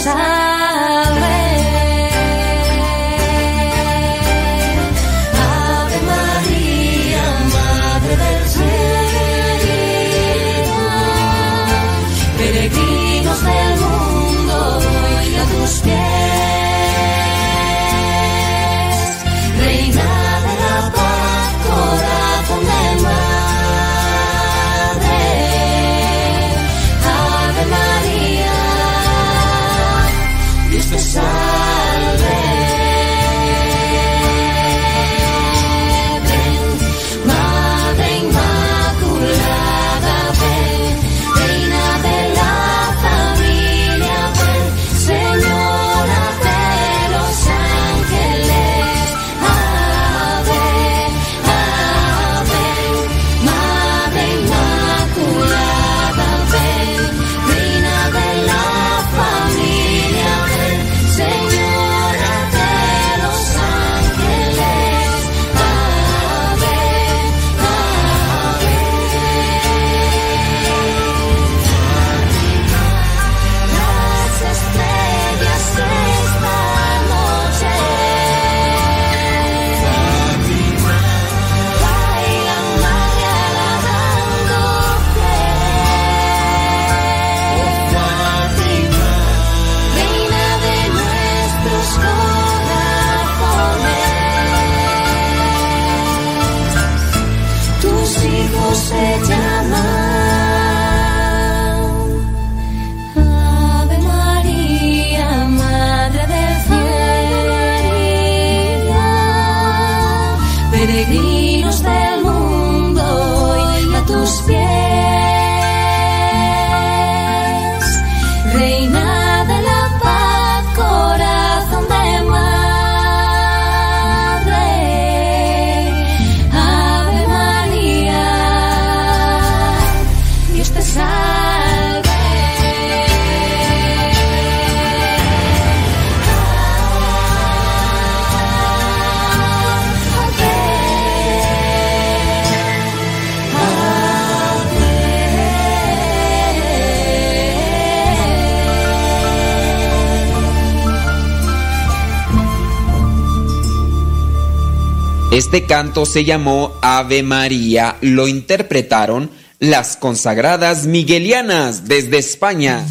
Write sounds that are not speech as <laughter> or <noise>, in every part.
pasar. Este canto se llamó Ave María, lo interpretaron las consagradas miguelianas desde España.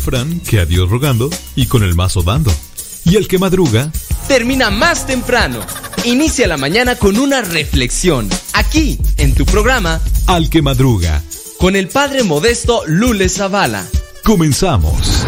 Refrán que a Dios rogando y con el mazo dando. Y el que madruga, termina más temprano. Inicia la mañana con una reflexión, aquí, en tu programa, al que madruga. con el Padre Modesto Lule Zavala. Comenzamos.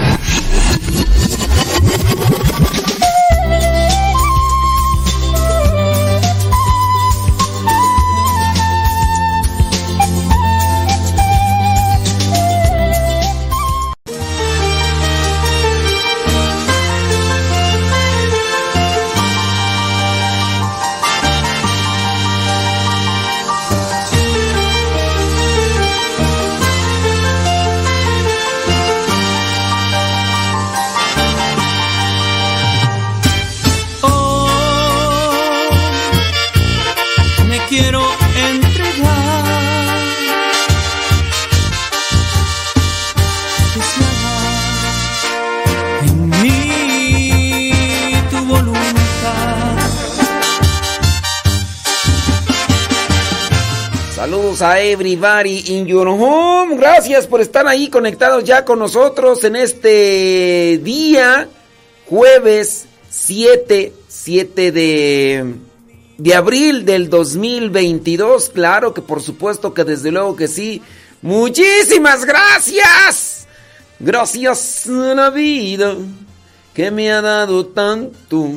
Everybody in your home. Gracias por estar ahí conectados ya con nosotros en este día, jueves 7, 7 de, de abril del 2022. Claro que por supuesto que desde luego que sí. Muchísimas gracias. Gracias a la vida que me ha dado tanto.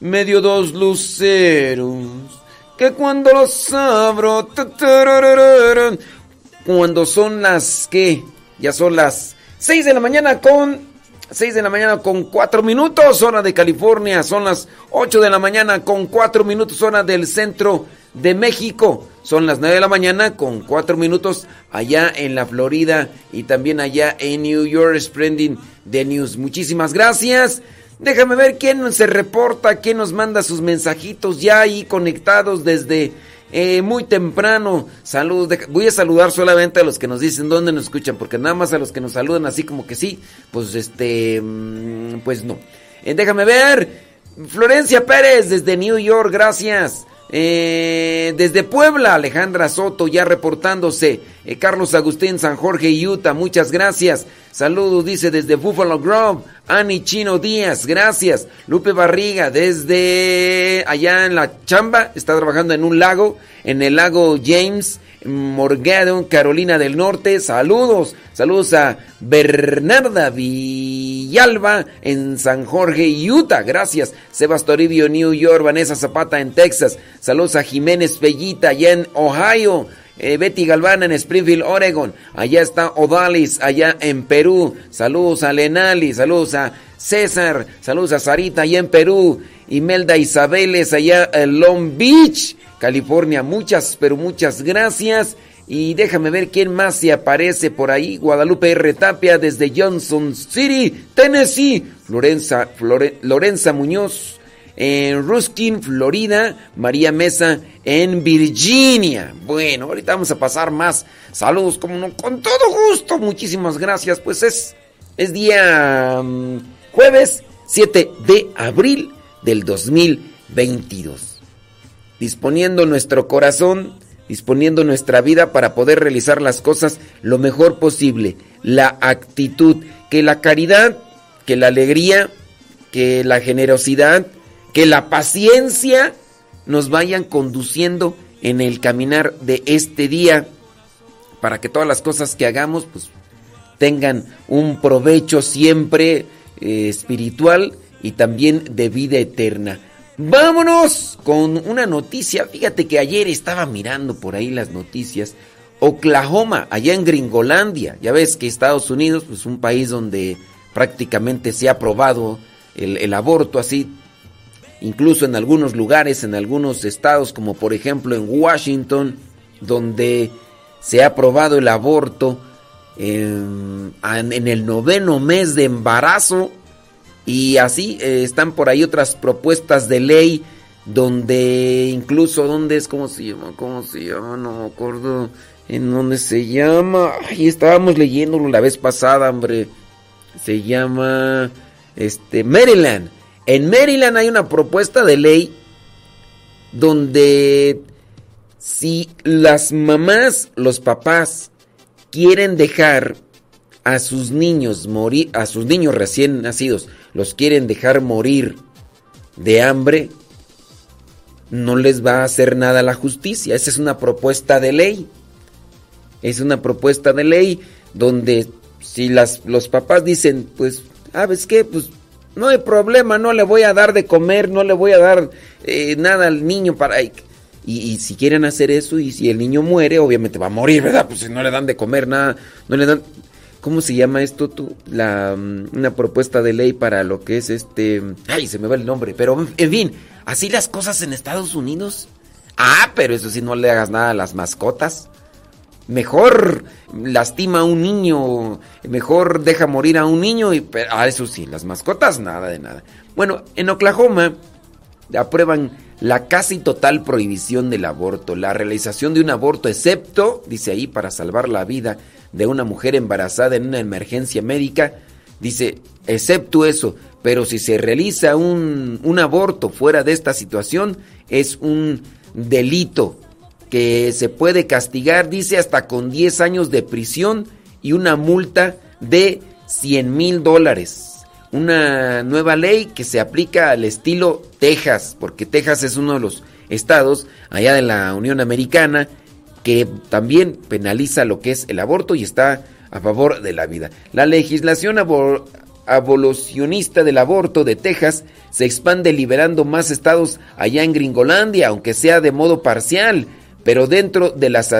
Me dio dos luceros que cuando los abro, cuando son las que, ya son las 6 de la mañana con 6 de la mañana con 4 minutos, hora de California, son las 8 de la mañana con 4 minutos, hora del centro de México, son las 9 de la mañana con 4 minutos allá en la Florida y también allá en New York, Splendid de News. Muchísimas gracias. Déjame ver quién se reporta, quién nos manda sus mensajitos ya ahí conectados desde eh, muy temprano. Saludos. voy a saludar solamente a los que nos dicen dónde nos escuchan, porque nada más a los que nos saludan así como que sí, pues este, mm, pues no. Eh, déjame ver. Florencia Pérez desde New York, gracias. Eh, desde Puebla, Alejandra Soto ya reportándose. Eh, Carlos Agustín San Jorge, Utah, muchas gracias. Saludos, dice desde Buffalo Grove. Ani Chino Díaz, gracias. Lupe Barriga, desde allá en la chamba, está trabajando en un lago, en el lago James. Morgado, Carolina del Norte. Saludos, saludos a Bernarda Villalba en San Jorge, Utah. Gracias. Sebas Toribio, New York. Vanessa Zapata en Texas. Saludos a Jiménez Bellita allá en Ohio. Eh, Betty Galvana en Springfield, Oregon. Allá está Odalis, allá en Perú. Saludos a Lenali, saludos a César, saludos a Sarita allá en Perú. Imelda Isabeles allá en Long Beach. California. Muchas, pero muchas gracias. Y déjame ver quién más se aparece por ahí. Guadalupe R. Tapia desde Johnson City, Tennessee. Lorenza Muñoz en Ruskin, Florida. María Mesa en Virginia. Bueno, ahorita vamos a pasar más saludos como no, con todo gusto. Muchísimas gracias. Pues es, es día mm, jueves 7 de abril del 2022 disponiendo nuestro corazón, disponiendo nuestra vida para poder realizar las cosas lo mejor posible. La actitud, que la caridad, que la alegría, que la generosidad, que la paciencia nos vayan conduciendo en el caminar de este día para que todas las cosas que hagamos pues tengan un provecho siempre eh, espiritual y también de vida eterna. Vámonos con una noticia. Fíjate que ayer estaba mirando por ahí las noticias. Oklahoma, allá en Gringolandia. Ya ves que Estados Unidos es pues, un país donde prácticamente se ha aprobado el, aborto así. Incluso en algunos lugares, en algunos estados, como por ejemplo en Washington, donde se ha aprobado el aborto en el noveno mes de embarazo y así eh, están por ahí otras propuestas de ley donde incluso, ¿dónde es? ¿Cómo se llama? ¿Cómo se llama? No me acuerdo. ¿En dónde se llama? Ahí estábamos leyéndolo la vez pasada, hombre. Se llama, este, Maryland. En Maryland hay una propuesta de ley donde si las mamás, los papás quieren dejar a sus niños morir, a sus niños recién nacidos, los quieren dejar morir de hambre, no les va a hacer nada la justicia. Esa es una propuesta de ley. Es una propuesta de ley donde si las, los papás dicen, pues, ¿sabes qué? Pues no hay problema, no le voy a dar de comer, no le voy a dar eh, nada al niño para... Y, y, si quieren hacer eso y si el niño muere, obviamente va a morir, ¿verdad? Pues si no le dan de comer nada, no le dan... ¿Cómo se llama esto tú? La, mm, una propuesta de ley para lo que es este... Ay, se me va el nombre. Pero, en fin, así las cosas en Estados Unidos. Ah, pero eso sí, no le hagas nada a las mascotas. Mejor lastima a un niño, mejor deja morir a un niño y... Ah, eso sí, las mascotas, nada de nada. Bueno, en Oklahoma aprueban la casi total prohibición del aborto, la realización de un aborto, excepto, dice ahí, para salvar la vida de una mujer embarazada en una emergencia médica, dice, excepto eso, pero si se realiza un, un aborto fuera de esta situación, es un delito que se puede castigar, dice, hasta con 10 años de prisión y una multa de 100 mil dólares. Una nueva ley que se aplica al estilo Texas, porque Texas es uno de los estados allá de la Unión Americana que también penaliza lo que es el aborto y está a favor de la vida. La legislación abolicionista del aborto de Texas se expande liberando más estados allá en Gringolandia, aunque sea de modo parcial, pero dentro de las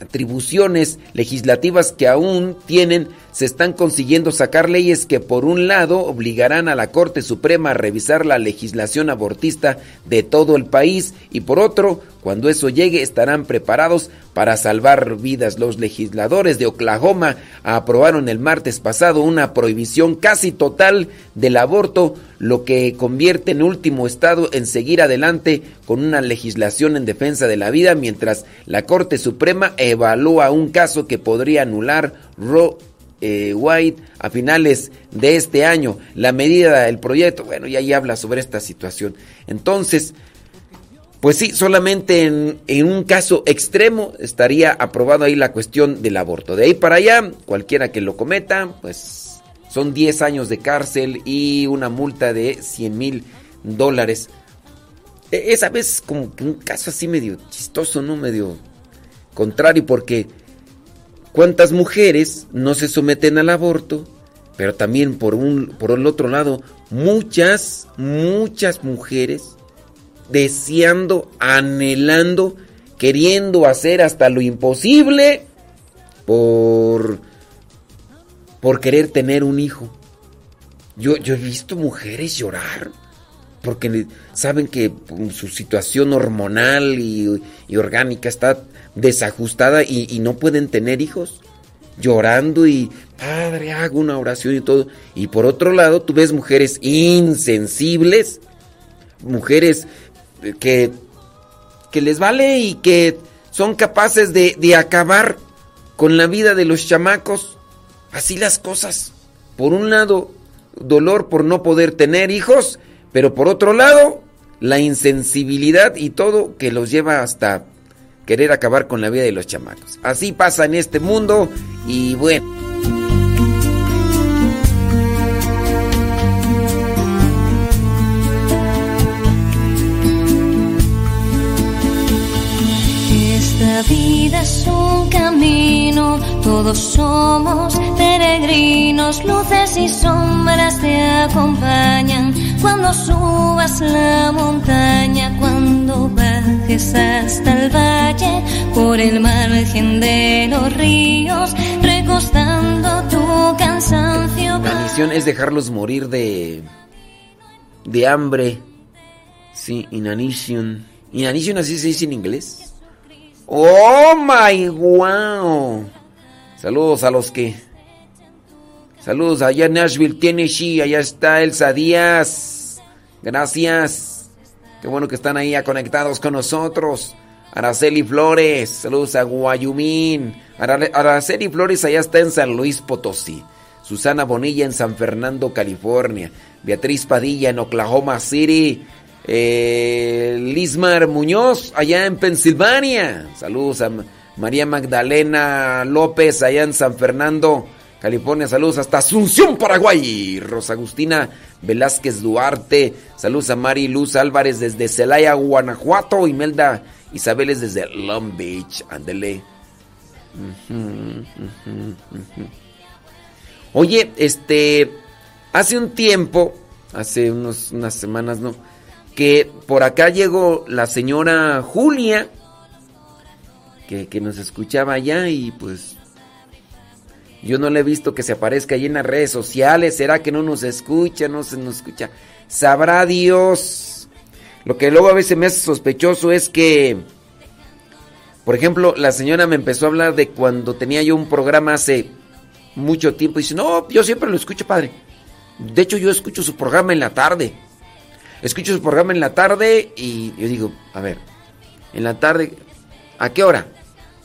atribuciones legislativas que aún tienen, se están consiguiendo sacar leyes que por un lado obligarán a la Corte Suprema a revisar la legislación abortista de todo el país y por otro, cuando eso llegue estarán preparados para salvar vidas. Los legisladores de Oklahoma aprobaron el martes pasado una prohibición casi total del aborto, lo que convierte en último estado en seguir adelante con una legislación en defensa de la vida mientras la Corte Suprema evalúa un caso que podría anular Roe eh, White a finales de este año. La medida del proyecto, bueno, ya ahí habla sobre esta situación. Entonces, pues sí, solamente en, un caso extremo estaría aprobado ahí la cuestión del aborto. De ahí para allá, cualquiera que lo cometa, pues son 10 años de cárcel y una multa de 100 mil dólares. E, esa vez como un caso así medio chistoso, ¿no? Medio contrario, porque ¿cuántas mujeres no se someten al aborto? Pero también por, un, por el otro lado, muchas, muchas mujeres deseando, anhelando, queriendo hacer hasta lo imposible por, por querer tener un hijo. Yo, yo he visto mujeres llorar porque saben que su situación hormonal y, orgánica está desajustada y, y, no pueden tener hijos. Llorando y, padre, hago una oración y todo. Y por otro lado, tú ves mujeres insensibles, mujeres que, que les vale y que son capaces de, de acabar con la vida de los chamacos. Así las cosas. Por un lado, dolor por no poder tener hijos, pero por otro lado, la insensibilidad y todo que los lleva hasta querer acabar con la vida de los chamacos. Así pasa en este mundo y bueno. La vida es un camino, todos somos peregrinos, luces y sombras te acompañan cuando subas la montaña, cuando bajes hasta el valle, por el margen de los ríos, recostando tu cansancio. La misión es dejarlos morir de, de hambre. Sí, inanition. Inanition así se dice en inglés. Oh my wow. Saludos a los que. Saludos allá en Nashville, Tennessee. Allá está Elsa Díaz. Gracias. Qué bueno que están ahí conectados con nosotros. Araceli Flores. Saludos a Guayumín. Araceli Flores allá está en San Luis Potosí. Susana Bonilla en San Fernando, California. Beatriz Padilla en Oklahoma City. Eh, Lismar Muñoz, allá en Pensilvania. Saludos a María Magdalena López, allá en San Fernando, California. Saludos hasta Asunción, Paraguay. Rosa Agustina Velázquez Duarte. Saludos a Mari Luz Álvarez desde Celaya, Guanajuato. Imelda Isabeles desde Long Beach. Ándele. Oye, este. Hace un tiempo, hace unos, unas semanas, ¿no? Que por acá llegó la señora Julia, que, nos escuchaba allá y pues yo no le he visto que se aparezca ahí en las redes sociales. ¿Será que no nos escucha? No se nos escucha. Sabrá Dios. Lo que luego a veces me hace sospechoso es que, por ejemplo, la señora me empezó a hablar de cuando tenía yo un programa hace mucho tiempo y dice, no, yo siempre lo escucho, padre. De hecho, yo escucho su programa en la tarde escucho su programa en la tarde y yo digo, a ver, en la tarde, ¿a qué hora?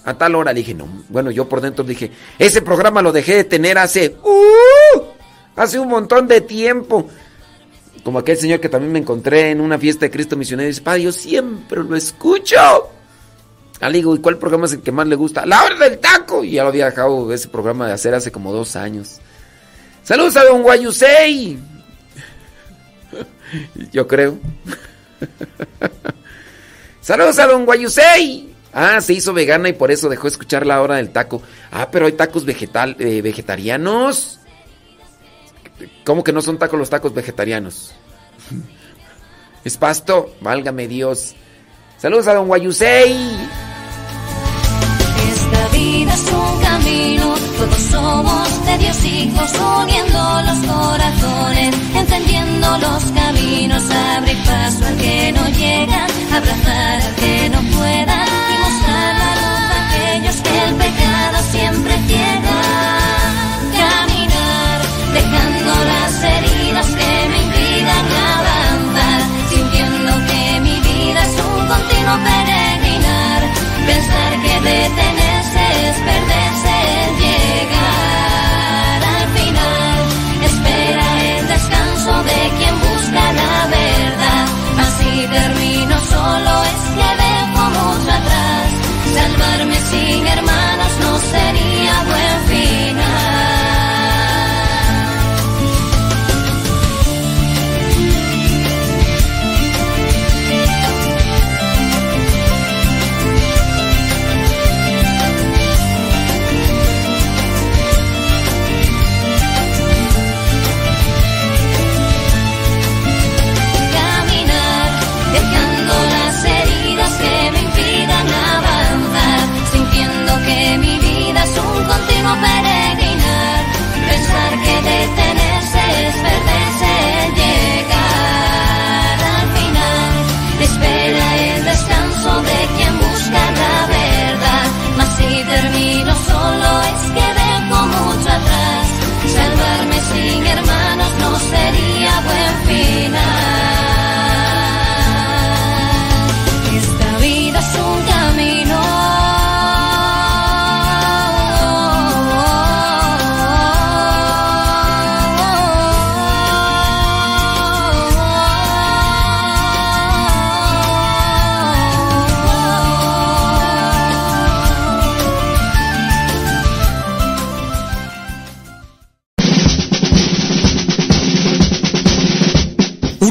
A tal hora. Le dije, no, bueno, yo por dentro dije, ese programa lo dejé de tener hace, uh, hace un montón de tiempo. Como aquel señor que también me encontré en una fiesta de Cristo Misionero dice, padre, yo siempre lo escucho. Ah, le digo, ¿y cuál programa es el que más le gusta? La hora del taco. Y ya lo había dejado ese programa de hacer hace como dos años. Saludos a don Guayusei. Yo creo. Saludos a don Guayusei. Ah, se hizo vegana y por eso dejó de escuchar la hora del taco. Ah, pero hay tacos vegetal, eh, vegetarianos. ¿Cómo que no son tacos los tacos vegetarianos? <laughs> ¿Es pasto? Válgame Dios. Saludos a don Guayusei. Vida es un camino, todos somos de Dios hijos, uniendo los corazones, encendiendo los caminos, abre paso al que no llega, abrazar al que no pueda y mostrar la luz a aquellos que el pecado siempre ciega. Caminar, dejando las heridas que me impidan avanzar, sintiendo que mi vida es un continuo peregrinar, pensar que detenerse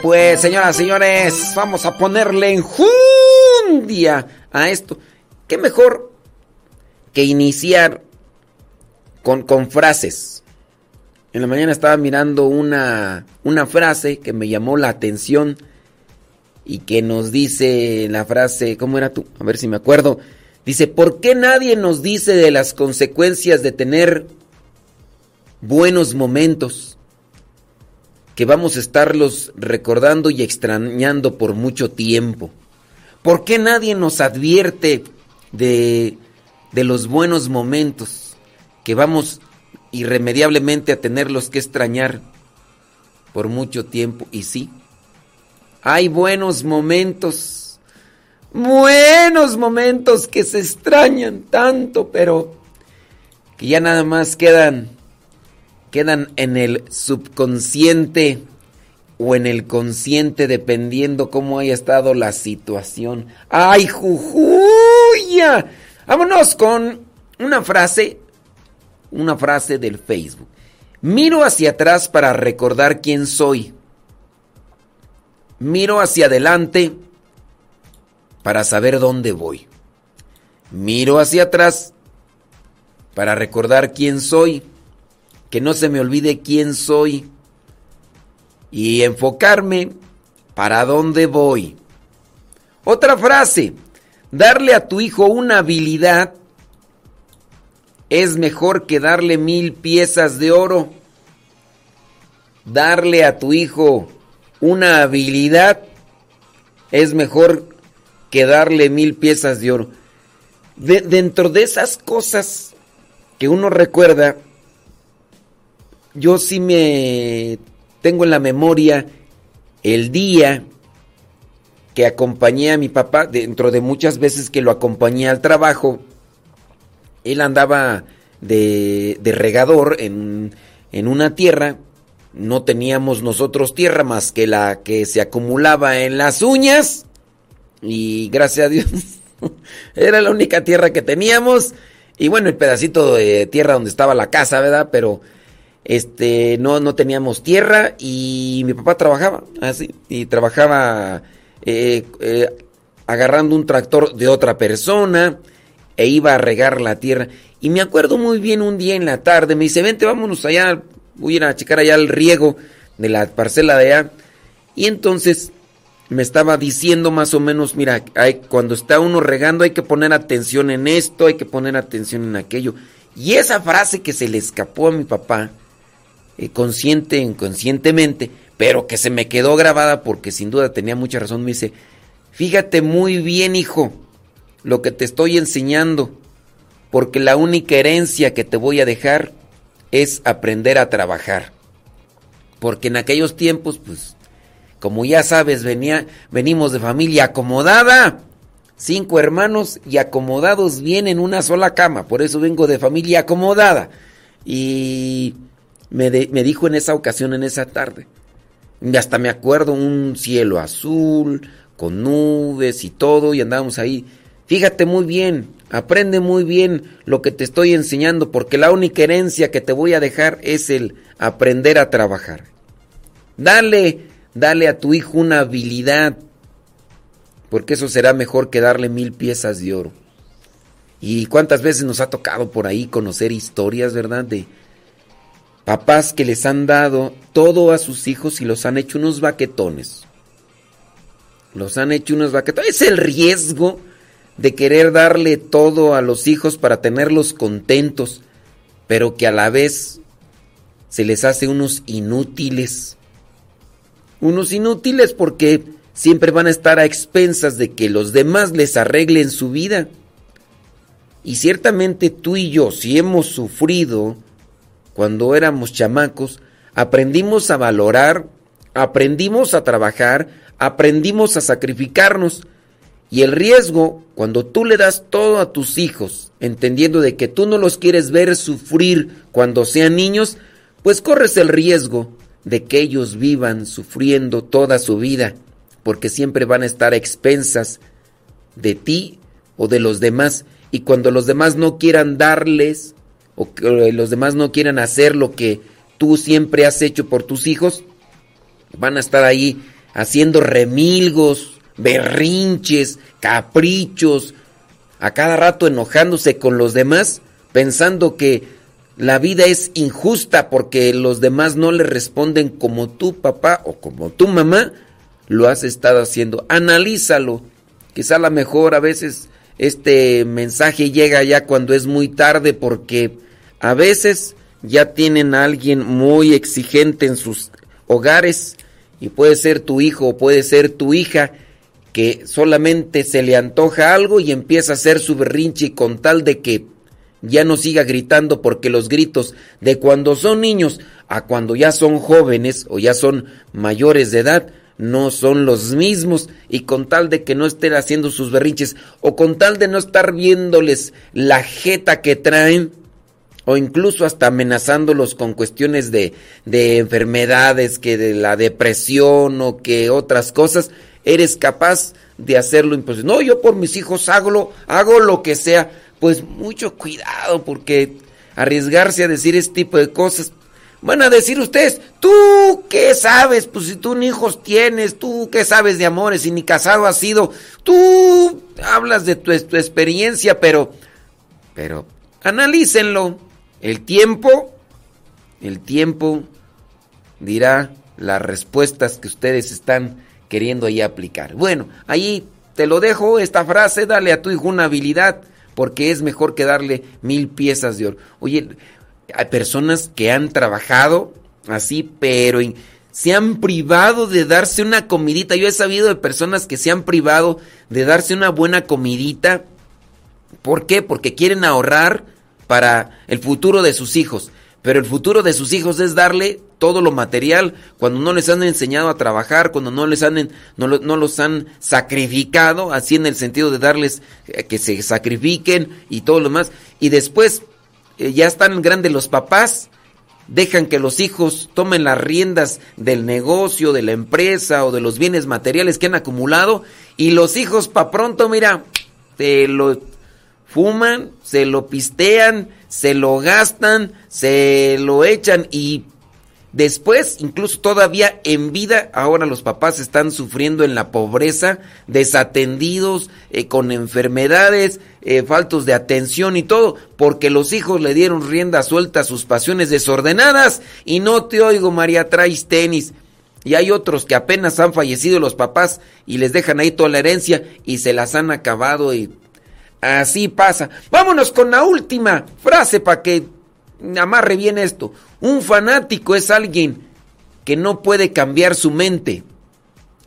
Pues, señoras y señores, vamos a ponerle enjundia a esto. ¿Qué mejor que iniciar con, con frases? En la mañana estaba mirando una, una frase que me llamó la atención y que nos dice la frase, ¿cómo era tú? A ver si me acuerdo. Dice, ¿por qué nadie nos dice de las consecuencias de tener buenos momentos? Que vamos a estarlos recordando y extrañando por mucho tiempo. ¿Por qué nadie nos advierte de, de los buenos momentos que vamos irremediablemente a tenerlos que extrañar por mucho tiempo? Y sí, hay buenos momentos, buenos momentos que se extrañan tanto, pero que ya nada más quedan, quedan en el subconsciente o en el consciente dependiendo cómo haya estado la situación. ¡Ay, jujuya! Vámonos con una frase, una frase del Facebook. Miro hacia atrás para recordar quién soy. Miro hacia adelante para saber dónde voy. Miro hacia atrás para recordar quién soy. Que no se me olvide quién soy. Y enfocarme para dónde voy. Otra frase. Darle a tu hijo una habilidad es mejor que darle mil piezas de oro. Darle a tu hijo una habilidad es mejor que darle mil piezas de oro. De, dentro de esas cosas que uno recuerda, yo sí me tengo en la memoria el día que acompañé a mi papá, dentro de muchas veces que lo acompañé al trabajo, él andaba de, regador en, en una tierra no teníamos nosotros tierra más que la que se acumulaba en las uñas. Y gracias a Dios <laughs> era la única tierra que teníamos. Y bueno, el pedacito de tierra donde estaba la casa, ¿verdad? Pero este no, no teníamos tierra y mi papá trabajaba así. Y trabajaba eh, eh, agarrando un tractor de otra persona e iba a regar la tierra. Y me acuerdo muy bien un día en la tarde, me dice, vente, vámonos allá voy a ir a checar allá el riego de la parcela de allá. Y entonces me estaba diciendo más o menos, mira, hay, cuando está uno regando hay que poner atención en esto, hay que poner atención en aquello. Y esa frase que se le escapó a mi papá, eh, consciente, inconscientemente, pero que se me quedó grabada porque sin duda tenía mucha razón, me dice, fíjate muy bien, hijo, lo que te estoy enseñando, porque la única herencia que te voy a dejar es aprender a trabajar. Porque en aquellos tiempos, pues, como ya sabes, venía, venimos de familia acomodada. Cinco hermanos y acomodados bien en una sola cama. Por eso vengo de familia acomodada. Y me, me dijo en esa ocasión, en esa tarde. Y hasta me acuerdo un cielo azul, con nubes y todo, y andábamos ahí. Fíjate muy bien, Aprende muy bien lo que te estoy enseñando porque la única herencia que te voy a dejar es el aprender a trabajar. Dale, dale a tu hijo una habilidad porque eso será mejor que darle mil piezas de oro. Y cuántas veces nos ha tocado por ahí conocer historias, ¿verdad? De papás que les han dado todo a sus hijos y los han hecho unos baquetones. Los han hecho unos baquetones. Es el riesgo de querer darle todo a los hijos para tenerlos contentos, pero que a la vez se les hace unos inútiles. Unos inútiles porque siempre van a estar a expensas de que los demás les arreglen su vida. Y ciertamente tú y yo, si hemos sufrido cuando éramos chamacos, aprendimos a valorar, aprendimos a trabajar, aprendimos a sacrificarnos. Y el riesgo, cuando tú le das todo a tus hijos, entendiendo de que tú no los quieres ver sufrir cuando sean niños, pues corres el riesgo de que ellos vivan sufriendo toda su vida, porque siempre van a estar a expensas de ti o de los demás. Y cuando los demás no quieran darles, o que los demás no quieran hacer lo que tú siempre has hecho por tus hijos, van a estar ahí haciendo remilgos, berrinches, caprichos, a cada rato enojándose con los demás, pensando que la vida es injusta porque los demás no le responden como tu papá o como tu mamá lo has estado haciendo. Analízalo. Quizá a lo mejor a veces este mensaje llega ya cuando es muy tarde porque a veces ya tienen a alguien muy exigente en sus hogares y puede ser tu hijo o puede ser tu hija que solamente se le antoja algo y empieza a hacer su berrinche con tal de que ya no siga gritando porque los gritos de cuando son niños a cuando ya son jóvenes o ya son mayores de edad no son los mismos y con tal de que no estén haciendo sus berrinches o con tal de no estar viéndoles la jeta que traen o incluso hasta amenazándolos con cuestiones de, de enfermedades, que de la depresión o que otras cosas, eres capaz de hacerlo imposible. No, yo por mis hijos hago hago lo que sea. Pues mucho cuidado porque arriesgarse a decir este tipo de cosas Van a decir ustedes, ¿tú qué sabes? Pues si tú ni hijos tienes, ¿tú qué sabes de amores y ni casado has sido? Tú hablas de tu, tu experiencia, pero, pero analícenlo. El tiempo, el tiempo dirá las respuestas que ustedes están queriendo ahí aplicar. Bueno, ahí te lo dejo, esta frase, dale a tu hijo una habilidad, porque es mejor que darle mil piezas de oro. Oye, hay personas que han trabajado así, pero se han privado de darse una comidita. Yo he sabido de personas que se han privado de darse una buena comidita. ¿Por qué? Porque quieren ahorrar para el futuro de sus hijos. Pero el futuro de sus hijos es darle todo lo material cuando no les han enseñado a trabajar, cuando no les han no, no los han sacrificado, así en el sentido de darles eh, que se sacrifiquen y todo lo demás. Y después eh, ya están grandes los papás, dejan que los hijos tomen las riendas del negocio, de la empresa o de los bienes materiales que han acumulado y los hijos pa pronto, mira, se lo fuman, se lo pistean, se lo gastan, se lo echan y Después, incluso todavía en vida, ahora los papás están sufriendo en la pobreza, desatendidos, eh, con enfermedades, eh, faltos de atención y todo, porque los hijos le dieron rienda suelta a sus pasiones desordenadas. Y no te oigo, María, traes tenis. Y hay otros que apenas han fallecido los papás y les dejan ahí toda la herencia y se las han acabado y así pasa. Vámonos con la última frase para que amarre bien esto. Un fanático es alguien que no puede cambiar su mente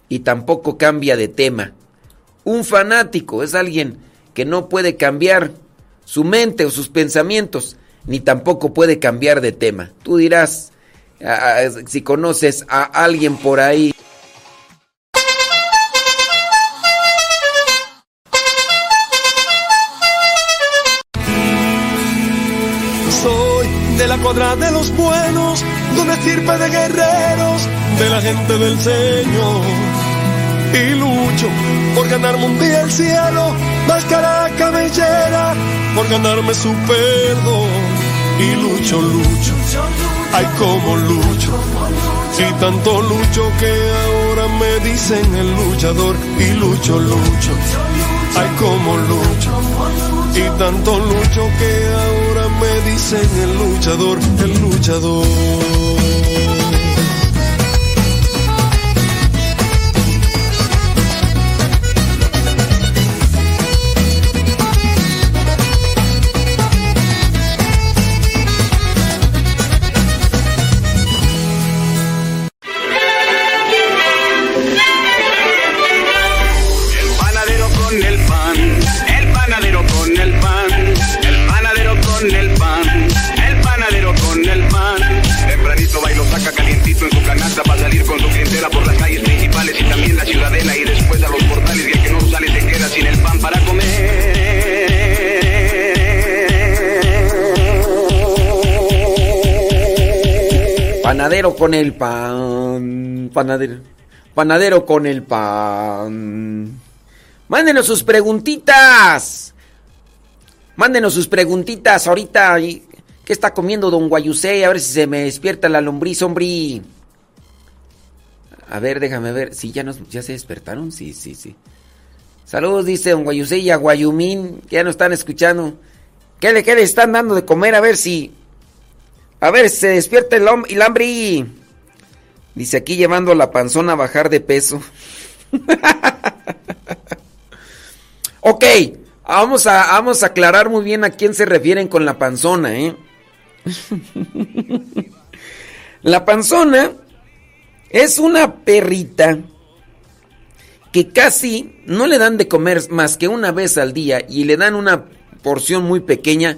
y tampoco cambia de tema. Un fanático es alguien que no puede cambiar su mente o sus pensamientos, ni tampoco puede cambiar de tema. Tú dirás, ah, ah, si conoces a alguien por ahí de guerreros, de la gente del Señor. Y lucho por ganarme un día el cielo, máscara cabellera, por ganarme su perdón. Y lucho, lucho, ay como lucho. Y tanto lucho que ahora me dicen el luchador. Y lucho, lucho, ay como lucho. Y tanto lucho que ahora me dicen el luchador, el luchador. Panadero con el pan. Panadero. Panadero con el pan. Mándenos sus preguntitas. Mándenos sus preguntitas ahorita. ¿Qué está comiendo don Guayusé? A ver si se me despierta la lombriz, hombre. A ver, déjame ver. Sí, ya, nos, ya se despertaron. Sí, sí, sí. Saludos, dice don Guayusé y a Guayumín, que ya nos están escuchando. ¿Qué le, ¿Qué le están dando de comer? A ver si... A ver, se despierta el, el hambre. Dice aquí llevando la panzona a bajar de peso. <laughs> ok, vamos a, vamos a aclarar muy bien a quién se refieren con la panzona, ¿eh? <laughs> la panzona es una perrita que casi no le dan de comer más que una vez al día y le dan una porción muy pequeña,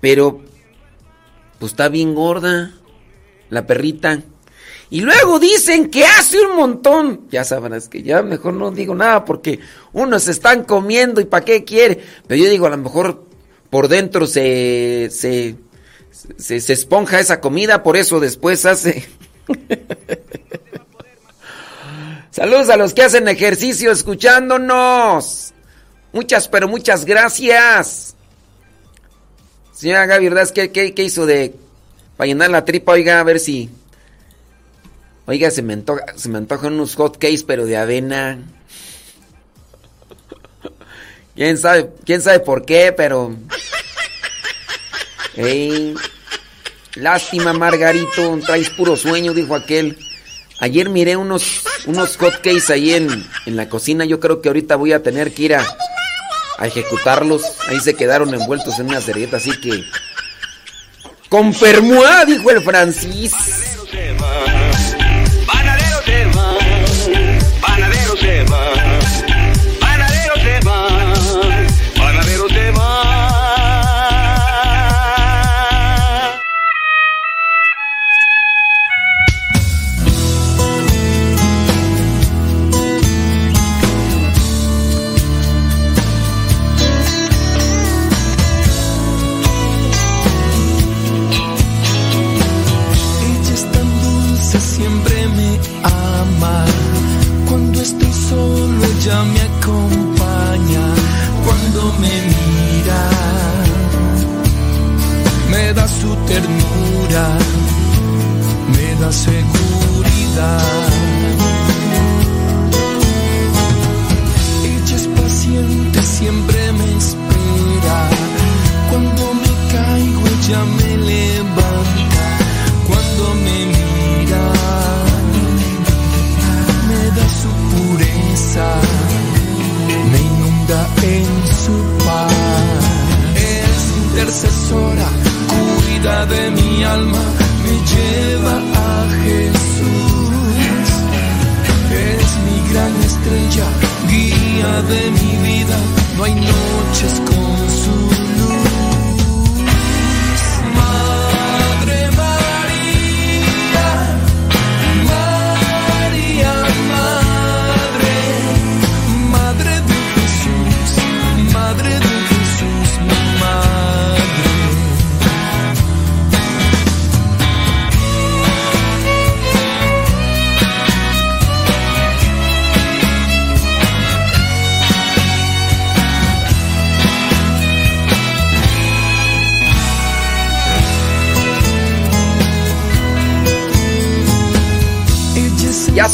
pero pues está bien gorda la perrita. Y luego dicen que hace un montón. Ya sabrás que ya mejor no digo nada porque unos están comiendo y para qué quiere. Pero yo digo, a lo mejor por dentro se, se, se esponja esa comida, por eso después hace... <laughs> Saludos a los que hacen ejercicio escuchándonos. Muchas, pero muchas gracias. Señora Gaby, ¿verdad? ¿Qué, qué, hizo de... para llenar la tripa? Oiga, a ver si... Oiga, se me antoja, se me antojan unos hot cakes, pero de avena. <laughs> ¿Quién sabe, quién sabe por qué, pero... Lástima, Margarito, traes puro sueño, dijo aquel. Ayer miré unos, unos hotcakes ahí en, en la cocina. Yo creo que ahorita voy a tener que ir a, a ejecutarlos. Ahí se quedaron envueltos en una servilleta, así que. ¡Con dijo el Francis.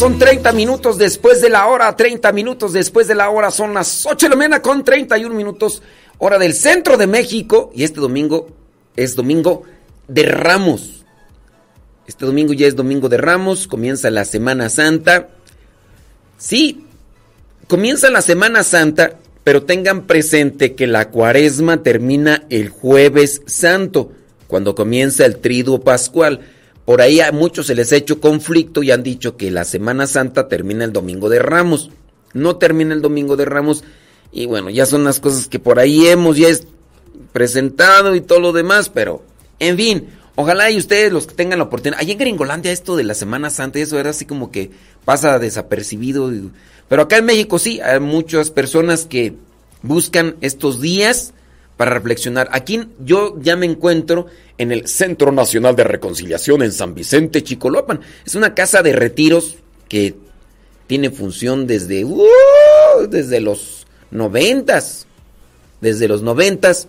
Son 30 minutos después de la hora, 30 minutos después de la hora, son las 8 de la mañana con 31 minutos, hora del centro de México. Y este domingo es domingo de Ramos. Este domingo ya es domingo de Ramos, comienza la Semana Santa. Sí, comienza la Semana Santa, pero tengan presente que la cuaresma termina el jueves santo, cuando comienza el triduo pascual. Por ahí a muchos se les ha hecho conflicto y han dicho que la Semana Santa termina el domingo de Ramos. No termina el domingo de Ramos. Y bueno, ya son las cosas que por ahí hemos ya presentado y todo lo demás, pero en fin, ojalá y ustedes los que tengan la oportunidad. Allí en Gringolandia esto de la Semana Santa, eso era así como que pasa desapercibido. Pero acá en México sí, hay muchas personas que buscan estos días para reflexionar. Aquí yo ya me encuentro en el Centro Nacional de Reconciliación en San Vicente, Chicolopan. Es una casa de retiros que tiene función desde, uh, desde los noventas. Desde los noventas.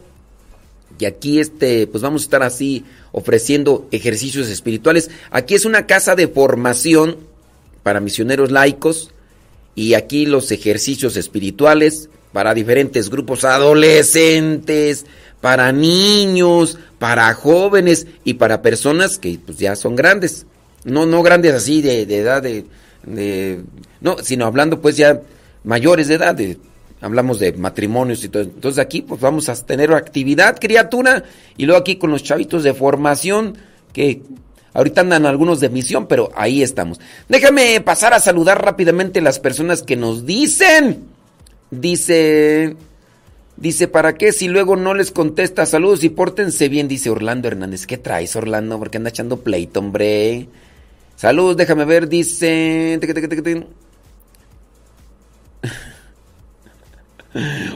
Y aquí este, pues vamos a estar así ofreciendo ejercicios espirituales. Aquí es una casa de formación para misioneros laicos y aquí los ejercicios espirituales para diferentes grupos adolescentes, para niños, para jóvenes y para personas que pues, ya son grandes. No, no grandes así de, edad de, de, No, sino hablando pues ya mayores de edad. hablamos de matrimonios y todo. Entonces aquí pues vamos a tener actividad, criatura. Y luego aquí con los chavitos de formación que Ahorita andan algunos de misión, pero ahí estamos. Déjame pasar a saludar rápidamente las personas que nos dicen. Dice, dice, ¿para qué si luego no les contesta? Saludos y pórtense bien, dice Orlando Hernández. ¿Qué traes, Orlando? Porque anda echando pleito, hombre. Saludos, déjame ver, dice... <laughs>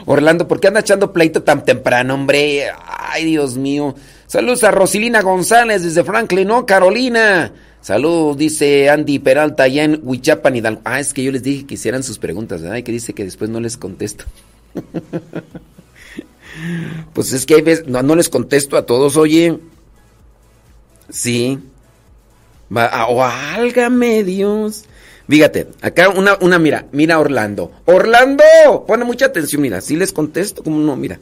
Orlando, ¿por qué anda echando pleito tan temprano, hombre? Ay, Dios mío. Saludos a Rosilina González desde Franklin, ¿no? Carolina. Saludos, dice Andy Peralta allá en Huichapan, Hidalgo. Ah, es que yo les dije que hicieran sus preguntas, ¿verdad? Y que dice que después no les contesto. <laughs> pues es que hay veces, no, les contesto a todos, oye. Sí. Va, ah, o álgame Dios. Fíjate, acá una, una, mira, mira Orlando. Orlando, pone mucha atención, mira, si les contesto, como no, mira.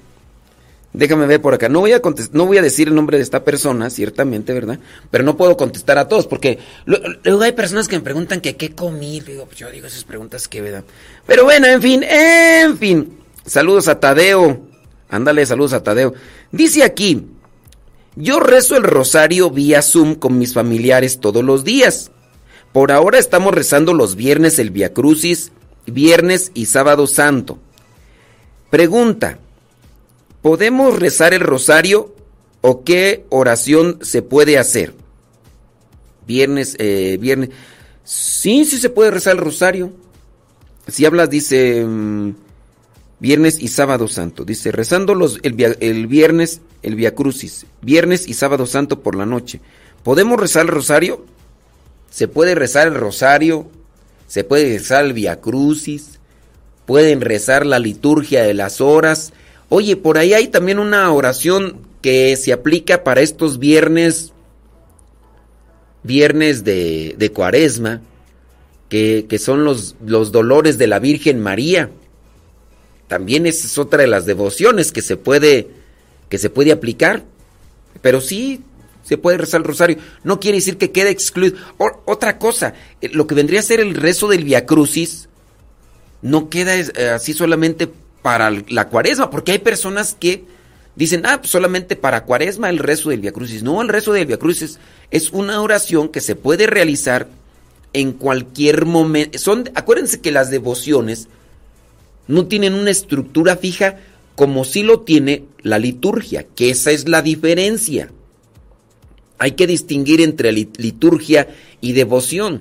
Déjame ver por acá. No voy a no voy a decir el nombre de esta persona, ciertamente, ¿verdad? Pero no puedo contestar a todos porque luego hay personas que me preguntan que qué comí. Pues yo digo esas preguntas que verdad. Pero bueno, en fin, en fin. Saludos a Tadeo. Ándale, saludos a Tadeo. Dice aquí, yo rezo el rosario vía Zoom con mis familiares todos los días. Por ahora estamos rezando los viernes el Via Crucis, viernes y sábado santo. Pregunta, ¿Podemos rezar el rosario o qué oración se puede hacer? Viernes, eh, viernes. Sí, sí se puede rezar el rosario. Si hablas, dice mm, viernes y sábado santo. Dice, rezando los, el, el viernes, el Via Crucis. Viernes y sábado santo por la noche. ¿Podemos rezar el rosario? Se puede rezar el rosario. Se puede rezar el Via Crucis. Pueden rezar la liturgia de las horas Oye, por ahí hay también una oración que se aplica para estos viernes, viernes de, cuaresma, que, que son los, los, dolores de la Virgen María. También esa es otra de las devociones que se puede, que se puede aplicar. Pero sí, se puede rezar el rosario. No quiere decir que quede excluido. otra cosa, eh, lo que vendría a ser el rezo del Via Crucis, no queda eh, así solamente para la cuaresma, porque hay personas que dicen, ah, pues solamente para cuaresma el rezo del Via Crucis. No, el rezo del Via Crucis es una oración que se puede realizar en cualquier momento. Acuérdense que las devociones no tienen una estructura fija como si lo tiene la liturgia, que esa es la diferencia. Hay que distinguir entre liturgia y devoción.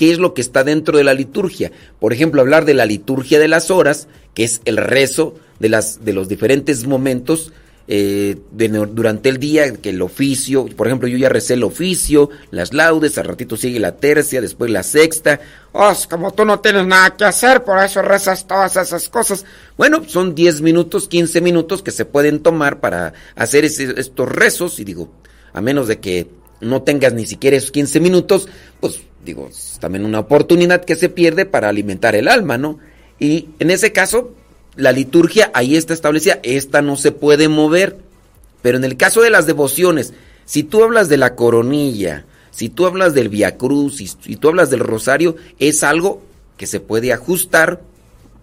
¿Qué es lo que está dentro de la liturgia? Por ejemplo, hablar de la liturgia de las horas que es el rezo de, las, de los diferentes momentos eh, durante el día, que el oficio, por ejemplo, yo ya recé el oficio, las laudes, al ratito sigue la tercia, después la sexta. Oh, como tú no tienes nada que hacer, por eso rezas todas esas cosas. Bueno, son 10 minutos, 15 minutos que se pueden tomar para hacer estos rezos, y digo, a menos de que no tengas ni siquiera esos 15 minutos, pues digo, es también una oportunidad que se pierde para alimentar el alma, ¿no? Y en ese caso, la liturgia ahí está establecida, esta no se puede mover. Pero en el caso de las devociones, si tú hablas de la coronilla, si tú hablas del Via Cruz, si tú hablas del rosario, es algo que se puede ajustar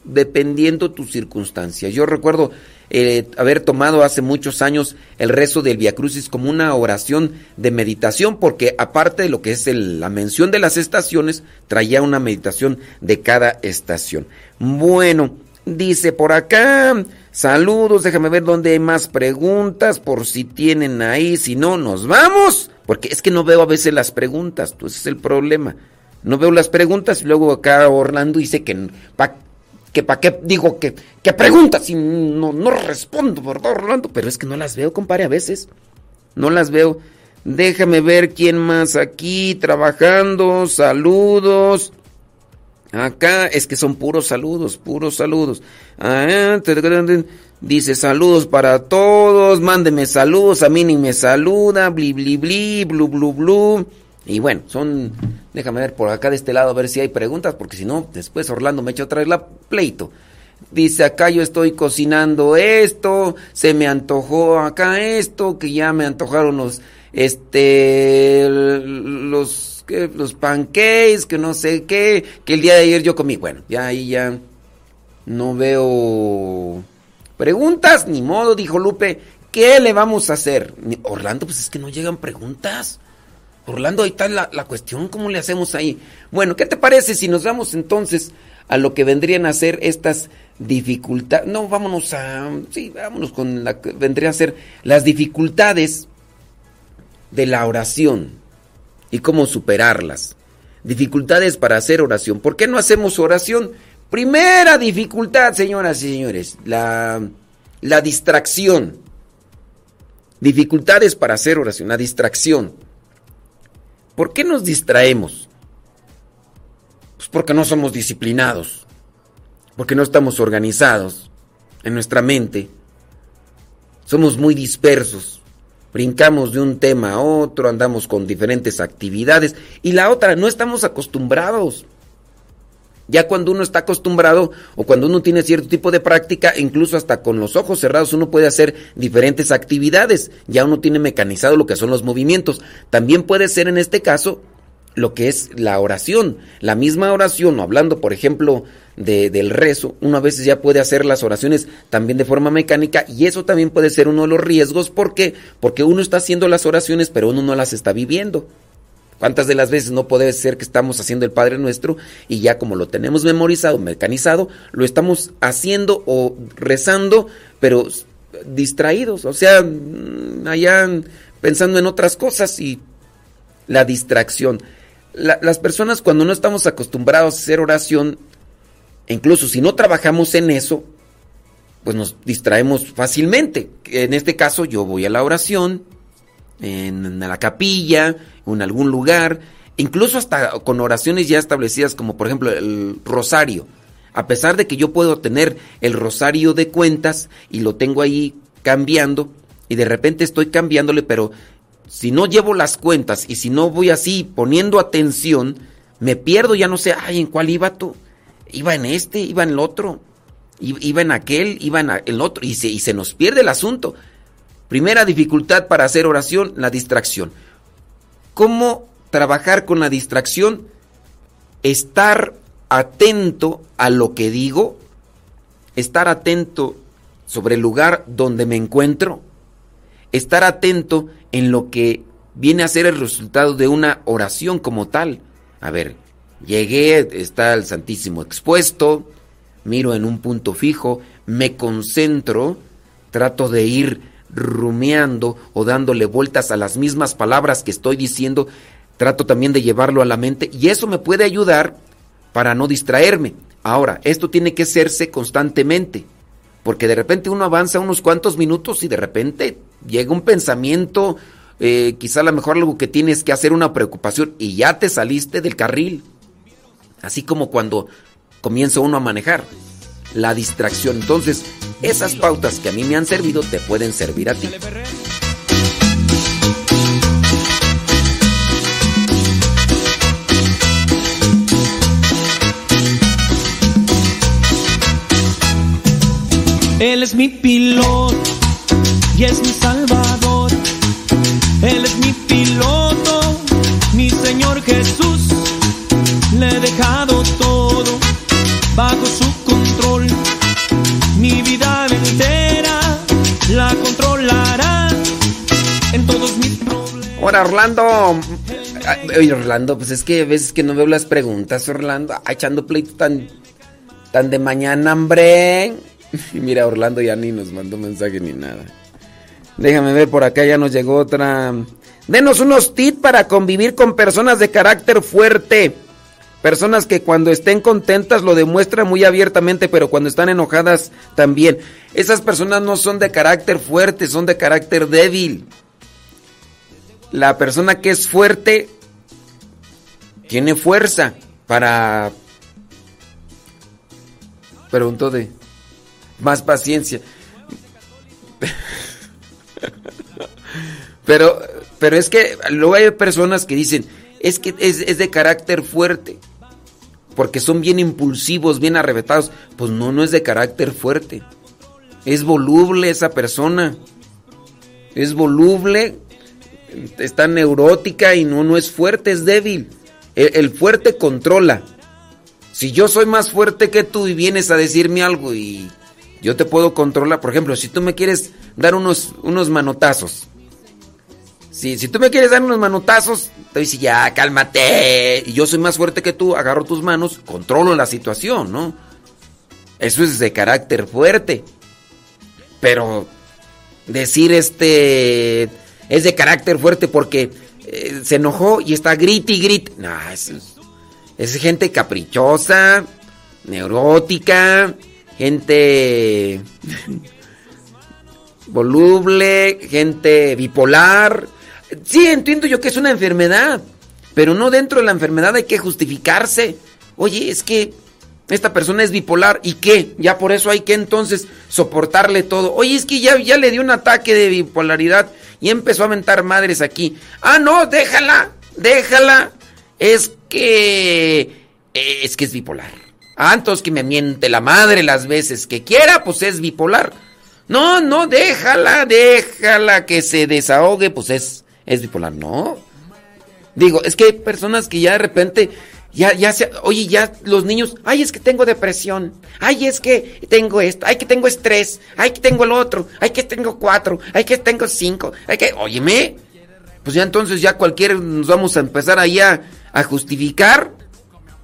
dependiendo tus circunstancias. Yo recuerdo eh, haber tomado hace muchos años el rezo del Via Crucis como una oración de meditación, porque aparte de lo que es la mención de las estaciones, traía una meditación de cada estación. Bueno, dice por acá, saludos, déjame ver dónde hay más preguntas, por si tienen ahí, si no, nos vamos, porque es que no veo a veces las preguntas, pues es el problema. No veo las preguntas y luego acá Orlando dice que que para qué digo que, que preguntas y no, no respondo, ¿verdad, Orlando? Pero es que no las veo, compadre, a veces. No las veo. Déjame ver quién más aquí trabajando. Saludos. Acá es que son puros saludos, puros saludos. Ah, dice saludos para todos, mándeme saludos, a mí ni me saluda, bli bli bli, blu blu blu. Y bueno, son, déjame ver por acá de este lado a ver si hay preguntas, porque si no, después Orlando me echa otra vez la pleito. Dice acá yo estoy cocinando esto, se me antojó acá esto, que ya me antojaron los, este, los los pancakes, que no sé qué, que el día de ayer yo comí. Bueno, ya ahí ya no veo preguntas, ni modo, dijo Lupe. ¿Qué le vamos a hacer? Orlando, pues es que no llegan preguntas. Orlando, ahí está la, la cuestión, ¿cómo le hacemos ahí? Bueno, ¿qué te parece si nos vamos entonces a lo que vendrían a ser estas dificultades? No, vámonos a... Sí, vámonos con la que vendrían a ser las dificultades de la oración y cómo superarlas. Dificultades para hacer oración. ¿Por qué no hacemos oración? Primera dificultad, señoras y señores, la, la distracción. Dificultades para hacer oración, la distracción. ¿Por qué nos distraemos? Pues porque no somos disciplinados, porque no estamos organizados en nuestra mente. Somos muy dispersos brincamos de un tema a otro, andamos con diferentes actividades y la otra, no estamos acostumbrados. Ya cuando uno está acostumbrado o cuando uno tiene cierto tipo de práctica, incluso hasta con los ojos cerrados uno puede hacer diferentes actividades. Ya uno tiene mecanizado lo que son los movimientos. También puede ser en este caso lo que es la oración. La misma oración, hablando por ejemplo del rezo, uno a veces ya puede hacer las oraciones también de forma mecánica y eso también puede ser uno de los riesgos. ¿Por qué? Porque uno está haciendo las oraciones pero uno no las está viviendo. ¿Cuántas de las veces no puede ser que estamos haciendo el Padre Nuestro y ya como lo tenemos memorizado, mecanizado, lo estamos haciendo o rezando, pero distraídos, o sea, mm, allá pensando en otras cosas y la distracción las personas cuando no estamos acostumbrados a hacer oración, incluso si no trabajamos en eso, pues nos distraemos fácilmente. En este caso yo voy a la oración, en, la capilla, en algún lugar, incluso hasta con oraciones ya establecidas como por ejemplo el rosario. A pesar de que yo puedo tener el rosario de cuentas y lo tengo ahí cambiando y de repente estoy cambiándole, pero si no llevo las cuentas y si no voy así poniendo atención, me pierdo, ya no sé, ay, ¿en cuál iba tú? Iba en este, iba en el otro, iba en aquel, iba en el otro, y se, y se nos pierde el asunto. Primera dificultad para hacer oración, la distracción. ¿Cómo trabajar con la distracción? Estar atento a lo que digo, estar atento sobre el lugar donde me encuentro, estar atento en lo que viene a ser el resultado de una oración como tal. A ver, llegué, está el Santísimo expuesto, miro en un punto fijo, me concentro, trato de ir rumiando o dándole vueltas a las mismas palabras que estoy diciendo, trato también de llevarlo a la mente y eso me puede ayudar para no distraerme. Ahora, esto tiene que hacerse constantemente, porque de repente uno avanza unos cuantos minutos y de repente llega un pensamiento, eh, quizá a lo mejor algo que tienes que hacer, una preocupación, y ya te saliste del carril. Así como cuando comienza uno a manejar. La distracción. Entonces, esas pautas que a mí me han servido te pueden servir a ti. Él es mi piloto y es mi salvador. Él es mi piloto, mi Señor Jesús. Le he dejado todo bajo su Ahora, Orlando. Oye, Orlando, pues es que a veces que no veo las preguntas, Orlando. echando pleito tan, tan de mañana, hombre. Y <laughs> mira, Orlando ya ni nos mandó mensaje ni nada. Déjame ver, por acá ya nos llegó otra. Denos unos tips para convivir con personas de carácter fuerte. Personas que cuando estén contentas lo demuestran muy abiertamente, pero cuando están enojadas también. Esas personas no son de carácter fuerte, son de carácter débil. La persona que es fuerte tiene fuerza para... Pregunto de más paciencia. <laughs> Pero, pero es que luego hay personas que dicen, es que es, de carácter fuerte, porque son bien impulsivos, bien arrebatados. Pues no, no es de carácter fuerte. Es voluble esa persona. Es voluble, está neurótica y no, no es fuerte, es débil. el fuerte controla. Si yo soy más fuerte que tú y vienes a decirme algo y yo te puedo controlar, por ejemplo, si tú me quieres dar unos, unos manotazos, si, si tú me quieres dar unos manotazos, te dice ya, cálmate, y yo soy más fuerte que tú, agarro tus manos, controlo la situación, ¿no? Eso es de carácter fuerte. Pero decir este es de carácter fuerte porque eh, se enojó y está grit y grit. No, es, es gente caprichosa, neurótica, gente <laughs> voluble, gente bipolar. Sí, entiendo yo que es una enfermedad, pero no dentro de la enfermedad hay que justificarse. Oye, es que esta persona es bipolar y qué, ya por eso hay que entonces soportarle todo. Oye, es que ya, ya le dio un ataque de bipolaridad y empezó a aventar madres aquí. Ah, no, déjala, déjala. Es que... Es que es bipolar. Antes que me miente la madre las veces que quiera, pues es bipolar. No, no, déjala, déjala que se desahogue, pues es, es bipolar. No. Digo, es que hay personas que ya de repente, ya, ya se, oye, ya los niños, ay, es que tengo depresión, ay, es que tengo esto, ay, que tengo estrés, ay, que tengo el otro, ay, que tengo cuatro, ay, que tengo cinco, ay, que, óyeme, pues ya entonces ya cualquiera nos vamos a empezar ahí a, justificar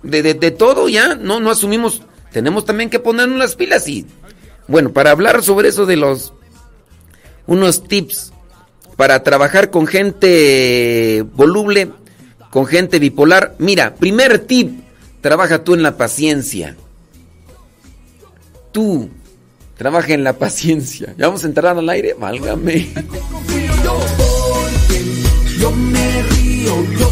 de, todo ya, no, no asumimos, tenemos también que ponernos las pilas y, bueno, para hablar sobre eso de los, unos tips para trabajar con gente voluble, con gente bipolar, mira, primer tip, trabaja tú en la paciencia. Tú, trabaja en la <laughs> paciencia. Ya vamos a entrar al aire, válgame. Yo me río, yo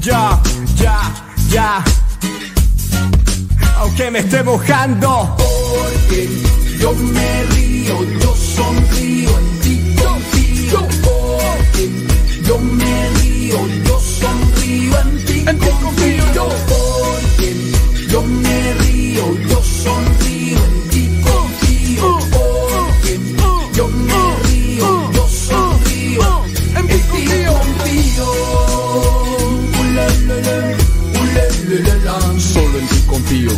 Ya, ya ya. Aunque me esté mojando. Porque yo me río, yo sonrío, en ti confío. Porque yo me río, yo sonrío, en ti confío. Porque yo me río, yo sonrío, en ti confío.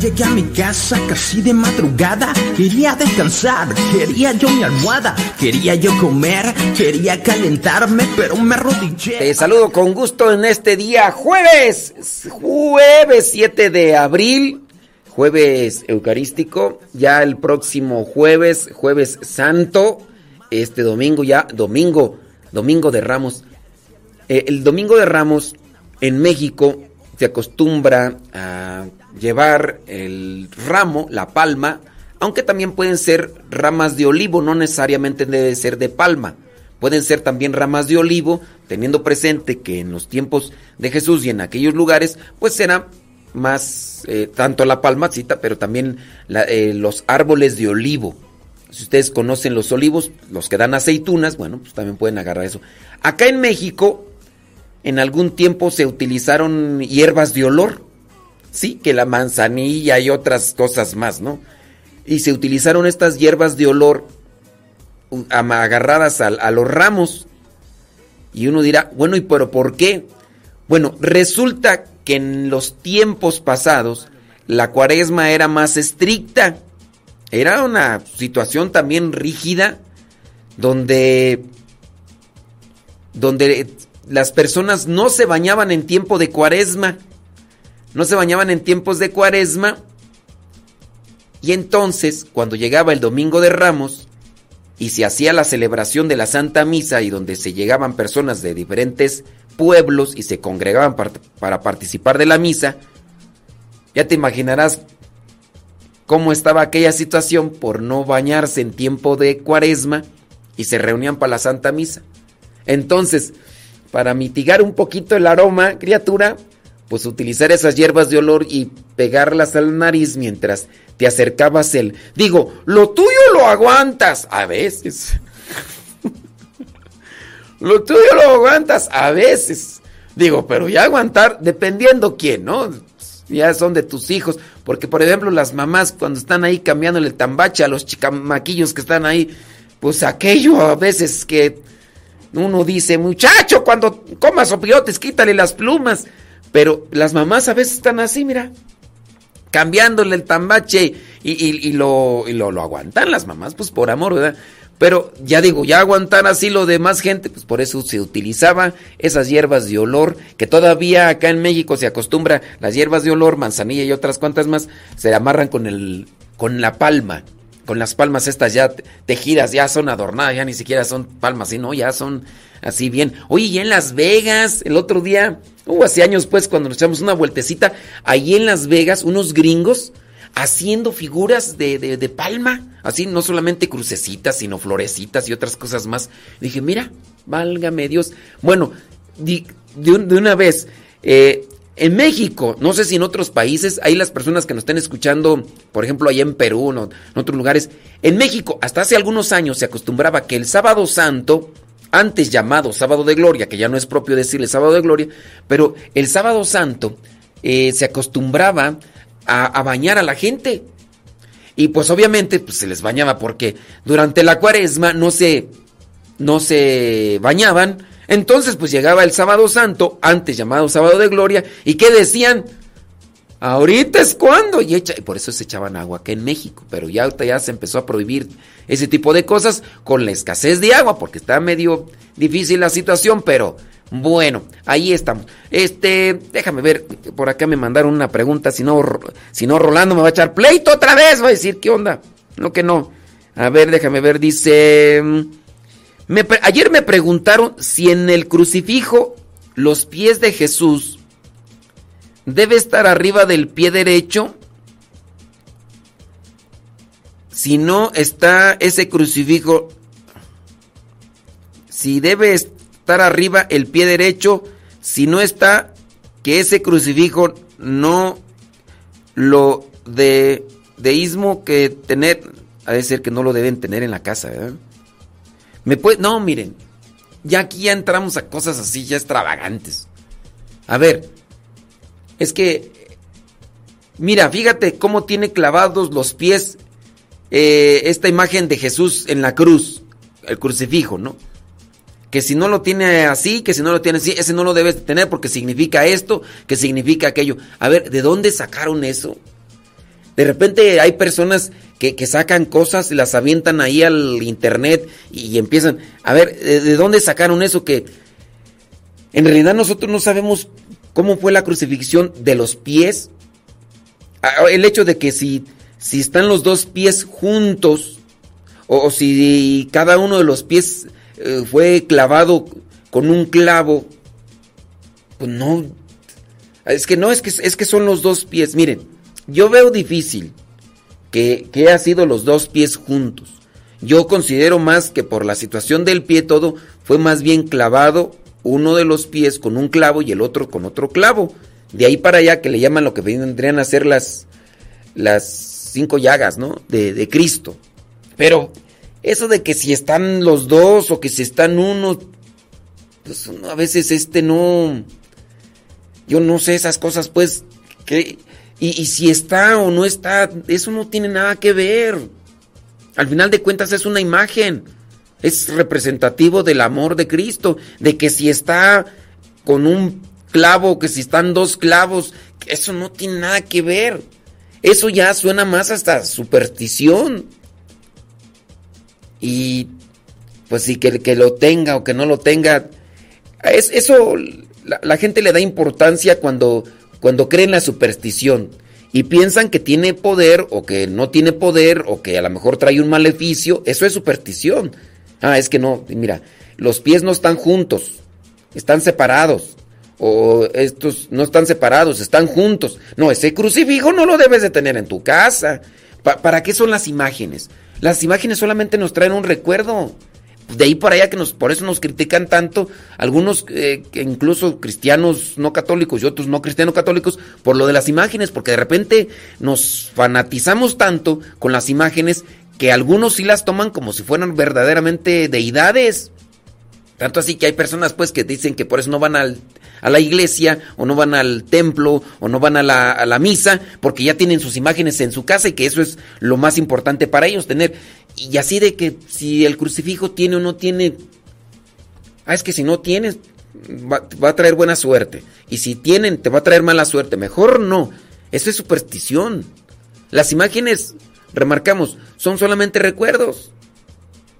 Llegué a mi casa casi de madrugada, quería descansar, quería yo mi almohada, quería yo comer, quería calentarme, pero me arrodillé. Te saludo con gusto en este día, jueves, jueves 7 de abril, jueves eucarístico, ya el próximo jueves, jueves santo, este domingo ya, domingo, domingo de Ramos. Eh, el domingo de Ramos en México se acostumbra a llevar el ramo, la palma, aunque también pueden ser ramas de olivo, no necesariamente debe ser de palma. Pueden ser también ramas de olivo, teniendo presente que en los tiempos de Jesús y en aquellos lugares, pues será más, eh, tanto la palmacita, pero también eh, los árboles de olivo Si ustedes conocen los olivos, los que dan aceitunas, bueno, pues también pueden agarrar eso. Acá en México, en algún tiempo se utilizaron hierbas de olor. Sí, que la manzanilla y otras cosas más, ¿no? Y se utilizaron estas hierbas de olor agarradas a, los ramos. Y uno dirá, bueno, ¿y pero por qué? Bueno, resulta que en los tiempos pasados la cuaresma era más estricta. Era una situación también rígida donde donde las personas no se bañaban en tiempo de cuaresma. No se bañaban en tiempos de cuaresma. Y entonces, cuando llegaba el domingo de Ramos y se hacía la celebración de la Santa Misa y donde se llegaban personas de diferentes pueblos y se congregaban para, participar de la misa, ya te imaginarás cómo estaba aquella situación por no bañarse en tiempo de cuaresma y se reunían para la Santa Misa. Entonces, para mitigar un poquito el aroma, criatura, pues utilizar esas hierbas de olor y pegarlas al nariz mientras te acercabas el... Digo, lo tuyo lo aguantas a veces. <laughs> lo tuyo lo aguantas a veces. Digo, pero ya aguantar, dependiendo quién, ¿no? Ya son de tus hijos. Porque, por ejemplo, las mamás cuando están ahí cambiándole el tambache a los chicamaquillos que están ahí, pues aquello a veces que uno dice, muchacho, cuando comas opiotes, quítale las plumas. Pero las mamás a veces están así, mira, cambiándole el tambache y, lo, lo, aguantan las mamás, pues por amor, ¿verdad? Pero ya digo, ya aguantar así lo de más gente, pues por eso se utilizaba esas hierbas de olor, que todavía acá en México se acostumbra, las hierbas de olor, manzanilla y otras cuantas más, se amarran con el, con la palma con las palmas estas ya tejidas, ya son adornadas, ya ni siquiera son palmas, sino ya son así bien. Oye, y en Las Vegas, el otro día, uh, hace años pues, cuando nos echamos una vueltecita, ahí en Las Vegas, unos gringos haciendo figuras de, de, palma, así no solamente crucecitas, sino florecitas y otras cosas más. dije, mira, válgame Dios. Bueno, de, de una vez, eh, en México, no sé si en otros países, hay las personas que nos estén escuchando, por ejemplo, allá en Perú, en otros lugares. En México, hasta hace algunos años se acostumbraba que el sábado santo, antes llamado sábado de gloria, que ya no es propio decirle sábado de gloria, pero el sábado santo eh, se acostumbraba a, bañar a la gente. Y pues obviamente pues, se les bañaba porque durante la cuaresma no se, no se bañaban entonces, pues llegaba el sábado santo, antes llamado sábado de gloria, y ¿qué decían? Ahorita es cuando. Y, por eso se echaban agua acá en México. Pero ya, ya se empezó a prohibir ese tipo de cosas con la escasez de agua, porque está medio difícil la situación, pero bueno, ahí estamos. Este, déjame ver, por acá me mandaron una pregunta, si no, si no Rolando me va a echar pleito otra vez, va a decir, ¿qué onda? No que no. A ver, déjame ver, dice ayer me preguntaron si en el crucifijo los pies de Jesús debe estar arriba del pie derecho. Si no está ese crucifijo, si debe estar arriba el pie derecho, si no está, que ese crucifijo no lo de deísmo que tener, a decir que no lo deben tener en la casa, ¿verdad? Me puede, no, miren, ya aquí ya entramos a cosas así, ya extravagantes. A ver, es que, mira, fíjate cómo tiene clavados los pies eh, esta imagen de Jesús en la cruz, el crucifijo, ¿no? Que si no lo tiene así, que si no lo tiene así, ese no lo debes tener porque significa esto, que significa aquello. A ver, ¿de dónde sacaron eso? De repente hay personas que, sacan cosas y las avientan ahí al internet y, empiezan. A ver, ¿de, dónde sacaron eso? Que en realidad nosotros no sabemos cómo fue la crucifixión de los pies. Ah, el hecho de que si, si están los dos pies juntos, o, si cada uno de los pies eh, fue clavado con un clavo, pues no. Es que no, es que, es que son los dos pies. Miren, yo veo difícil que, que ha sido los dos pies juntos. Yo considero más que por la situación del pie todo fue más bien clavado uno de los pies con un clavo y el otro con otro clavo. De ahí para allá que le llaman lo que vendrían a ser las, las cinco llagas, ¿no? De, de Cristo. Pero eso de que si están los dos o que si están uno, pues a veces este no, yo no sé esas cosas, pues, que, y, y si está o no está, eso no tiene nada que ver. Al final de cuentas es una imagen, es representativo del amor de Cristo, de que si está con un clavo, que si están dos clavos, eso no tiene nada que ver. Eso ya suena más hasta superstición. Y pues sí, que, que lo tenga o que no lo tenga. Es, eso la, gente le da importancia cuando, cuando cree en la superstición y piensan que tiene poder o que no tiene poder o que a lo mejor trae un maleficio. Eso es superstición. Ah, es que no, mira, los pies no están juntos, están separados. O estos no están separados, están juntos. No, ese crucifijo no lo debes de tener en tu casa. ¿Para qué son las imágenes? Las imágenes solamente nos traen un recuerdo. De ahí para allá que nos, por eso nos critican tanto algunos, eh, incluso cristianos no católicos y otros no cristianos católicos, por lo de las imágenes, porque de repente nos fanatizamos tanto con las imágenes que algunos sí las toman como si fueran verdaderamente deidades. Tanto así que hay personas pues que dicen que por eso no van al, a la iglesia o no van al templo o no van a la, a la, misa porque ya tienen sus imágenes en su casa y que eso es lo más importante para ellos tener. Y así de que si el crucifijo tiene o no tiene, ah, es que si no tienes, va, va a traer buena suerte. Y si tienen, te va a traer mala suerte. Mejor no. Eso es superstición. Las imágenes, remarcamos, son solamente recuerdos.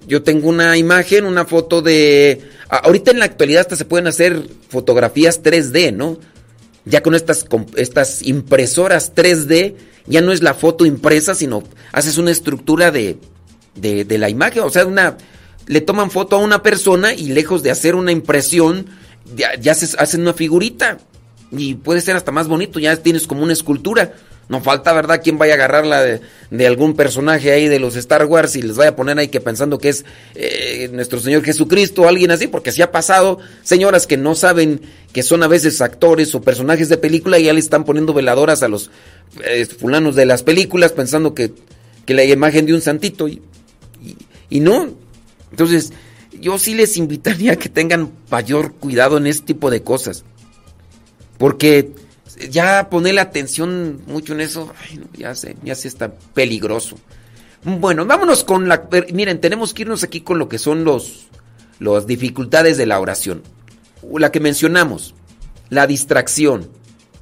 Yo tengo una imagen, una foto de... Ahorita en la actualidad hasta se pueden hacer fotografías 3D, ¿no? Ya con estas, estas impresoras 3D, ya no es la foto impresa, sino haces una estructura de, de, la imagen. O sea, una, le toman foto a una persona y lejos de hacer una impresión, ya, ya se hacen una figurita. Y puede ser hasta más bonito, ya tienes como una escultura. No falta, ¿verdad?, quien vaya a agarrarla de, algún personaje ahí de los Star Wars y les vaya a poner ahí que pensando que es eh, nuestro Señor Jesucristo o alguien así, porque si ha pasado señoras que no saben que son a veces actores o personajes de película y ya le están poniendo veladoras a los eh, fulanos de las películas pensando que, que la imagen de un santito y, y, y no. Entonces, yo sí les invitaría a que tengan mayor cuidado en este tipo de cosas. Porque ya ponerle atención mucho en eso, ya sé, ya sé, está peligroso. Bueno, vámonos con la... Miren, tenemos que irnos aquí con lo que son los, las dificultades de la oración. La que mencionamos, la distracción.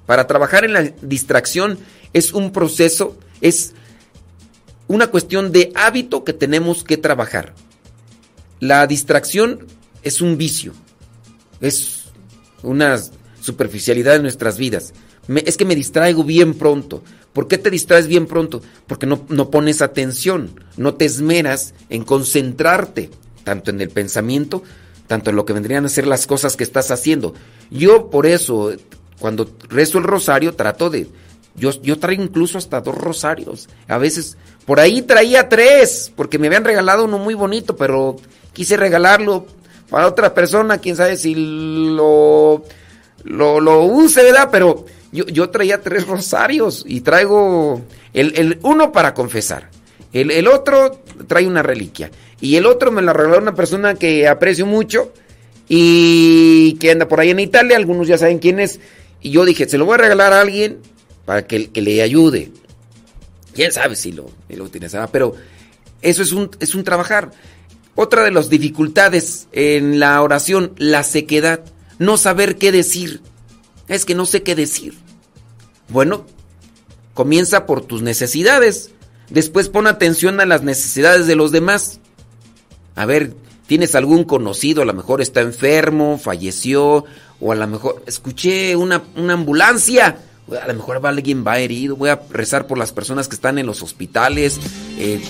Para trabajar en la distracción es un proceso, es una cuestión de hábito que tenemos que trabajar. La distracción es un vicio, es una superficialidad de nuestras vidas es que me distraigo bien pronto. ¿Por qué te distraes bien pronto? Porque no, no pones atención, no te esmeras en concentrarte, tanto en el pensamiento, tanto en lo que vendrían a ser las cosas que estás haciendo. Yo por eso, cuando rezo el rosario, trato de... Yo, yo traigo incluso hasta dos rosarios. A veces, por ahí traía tres, porque me habían regalado uno muy bonito, pero quise regalarlo para otra persona, quién sabe si lo, lo, lo use, ¿verdad? Pero yo, traía tres rosarios y traigo el, uno para confesar. El, otro trae una reliquia. Y el otro me lo regaló una persona que aprecio mucho y que anda por ahí en Italia. Algunos ya saben quién es. Y yo dije, se lo voy a regalar a alguien para que, le ayude. Quién sabe si lo, lo utilizará, pero eso es un, es un trabajar. Otra de las dificultades en la oración, la sequedad. No saber qué decir. Es que no sé qué decir. Bueno, comienza por tus necesidades. Después pon atención a las necesidades de los demás. A ver, ¿tienes algún conocido? A lo mejor está enfermo, falleció, o a lo mejor escuché una, ambulancia. A lo mejor alguien va herido. Voy a rezar por las personas que están en los hospitales. Eh.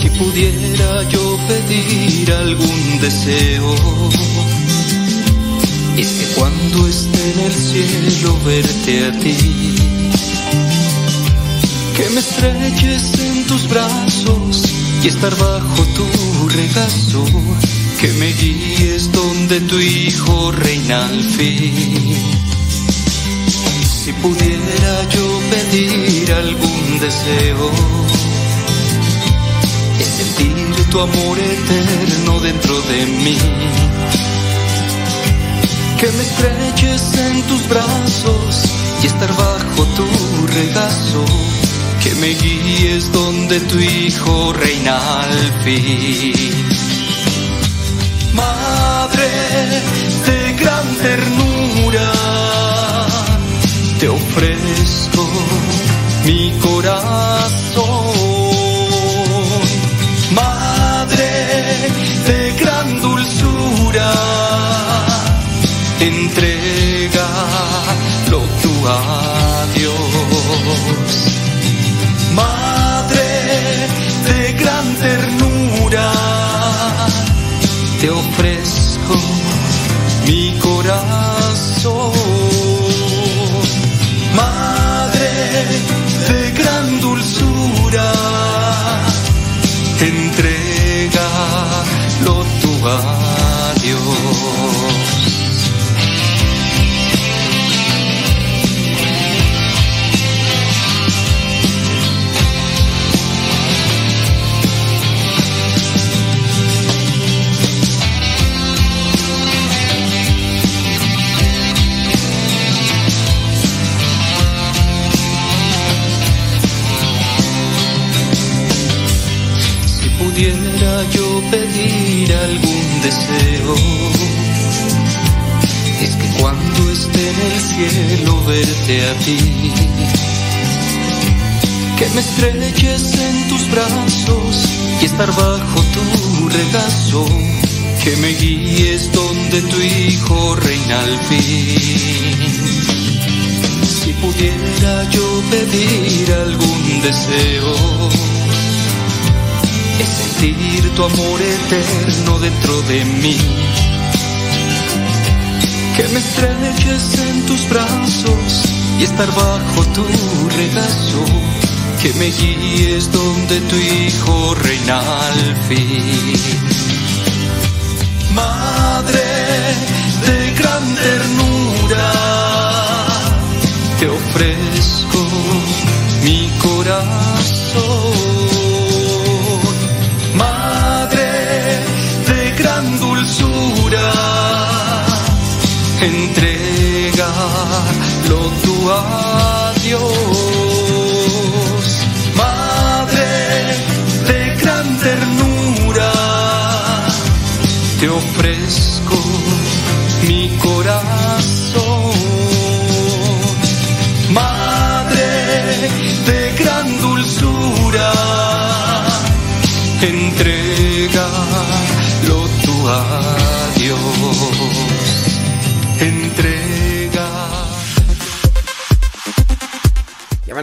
Si pudiera yo pedir algún deseo es que cuando esté en el cielo verte a ti, que me estrelles en tus brazos y estar bajo tu regazo, que me guíes donde tu hijo reina al fin. Si pudiera yo pedir algún deseo, tu amor eterno dentro de mí. Que me estreches en tus brazos y estar bajo tu regazo. Que me guíes donde tu hijo reina al fin. Madre de gran ternura, te ofrezco verte a ti, que me estreches en tus brazos y estar bajo tu regazo, que me guíes donde tu hijo reina al fin. Si pudiera yo pedir algún deseo, es sentir tu amor eterno dentro de mí. Que me estreches en tus brazos y estar bajo tu regazo. Que me guíes donde tu hijo reina al fin. Madre de gran ternura, te ofrezco mi corazón. A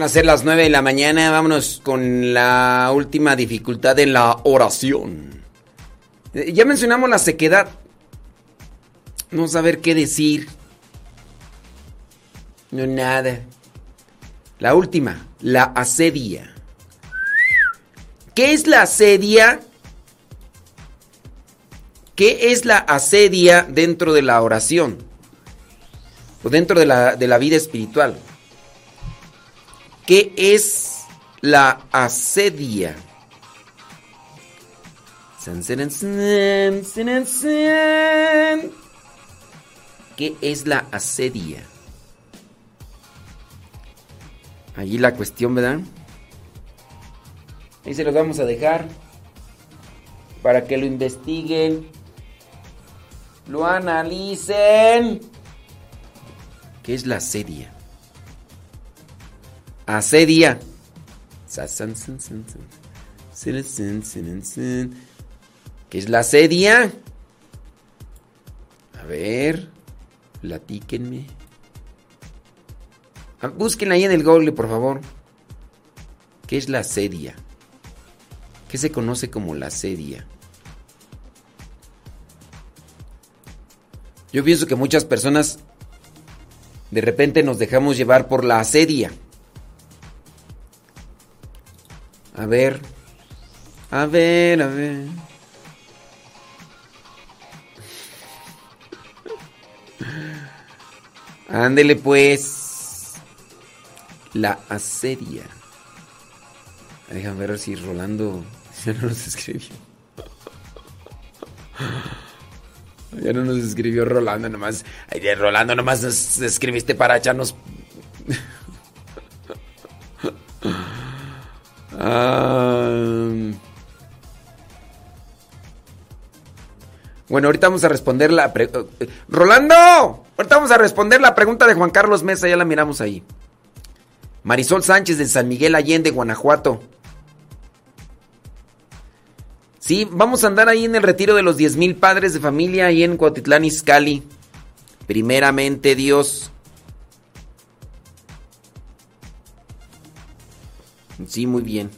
a ser las 9 de la mañana. Vámonos con la última dificultad en la oración. Eh, Ya mencionamos la sequedad. No saber qué decir. No nada. La última, la asedia. ¿Qué es la asedia? ¿Qué es la asedia dentro de la oración? O dentro de la, de la vida espiritual. ¿Qué es la asedia? ¿Qué es la asedia? Allí la cuestión, ¿verdad? Ahí se los vamos a dejar para que lo investiguen, lo analicen. ¿Qué es la asedia? Sin. ¿Qué es la asedia? A ver, platíquenme. Ah, Búsquenla ahí en el Google, por favor. ¿Qué es la asedia? ¿Qué se conoce como la asedia? Yo pienso que muchas personas de repente nos dejamos llevar por la asedia. A ver. A ver, a ver. Ándele pues. La asedia. Déjame ver si Rolando ya no nos escribió. Ya no nos escribió Rolando nomás. Ay, Rolando nomás nos escribiste para echarnos. Ah. Bueno, ahorita vamos a responder la pregunta. ¡Rolando! Ahorita vamos a responder la pregunta de Juan Carlos Mesa, ya la miramos ahí. Marisol Sánchez de San Miguel Allende, Guanajuato. Sí, vamos a andar ahí en el retiro de los 10 mil padres de familia ahí en Cuautitlán Izcalli. Primeramente, Dios. Sí, muy bien.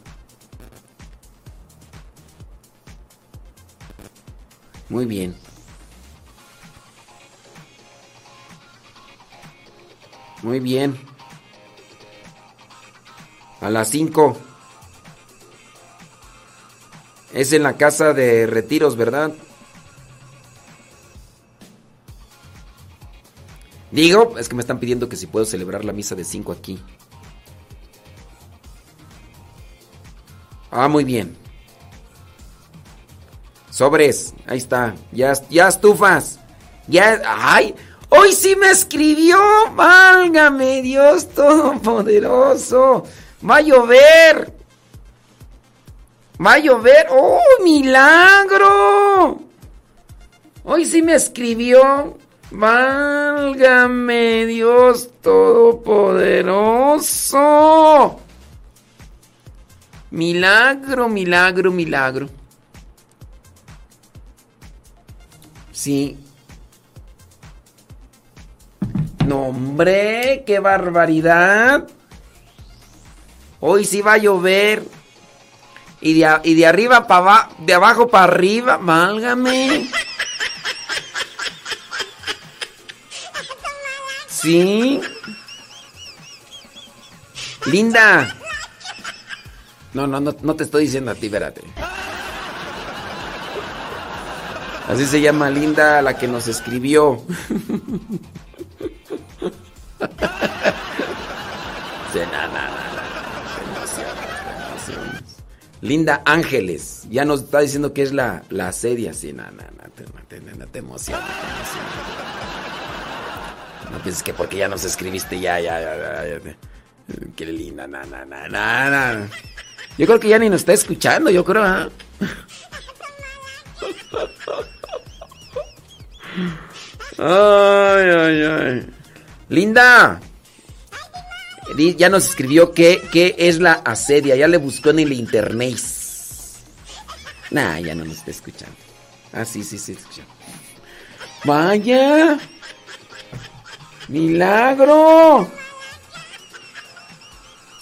Muy bien. Muy bien. A las 5. Es en la casa de retiros, ¿verdad? Digo, es que me están pidiendo que si puedo celebrar la misa de 5 aquí. Ah, muy bien. Sobres, ahí está. Ya, ya estufas. Ya, ay, hoy sí me escribió. Válgame Dios Todopoderoso. Va a llover. Va a llover. ¡Oh, milagro! Hoy sí me escribió. Válgame Dios Todopoderoso. Milagro, milagro, milagro. Sí. No, hombre, qué barbaridad. Hoy sí va a llover. Y de, y de arriba para abajo, de abajo para arriba, válgame. Sí. Linda. No, no, no, no te estoy diciendo a ti, espérate. Así se llama Linda la que nos escribió. Linda Ángeles. Ya nos está diciendo que es la, la. Sí, no, no, no, te, no, te emociones. No pienses que porque ya nos escribiste, ya, ya, ya, ya. qué linda, no, no, no, no, Yo creo que ya ni nos está escuchando, yo creo, ¿ah? Ay, ay, ay. Linda. Ya nos escribió que, es la asedia. Ya le buscó en el internet. Nah, ya no nos está escuchando. Ah, sí, sí, sí, escuchando. Vaya. Milagro.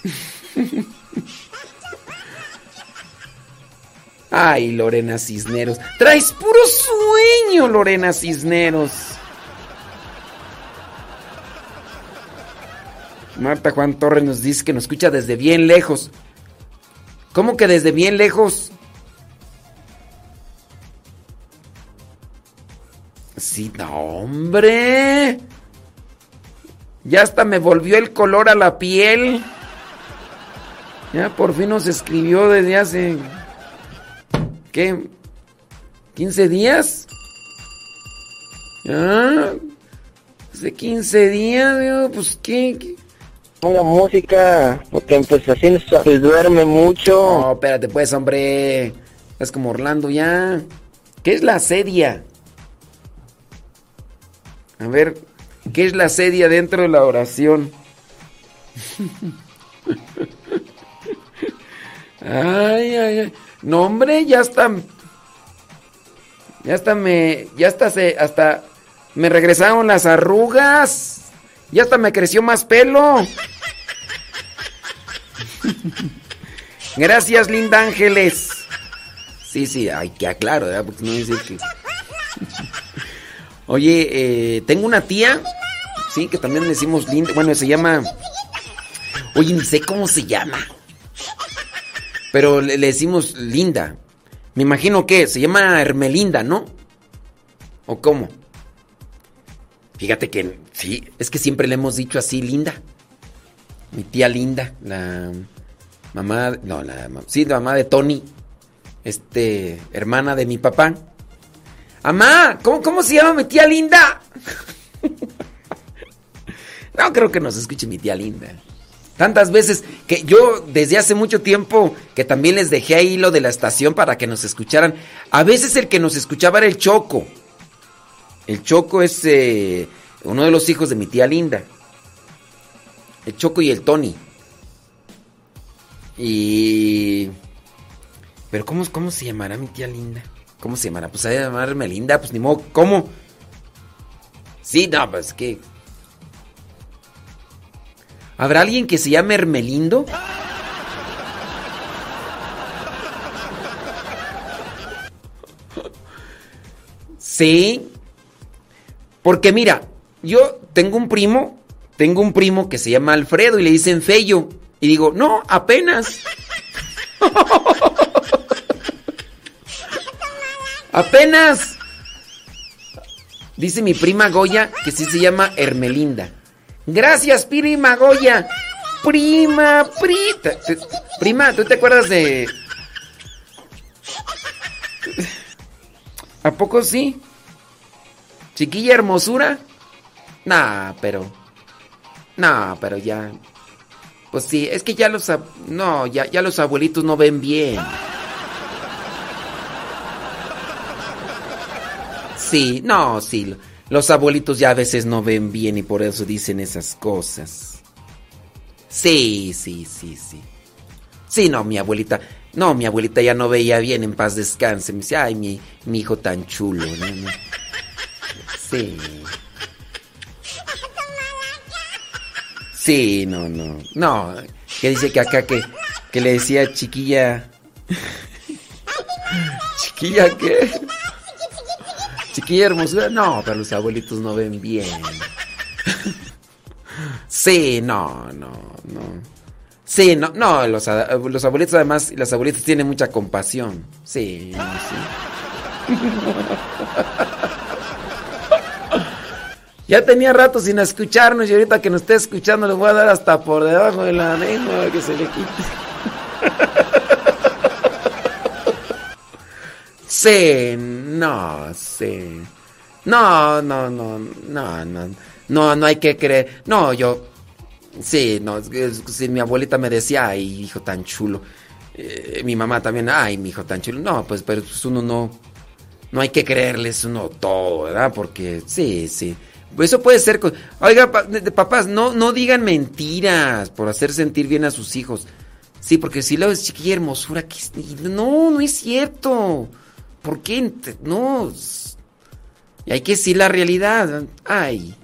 <laughs> Ay, Lorena Cisneros. Traes puro sueño, Lorena Cisneros. Marta Juan Torres nos dice que nos escucha desde bien lejos. ¿Cómo que desde bien lejos? Sí, no, hombre. Ya hasta me volvió el color a la piel. Ya por fin nos escribió desde hace... ¿Qué? ¿15 días? Ya. Hace 15 días, pues ¿qué? qué? ponga música, porque pues así se duerme mucho. No, espérate pues, hombre. Es como Orlando ya. ¿Qué es la sedia? A ver, ¿qué es la sedia dentro de la oración? <laughs> ay, ay, ay. No, hombre, ya está. Ya está me. Ya está se. Hasta. Me regresaron las arrugas. Ya hasta me creció más pelo. Gracias, Linda Ángeles. Sí, sí, hay que aclaro, ¿verdad? Porque no decir que... Oye, eh, tengo una tía, sí, que también le decimos Linda. Bueno, se llama. Oye, ni sé cómo se llama. Pero le, decimos Linda. Me imagino que se llama Hermelinda, ¿no? ¿O cómo? Fíjate que sí, es que siempre le hemos dicho así, Linda. Mi tía Linda, la mamá, no, la sí, la mamá de Tony, este, hermana de mi papá. Amá, ¿cómo, ¿cómo se llama mi tía linda? <laughs> no creo que nos escuche mi tía linda. Tantas veces que yo desde hace mucho tiempo que también les dejé ahí lo de la estación para que nos escucharan. A veces el que nos escuchaba era el Choco. El Choco es eh, uno de los hijos de mi tía Linda. El Choco y el Tony. Y... Pero ¿cómo, cómo se llamará mi tía Linda? ¿Cómo se llamará? Pues a llamarme Linda, pues ni modo. ¿Cómo? Sí, no, pues que... ¿Habrá alguien que se llame Hermelindo? Sí. Porque mira, yo tengo un primo, tengo un primo que se llama Alfredo y le dicen Fello. Y digo, no, apenas. <laughs> apenas. Dice mi prima Goya que sí se llama Hermelinda. Gracias, prima Goya. Prima. Prima, ¿tú te acuerdas de... ¿A poco sí? Chiquilla hermosura. Nah, pero... Nah, pero ya... Pues sí, es que ya los... No, ya, ya los abuelitos no ven bien. Sí, no, sí. Los abuelitos ya a veces no ven bien y por eso dicen esas cosas. Sí, sí, sí, sí. Sí, no, mi abuelita. No, mi abuelita ya no veía bien, en paz descanse. Me dice, ay, mi, hijo tan chulo. ¿no? Sí. Sí, no, no. No, que dice que acá que, que le decía chiquilla. <laughs> ¿Chiquilla qué? Chiquilla hermosura. No, pero los abuelitos no ven bien. Sí, no, no, no. Sí, no, no, los, los abuelitos además, las abuelitas tienen mucha compasión. Sí, sí. Ya tenía rato sin escucharnos y ahorita que nos esté escuchando le voy a dar hasta por debajo de la lengua que se le quite. Sí, no, sí. No, no, no, no, no. No, no hay que creer. No, yo. Sí, no. Si mi abuelita me decía, ay, hijo tan chulo. Eh, mi mamá también, ay, mi hijo tan chulo. No, pues, pero pues uno no. No hay que creerles uno todo, ¿verdad? Porque, sí, sí. Eso puede ser. Oiga, papás, no, no digan mentiras por hacer sentir bien a sus hijos. Sí, porque si lo es chiquilla hermosura, que no, no es cierto. ¿Por qué? No. Y hay que decir la realidad. Ay.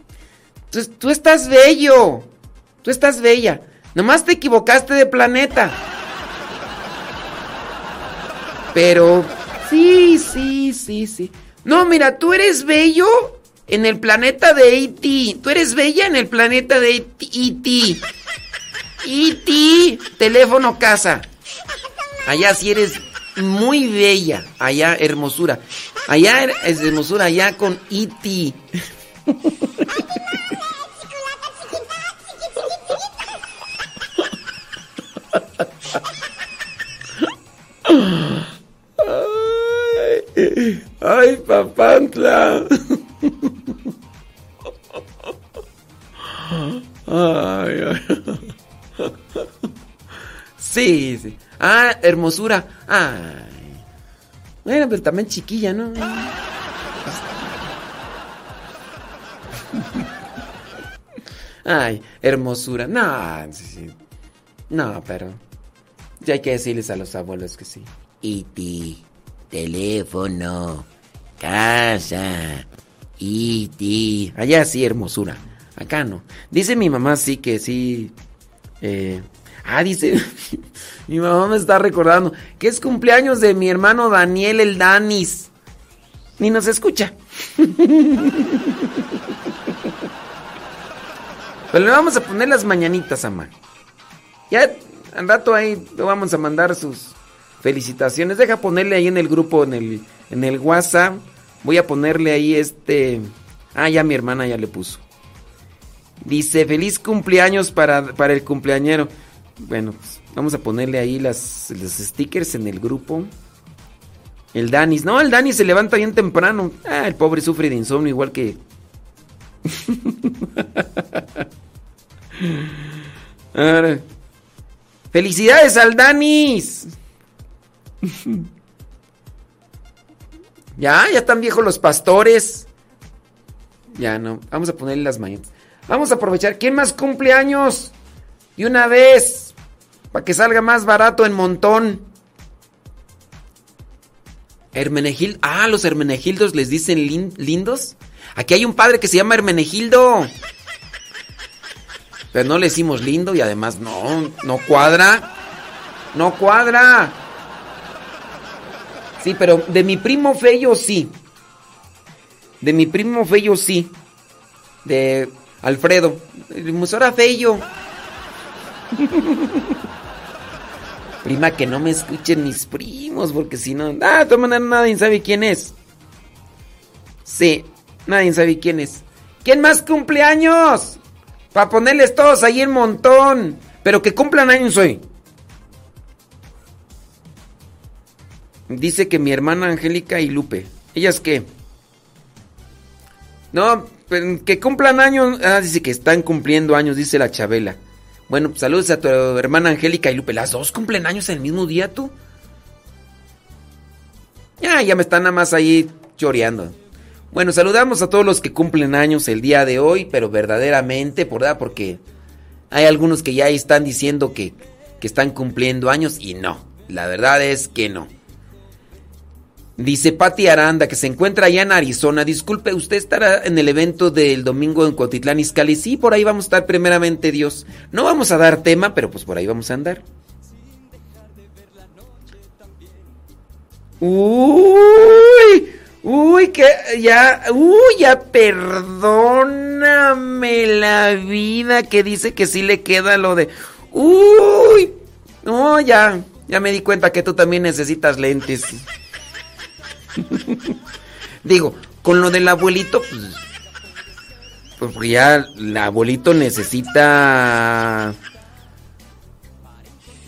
Tú, tú estás bello. Tú estás bella. Nomás te equivocaste de planeta. Pero. Sí, sí, sí, sí. No, mira, tú eres bello en el planeta de E.T. Tú eres bella en el planeta de E.T. E.T. Teléfono casa. Allá sí eres muy bella. Allá hermosura. Allá es hermosura, allá con E.T. Ay, ay, papantla. Ay, ay. Sí, sí. Ah, hermosura. Ay. Bueno, pero también chiquilla, ¿no? Ay, hermosura. No, sí, sí. No, pero. Ya hay que decirles a los abuelos que sí. Y ti, teléfono, casa, y ti. Allá sí, hermosura. Acá no. Dice mi mamá sí que sí. Eh, ah, dice. <laughs> mi mamá me está recordando que es cumpleaños de mi hermano Daniel el Danis. Ni nos escucha. <laughs> Pero le vamos a poner las mañanitas, a Ya al rato ahí le vamos a mandar sus felicitaciones. Deja ponerle ahí en el grupo, en el, en el WhatsApp. Voy a ponerle ahí este. Ah, ya mi hermana ya le puso. Dice, feliz cumpleaños para, para el cumpleañero. Bueno, pues vamos a ponerle ahí las, los stickers en el grupo. El Danis. No, el Danis se levanta bien temprano. Ah, el pobre sufre de insomnio igual que... <laughs> ¡Felicidades al Danis! <laughs> ya, ya están viejos los pastores. Ya no, vamos a ponerle las mañanas. Vamos a aprovechar. ¿Quién más cumple años? Y una vez, para que salga más barato en montón. Hermenegildo. Ah, los Hermenegildos les dicen lindos. Aquí hay un padre que se llama Hermenegildo. Pero no le decimos lindo y además no, no cuadra. No cuadra. Sí, pero de mi primo Fello sí. De mi primo Fello sí. De Alfredo. Musora Fello. <laughs> Prima, que no me escuchen mis primos, porque si no. Ah, maneras nadie sabe quién es. Sí, nadie sabe quién es. ¿Quién más cumple años? Para ponerles todos ahí en montón. Pero que cumplan años hoy. Dice que mi hermana Angélica y Lupe. ¿Ellas qué? No, que cumplan años. Ah, dice que están cumpliendo años, dice la Chabela. Bueno, pues, saludos a tu hermana Angélica y Lupe. ¿Las dos cumplen años el mismo día tú? Ya, ya me están nada más ahí choreando. Bueno, saludamos a todos los que cumplen años el día de hoy, pero verdaderamente, ¿verdad? Porque hay algunos que ya están diciendo que, que están cumpliendo años y no. La verdad es que no. Dice Patti Aranda que se encuentra allá en Arizona. Disculpe, ¿usted estará en el evento del domingo en Cotitlán Izcalli? Sí, por ahí vamos a estar primeramente Dios. No vamos a dar tema, pero pues por ahí vamos a andar. Uy, uy, que ya, uy, ya perdóname la vida que dice que sí le queda lo de, uy, no, ya, ya me di cuenta que tú también necesitas lentes. <laughs> Digo, con lo del abuelito, pues, pues ya el abuelito necesita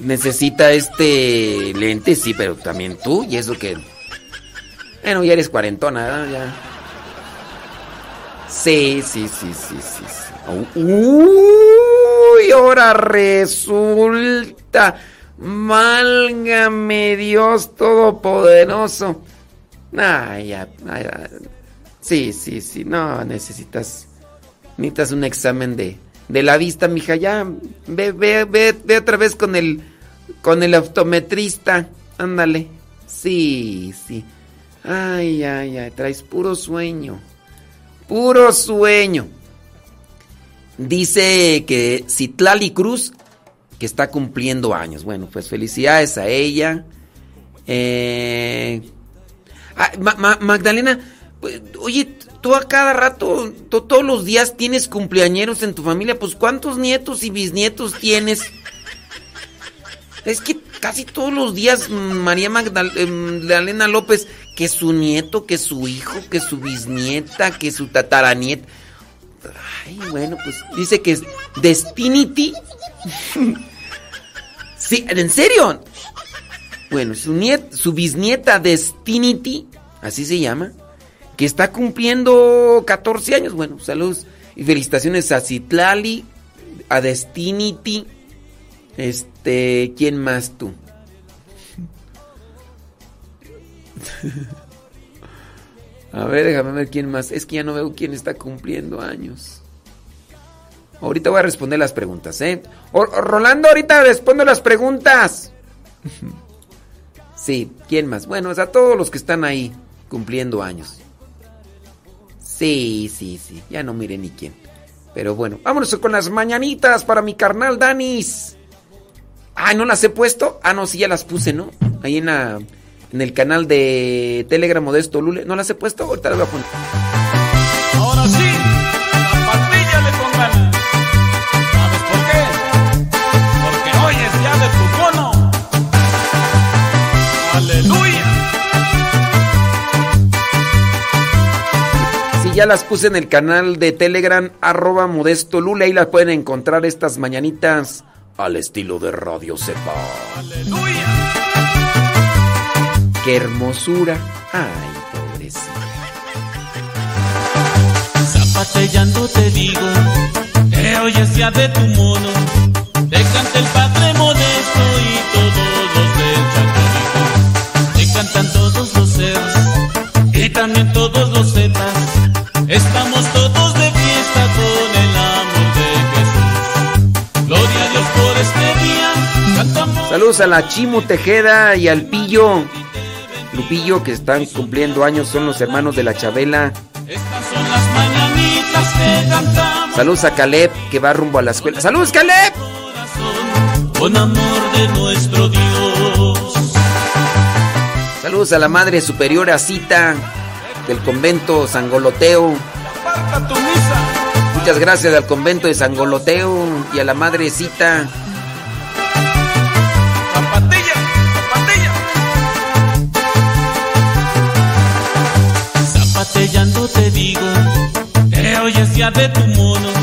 necesita este lente, sí, pero también tú, y eso que. Bueno, ya eres cuarentona, Ya. Sí, sí, sí, sí, sí. Uy, ahora resulta. Válgame Dios Todopoderoso. Ay, ya, Sí, sí, sí. No, necesitas. Necesitas un examen de, de la vista, mija. Ya. Ve, ve, ve, ve otra vez con el con el optometrista. Ándale. Sí, sí. Ay, ay, ay. Traes puro sueño. Puro sueño. Dice que Citlali Cruz, que está cumpliendo años. Bueno, pues felicidades a ella. Eh, ah, Magdalena, pues, oye, tú a cada rato, todos los días tienes cumpleañeros en tu familia. Pues, ¿cuántos nietos y bisnietos tienes? Es que casi todos los días María Magdalena López, que su nieto, que su hijo, que su bisnieta, que su tataranieta. Ay, bueno, pues dice que es Destinity. <laughs> sí, ¿en serio? Bueno, su, su bisnieta Destinity, así se llama, que está cumpliendo 14 años. Bueno, saludos y felicitaciones a Citlali, a Destinity este, ¿quién más tú? <laughs> A ver, déjame ver quién más. Es que ya no veo quién está cumpliendo años. Ahorita voy a responder las preguntas, ¿eh? Rolando, ahorita respondo las preguntas. <laughs> Sí, ¿quién más? Bueno, es a todos los que están ahí cumpliendo años. Sí, sí, sí. Ya no mire ni quién. Pero bueno, vámonos con las mañanitas para mi carnal Danis. Ah, ¿no las he puesto? Ah, no, sí, ya las puse, ¿no? Ahí en, la, en el canal de Telegram Modesto Lule. ¿No las he puesto? Ahorita las voy a poner. Ya las puse en el canal de Telegram, arroba Modesto Lule. Ahí las pueden encontrar estas mañanitas al estilo de Radio Cepa. ¡Aleluya! qué hermosura. Ay, pobrecita. Zapatellando te digo, que hoy es día de tu mono. Te canta el padre modesto y todos los del Chaco Te cantan todos los seres y también todos los zetas. Estamos todos de fiesta con el amor de Jesús. Gloria a Dios por este día. Cantamos. Saludos a la Chimo Tejeda y al Pillo. Lupillo que están cumpliendo años son los hermanos de la Chabela. Estas son las mañanitas que cantamos. Saludos a Caleb que va rumbo a la escuela. ¡Saludos, Caleb! Con amor de nuestro Dios. Saludos a la Madre Superiora Cita del convento San Goloteo. Muchas gracias al convento de San Goloteo y a la Madre Cita. Zapatilla, zapatilla. Zapatellando te digo, que hoy es día de tu mono.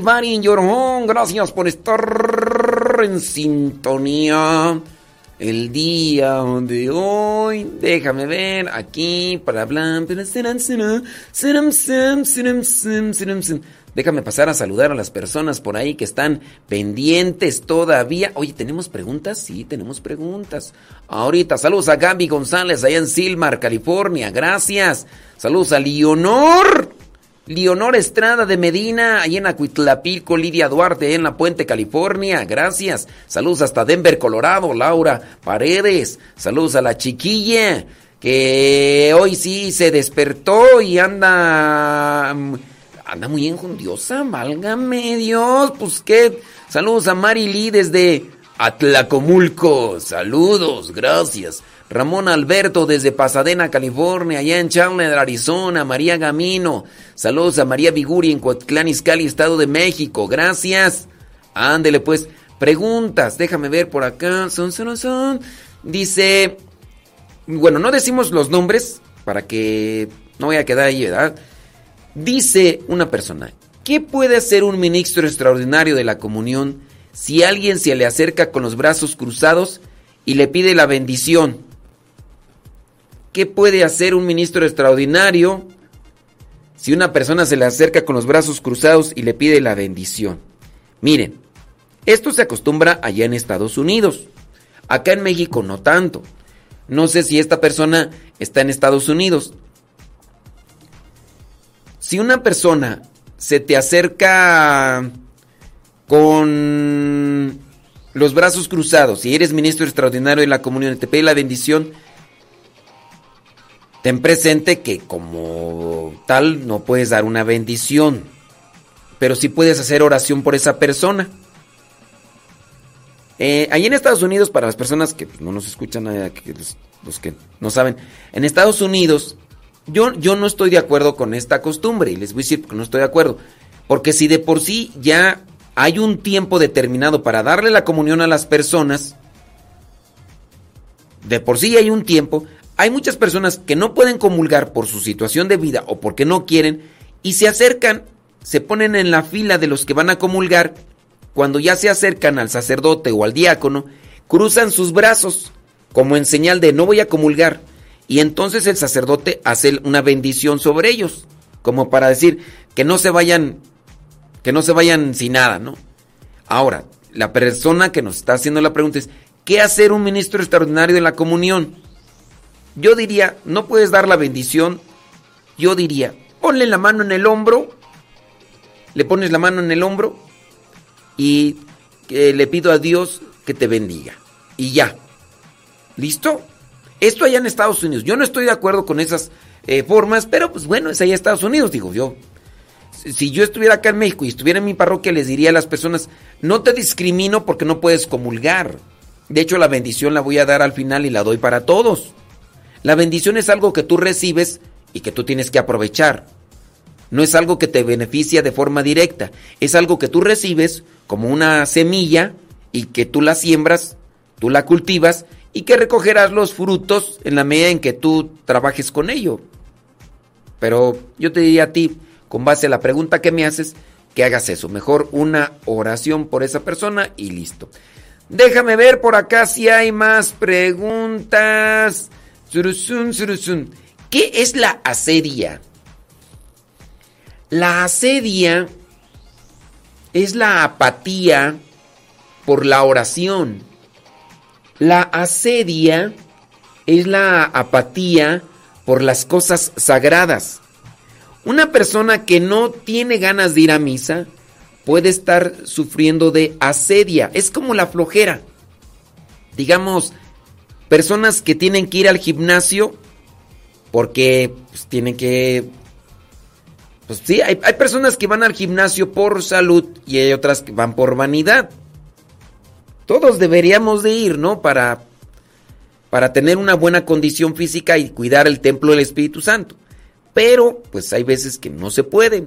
Everybody in Gracias por estar en sintonía. El día de hoy, déjame ver aquí para hablar. Déjame pasar a saludar a las personas por ahí que están pendientes todavía. Oye, ¿tenemos preguntas? Sí, tenemos preguntas. Ahorita, saludos a Gaby González allá en Silmar, California. Gracias. Saludos a Leonor. Leonor Estrada de Medina, ahí en Acuitlapilco, Lidia Duarte, en La Puente, California. Gracias. Saludos hasta Denver, Colorado. Laura Paredes. Saludos a la chiquilla que hoy sí se despertó y anda mm, anda muy enjundiosa, válgame Dios, pues qué. Saludos a Mari Lee desde Atlacomulco, saludos, gracias. Ramón Alberto desde Pasadena, California, allá en Chandler, Arizona, María Gamino, saludos a María Viguri en Coatlán, Izcalli, Estado de México, gracias. Ándele pues, preguntas, déjame ver por acá, son, son, son. Dice, bueno, no decimos los nombres para que no vaya a quedar ahí, ¿verdad? Dice una persona, ¿qué puede hacer un ministro extraordinario de la comunión si alguien se le acerca con los brazos cruzados y le pide la bendición? ¿Qué puede hacer un ministro extraordinario si una persona se le acerca con los brazos cruzados y le pide la bendición? Miren, esto se acostumbra allá en Estados Unidos. Acá en México no tanto. No sé si esta persona está en Estados Unidos. Si una persona se te acerca con los brazos cruzados y eres ministro extraordinario de la comunión y te pide la bendición, ten presente que como tal no puedes dar una bendición, pero sí puedes hacer oración por esa persona. Eh, ahí en Estados Unidos, para las personas que no nos escuchan, eh, los, que no saben, en Estados Unidos yo, yo no estoy de acuerdo con esta costumbre y les voy a decir porque no estoy de acuerdo. Porque si de por sí ya hay un tiempo determinado para darle la comunión a las personas, de por sí hay un tiempo, hay muchas personas que no pueden comulgar por su situación de vida o porque no quieren y se acercan, se ponen en la fila de los que van a comulgar cuando ya se acercan al sacerdote o al diácono, cruzan sus brazos como en señal de no voy a comulgar. Y entonces el sacerdote hace una bendición sobre ellos, como para decir que no se vayan, que no se vayan sin nada, ¿no? Ahora, la persona que nos está haciendo la pregunta es, ¿qué hacer un ministro extraordinario de la comunión? Yo diría, no puedes dar la bendición, yo diría, ponle la mano en el hombro, le pones la mano en el hombro y le pido a Dios que te bendiga. Y ya. ¿Listo? Esto allá en Estados Unidos. Yo no estoy de acuerdo con esas eh, formas, pero pues bueno, es allá en Estados Unidos, digo yo. Si yo estuviera acá en México y estuviera en mi parroquia, les diría a las personas, no te discrimino porque no puedes comulgar. De hecho, la bendición la voy a dar al final y la doy para todos. La bendición es algo que tú recibes y que tú tienes que aprovechar. No es algo que te beneficia de forma directa. Es algo que tú recibes como una semilla y que tú la siembras, tú la cultivas y que recogerás los frutos en la medida en que tú trabajes con ello. Pero yo te diría a ti, con base a la pregunta que me haces, que hagas eso. Mejor una oración por esa persona y listo. Déjame ver por acá si hay más preguntas. ¿Qué es la asedia? La asedia es la apatía por la oración. La asedia es la apatía por las cosas sagradas. Una persona que no tiene ganas de ir a misa puede estar sufriendo de asedia. Es como la flojera. Digamos, personas que tienen que ir al gimnasio porque pues, tienen que pues sí, hay, personas que van al gimnasio por salud y hay otras que van por vanidad. Todos deberíamos de ir, ¿no? Para, para tener una buena condición física y cuidar el templo del Espíritu Santo. Pero, pues hay veces que no se puede.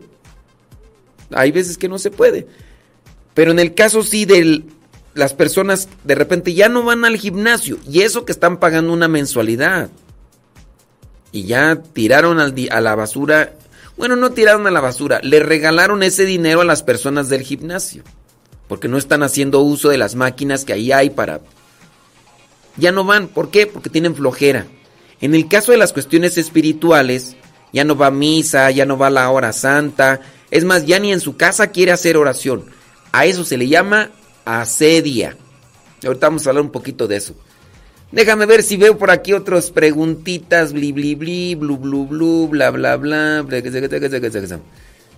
Hay veces que no se puede. Pero en el caso sí de las personas de repente ya no van al gimnasio y eso que están pagando una mensualidad. Y ya tiraron a la basura bueno, no tiraron a la basura, le regalaron ese dinero a las personas del gimnasio. Porque no están haciendo uso de las máquinas que ahí hay para... Ya no van, ¿por qué? Porque tienen flojera. En el caso de las cuestiones espirituales, ya no va a misa, ya no va a la hora santa. Es más, ya ni en su casa quiere hacer oración. A eso se le llama asedia. Ahorita vamos a hablar un poquito de eso. Déjame ver si veo por aquí otras preguntitas. Bli, bli, bli, blu, blu, blu, bla, bla, bla.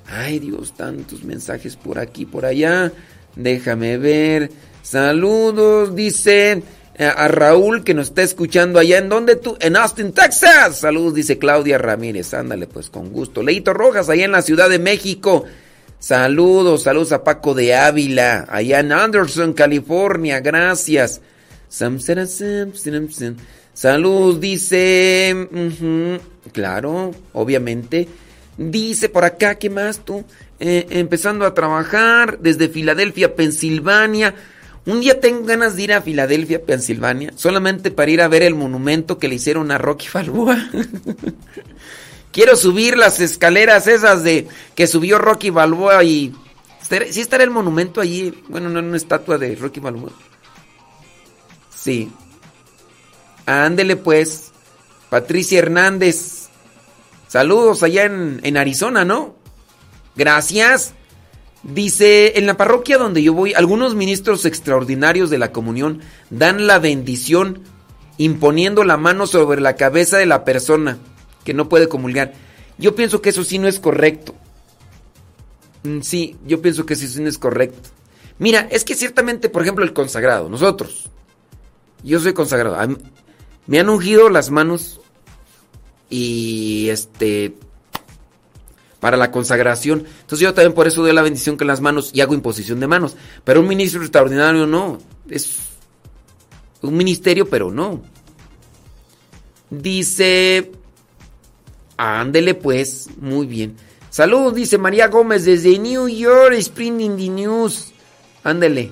Ay, Dios, tantos mensajes por aquí, por allá. Déjame ver. Saludos, dice eh, a Raúl que nos está escuchando allá. ¿En dónde tú? En Austin, Texas. Saludos, dice Claudia Ramírez. Ándale, pues con gusto. Leito Rojas, allá en la Ciudad de México. Saludos, saludos a Paco de Ávila, allá en Anderson, California. Gracias. Saludos, dice. Claro, obviamente. Dice por acá, ¿qué más tú? Eh, empezando a trabajar desde Filadelfia, Pensilvania. Un día tengo ganas de ir a Filadelfia, Pensilvania, solamente para ir a ver el monumento que le hicieron a Rocky Balboa. <laughs> Quiero subir las escaleras esas de que subió Rocky Balboa y ¿estará- sí estará el monumento allí, bueno, no una estatua de Rocky Balboa. Sí. Ándele pues, Patricia Hernández. Saludos allá en, en Arizona, ¿no? Gracias. Dice, en la parroquia donde yo voy, algunos ministros extraordinarios de la comunión dan la bendición imponiendo la mano sobre la cabeza de la persona que no puede comulgar. Yo pienso que eso sí no es correcto. Mm, Sí, yo pienso que eso sí no es correcto. Mira, es que ciertamente, por ejemplo, el consagrado, nosotros, yo soy consagrado, me han ungido las manos y este para la consagración. Entonces yo también por eso doy la bendición con las manos y hago imposición de manos. Pero un ministro extraordinario no. Es un ministerio, pero no. Dice... Ándele pues, muy bien. Saludos, dice María Gómez desde New York, Spring in the News. Ándele.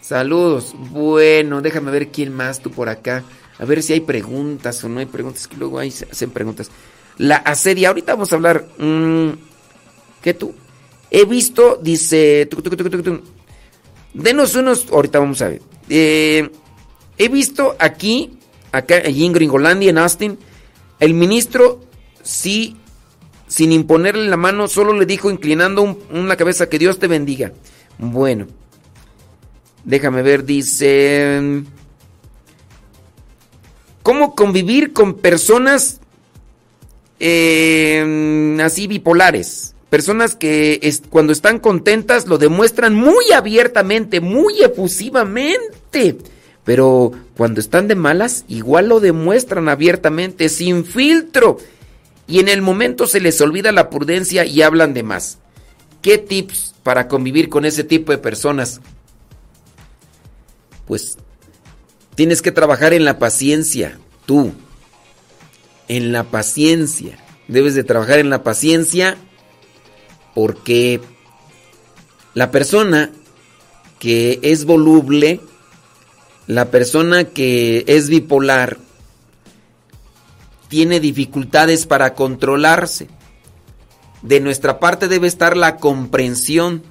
Saludos. Bueno, déjame ver quién más tú por acá. A ver si hay preguntas o no hay preguntas, que luego ahí se hacen preguntas. La asedia, ahorita vamos a hablar. mm, ¿Qué tú? He visto, dice. tuc, tuc. Denos unos. Ahorita vamos a ver. Eh, he visto aquí, acá, allí en Gringolandia, en Austin, el ministro, sí, sin imponerle la mano, solo le dijo, inclinando un- una cabeza, que Dios te bendiga. Bueno, déjame ver, dice. ¿Cómo convivir con personas eh, así bipolares? Personas que cuando están contentas lo demuestran muy abiertamente, muy efusivamente. Pero cuando están de malas, igual lo demuestran abiertamente, sin filtro. Y en el momento se les olvida la prudencia y hablan de más. ¿Qué tips para convivir con ese tipo de personas? Pues tienes que trabajar en la paciencia, tú. En la paciencia. Debes de trabajar en la paciencia porque la persona que es voluble, la persona que es bipolar, tiene dificultades para controlarse. De nuestra parte debe estar la comprensión,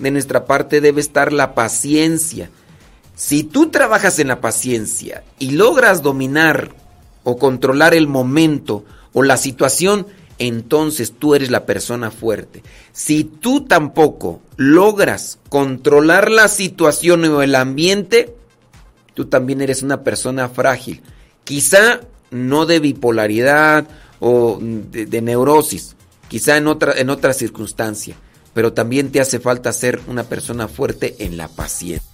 de nuestra parte debe estar la paciencia. Si tú trabajas en la paciencia y logras dominar o controlar el momento o la situación, entonces tú eres la persona fuerte. Si tú tampoco logras controlar la situación o el ambiente, tú también eres una persona frágil. Quizá no de bipolaridad o de, neurosis, quizá en otra, en otra circunstancia, pero también te hace falta ser una persona fuerte en la paciencia.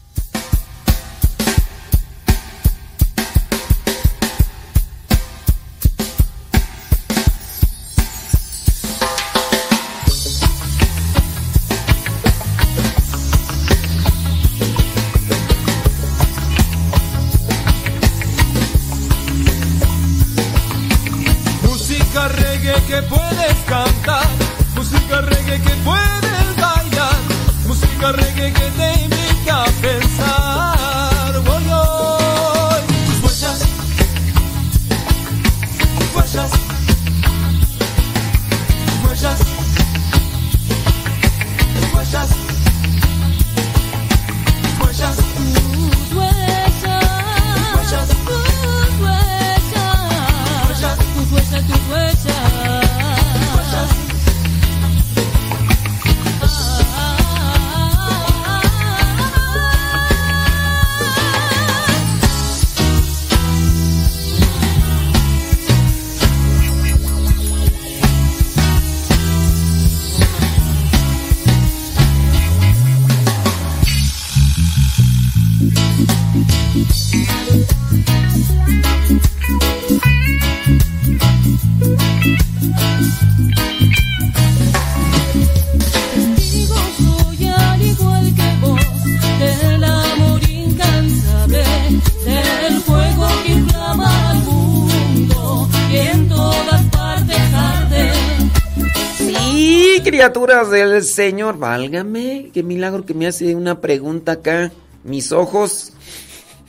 Del Señor. Válgame, qué milagro que me hace una pregunta acá. Mis ojos.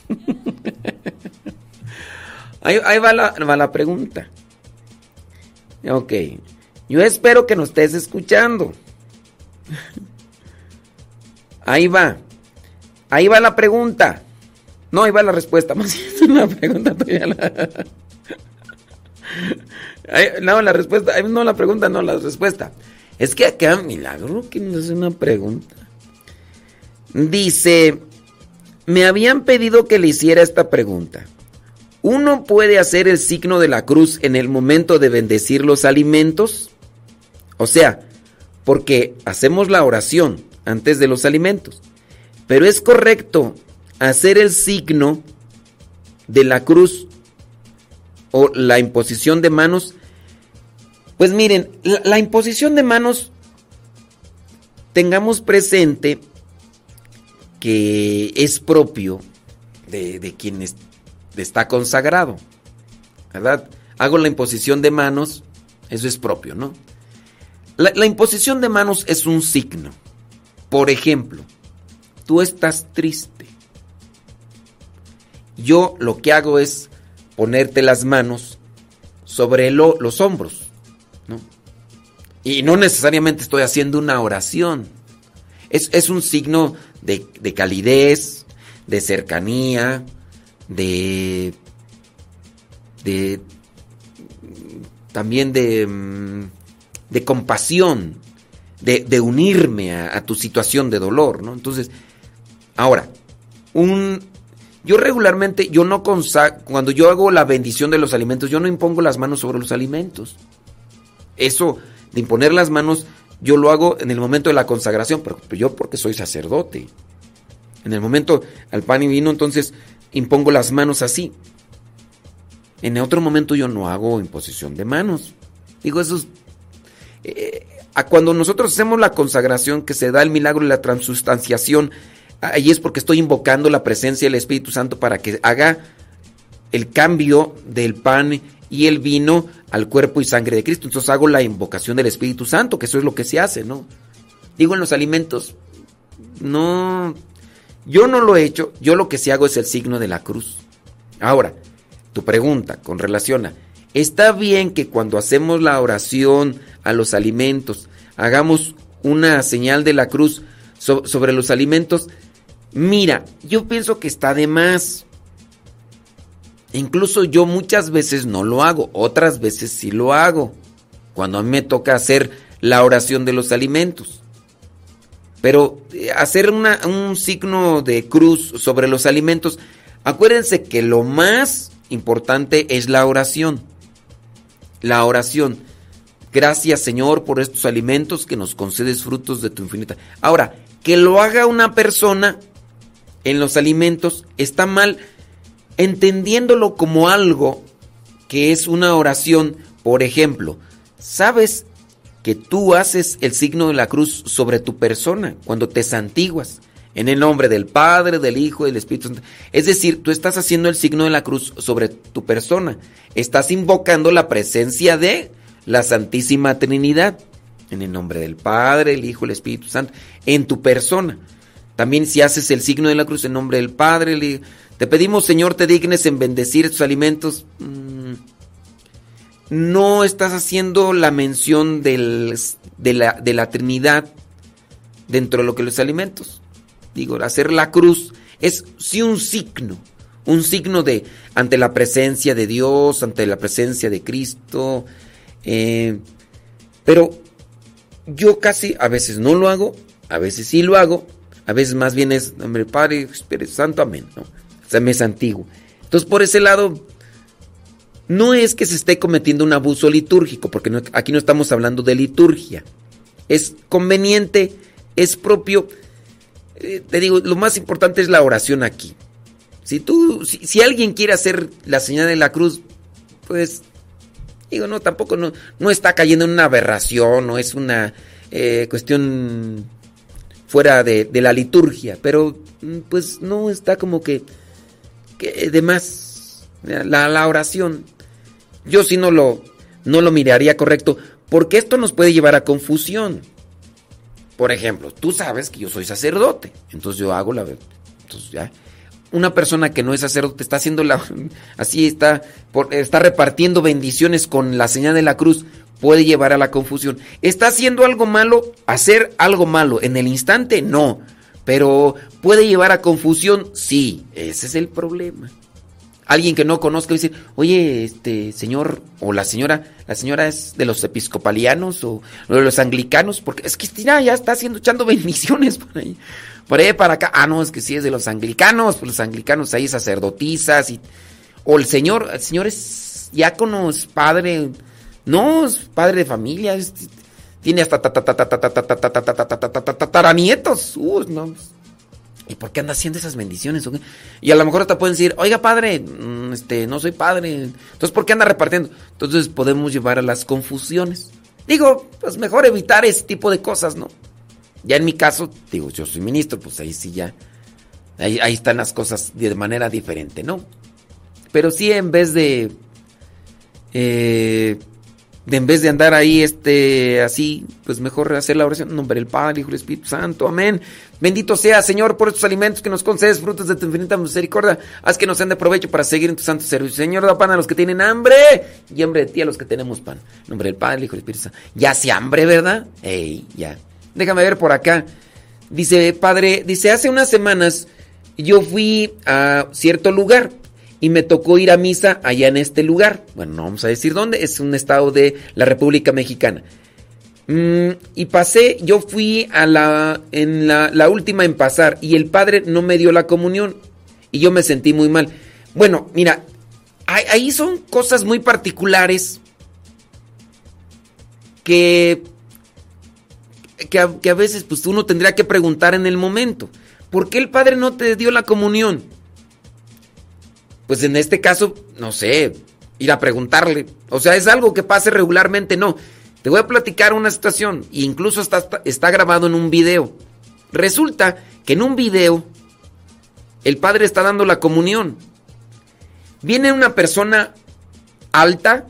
<laughs> ahí, va, la, pregunta. Ok. Yo espero que nos estés escuchando. <laughs> Ahí va. Ahí va la pregunta. No, ahí va la respuesta. <laughs> Más es una pregunta todavía. No, la respuesta. No, la pregunta, no, la respuesta. Es que acá, milagro, que nos hace una pregunta. Dice, me habían pedido que le hiciera esta pregunta. ¿Uno puede hacer el signo de la cruz en el momento de bendecir los alimentos? O sea, porque hacemos la oración antes de los alimentos. Pero es correcto hacer el signo de la cruz o la imposición de manos. Pues miren, la, imposición de manos, tengamos presente que es propio de, de quien es- está consagrado. ¿Verdad? Hago la imposición de manos, eso es propio, ¿no? La, imposición de manos es un signo. Por ejemplo, tú estás triste. Yo lo que hago es ponerte las manos sobre lo- los hombros, Y no necesariamente estoy haciendo una oración. Es, es un signo de, de calidez, de cercanía, de, de también de, mm, de compasión, de, de unirme a, tu situación de dolor, ¿no? Entonces, ahora, un, yo regularmente, yo no cuando yo hago la bendición de los alimentos, yo no impongo las manos sobre los alimentos. Eso de imponer las manos, yo lo hago en el momento de la consagración, pero yo porque soy sacerdote. En el momento al pan y vino, entonces impongo las manos así. En otro momento yo no hago imposición de manos. Digo, eso es... eh, a cuando nosotros hacemos la consagración, que se da el milagro de la transustanciación, ahí es porque estoy invocando la presencia del Espíritu Santo para que haga el cambio del pan y el vino al cuerpo y sangre de Cristo. Entonces hago la invocación del Espíritu Santo, que eso es lo que se hace, ¿no? Digo, en los alimentos, no, yo no lo he hecho, yo lo que sí hago es el signo de la cruz. Ahora, tu pregunta con relación a, ¿está bien que cuando hacemos la oración a los alimentos, hagamos una señal de la cruz so- sobre los alimentos? Mira, yo pienso que está de más. Incluso yo muchas veces no lo hago, otras veces sí lo hago, cuando a mí me toca hacer la oración de los alimentos. Pero eh, hacer un signo de cruz sobre los alimentos, acuérdense que lo más importante es la oración. La oración. Gracias Señor por estos alimentos que nos concedes frutos de tu infinita. Ahora, que lo haga una persona en los alimentos está mal entendiéndolo como algo que es una oración. Por ejemplo, ¿sabes que tú haces el signo de la cruz sobre tu persona cuando te santiguas? En el nombre del Padre, del Hijo del Espíritu Santo. Es decir, tú estás haciendo el signo de la cruz sobre tu persona. Estás invocando la presencia de la Santísima Trinidad. En el nombre del Padre, el Hijo el Espíritu Santo. En tu persona. También si haces el signo de la cruz en nombre del Padre, el Hijo- te pedimos Señor te dignes en bendecir estos alimentos. Mm, No estás haciendo la mención del- de, la, de la Trinidad dentro de lo que los alimentos. Digo, hacer la cruz es sí un signo, un signo de ante la presencia de Dios, ante la presencia de Cristo. eh, pero yo casi a veces no lo hago, a veces sí lo hago, a veces más bien es, hombre, Padre, Espíritu Santo, amén. ¿no? Sea, me antiguo. Entonces, por ese lado, no es que se esté cometiendo un abuso litúrgico, porque aquí no estamos hablando de liturgia. Es conveniente, es propio. Eh, te digo, lo más importante es la oración aquí. Si tú, si, alguien quiere hacer la señal de la cruz, pues, digo, no, tampoco no, no está cayendo en una aberración, no es una eh, cuestión fuera de, de la liturgia, pero mm, pues no está como que, que de más la, la oración. Yo sí no lo, no lo miraría correcto, porque esto nos puede llevar a confusión. por ejemplo, tú sabes que yo soy sacerdote, entonces yo hago la... Entonces ya, una persona que no es sacerdote está haciendo la... <laughs> Así está, por- está repartiendo bendiciones con la señal de la cruz, puede llevar a la confusión. ¿Está haciendo algo malo? ¿Hacer algo malo en el instante? No. Pero puede llevar a confusión, sí. Ese es el problema. Alguien que no conozca dice, oye, este señor o la señora, la señora es de los episcopalianos o, de los anglicanos, porque es que Cristina ya está haciendo, echando <laughs> bendiciones por ahí, por ahí para acá. Ah, no, es que sí es de los anglicanos, pues los anglicanos ahí sacerdotisas y, o el señor, el señor es diácono, es padre, no, padre de familia, es- tiene hasta tataranietos. No. ¿Y por qué anda haciendo esas bendiciones? Y a lo mejor hasta pueden decir, oiga padre, este, no soy padre. Entonces, ¿por qué anda repartiendo? Entonces podemos llevar a las confusiones. Digo, pues mejor evitar ese tipo de cosas, ¿no? Ya en mi caso, digo, yo soy ministro, pues ahí sí ya. Ahí, ahí están las cosas de manera diferente, ¿no? Pero sí en vez de... Eh, de en vez de andar ahí este así, pues mejor hacer la oración nombre del Padre, Hijo y Espíritu Santo. Amén. Bendito sea, Señor, por estos alimentos que nos concedes, frutos de tu infinita misericordia. Haz que nos sean de provecho para seguir en tu santo servicio. Señor, da pan a los que tienen hambre y hambre de ti a los que tenemos pan. Nombre del Padre, Hijo y Espíritu Santo. Ya se hambre, ¿verdad? Ey, ya. Déjame ver por acá. Dice, Padre, dice, hace unas semanas yo fui a cierto lugar y me tocó ir a misa allá en este lugar. Bueno, no vamos a decir dónde, es un estado de la República Mexicana. Mm, y pasé, yo fui a la, en la, última en pasar y el padre no me dio la comunión y yo me sentí muy mal. Bueno, mira, ahí, ahí son cosas muy particulares que, que, a, que a veces pues uno tendría que preguntar en el momento. ¿Por qué el padre no te dio la comunión? Pues en este caso, no sé, ir a preguntarle. O sea, es algo que pase regularmente, no. Te voy a platicar una situación, e incluso está, está, grabado en un video. Resulta que en un video el padre está dando la comunión. Viene una persona alta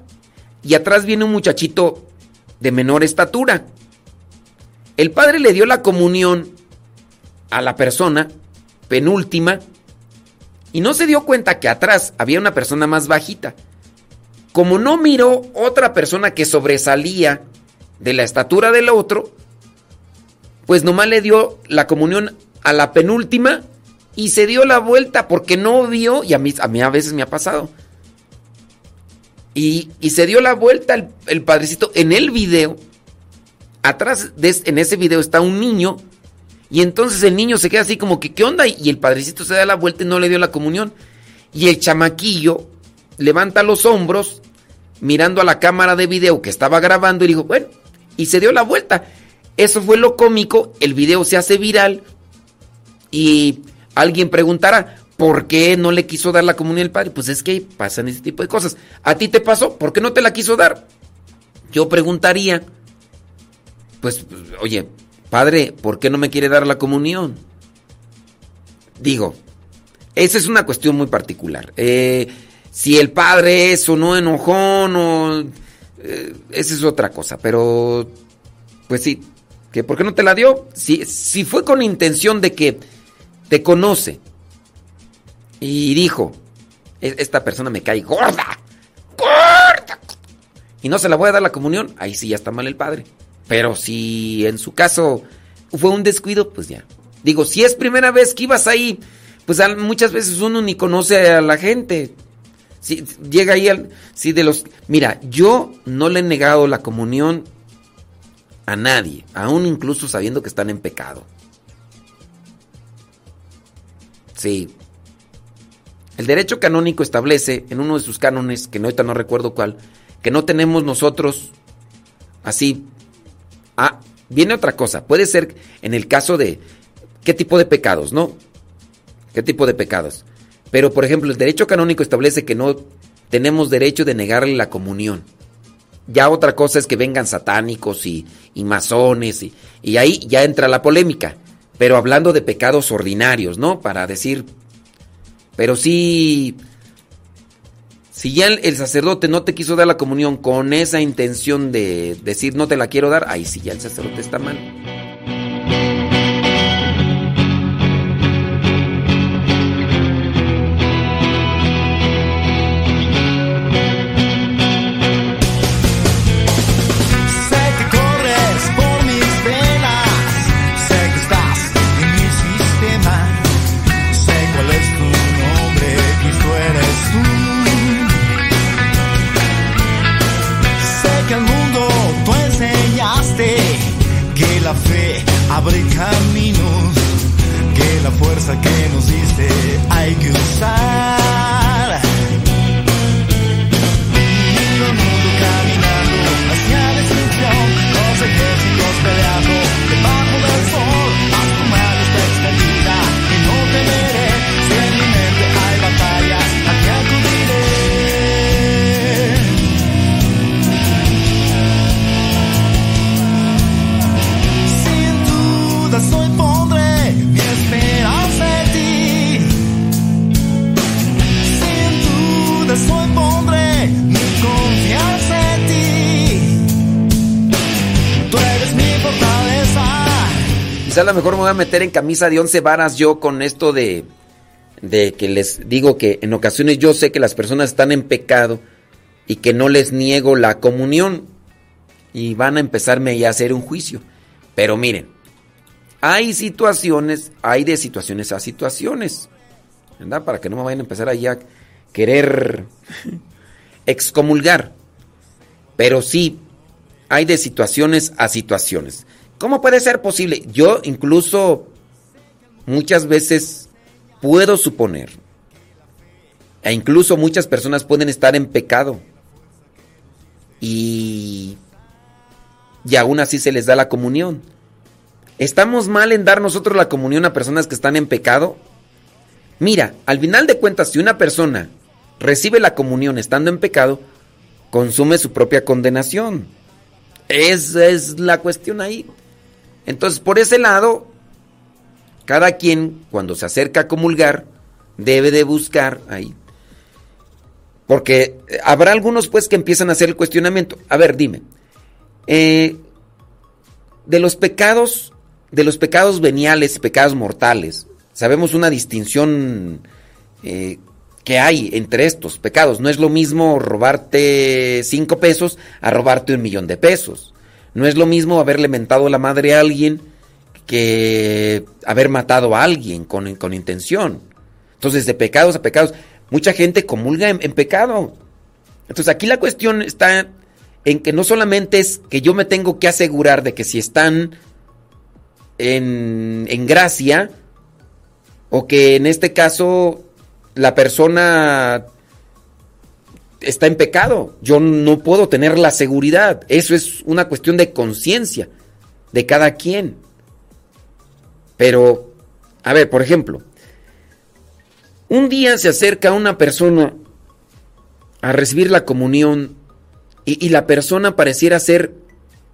y atrás viene un muchachito de menor estatura. El padre le dio la comunión a la persona penúltima y no se dio cuenta que atrás había una persona más bajita. Como no miró otra persona que sobresalía de la estatura del otro, pues nomás le dio la comunión a la penúltima y se dio la vuelta porque no vio, y a mí a, mí a veces me ha pasado, y, y se dio la vuelta el, el, padrecito en el video. Atrás de, en ese video está un niño y entonces el niño se queda así como que, ¿qué onda? Y el padrecito se da la vuelta y no le dio la comunión. Y el chamaquillo levanta los hombros mirando a la cámara de video que estaba grabando y dijo, bueno, y se dio la vuelta. Eso fue lo cómico, el video se hace viral y alguien preguntará, ¿por qué no le quiso dar la comunión al padre? Pues es que pasan ese tipo de cosas. ¿A ti te pasó? ¿Por qué no te la quiso dar? Yo preguntaría, pues, oye, Padre, ¿por qué no me quiere dar la comunión? Digo, esa es una cuestión muy particular. Eh, si el padre es o no enojón o... Eh, esa es otra cosa, pero... Pues sí, que ¿por qué no te la dio? Si, si fue con intención de que te conoce y dijo, esta persona me cae gorda, gorda, y no se la voy a dar la comunión, ahí sí ya está mal el padre. Pero si en su caso fue un descuido, pues ya. Digo, si es primera vez que ibas ahí, pues muchas veces uno ni conoce a la gente. Si llega ahí al. Si de los. Mira, yo no le he negado la comunión a nadie, aún incluso sabiendo que están en pecado. Sí. El derecho canónico establece en uno de sus cánones, que ahorita no recuerdo cuál, que no tenemos nosotros así Ah, viene otra cosa. Puede ser en el caso de qué tipo de pecados, ¿no? ¿Qué tipo de pecados? Pero, por ejemplo, el derecho canónico establece que no tenemos derecho de negarle la comunión. Ya otra cosa es que vengan satánicos y, y masones y, y ahí ya entra la polémica. Pero hablando de pecados ordinarios, ¿no? Para decir... Pero sí... Si ya el, sacerdote no te quiso dar la comunión con esa intención de decir no te la quiero dar, ahí sí ya el sacerdote está mal. Mejor me voy a meter en camisa de once varas yo con esto de, de que les digo que en ocasiones yo sé que las personas están en pecado y que no les niego la comunión y van a empezarme ya a hacer un juicio. Pero miren, hay situaciones, hay de situaciones a situaciones, ¿verdad? Para que no me vayan a empezar ahí a querer <laughs> excomulgar. Pero sí, hay de situaciones a situaciones. ¿Cómo puede ser posible? Yo incluso muchas veces puedo suponer, e incluso muchas personas pueden estar en pecado y, y aún así se les da la comunión. ¿Estamos mal en dar nosotros la comunión a personas que están en pecado? Mira, al final de cuentas, si una persona recibe la comunión estando en pecado, consume su propia condenación. Esa es la cuestión ahí. Entonces, por ese lado, cada quien, cuando se acerca a comulgar, debe de buscar ahí. Porque habrá algunos, pues, que empiezan a hacer el cuestionamiento. A ver, dime. eh, de los pecados, de los pecados veniales, pecados mortales, sabemos una distinción eh, que hay entre estos pecados. No es lo mismo robarte cinco pesos a robarte un millón de pesos. No es lo mismo haberle mentado la madre a alguien que haber matado a alguien con, con intención. Entonces, de pecados a pecados, mucha gente comulga en, en pecado. Entonces, aquí la cuestión está en que no solamente es que yo me tengo que asegurar de que si están en, en gracia, o que en este caso la persona está en pecado. Yo no puedo tener la seguridad. Eso es una cuestión de conciencia de cada quien. Pero, a ver, por ejemplo, un día se acerca una persona a recibir la comunión y, la persona pareciera ser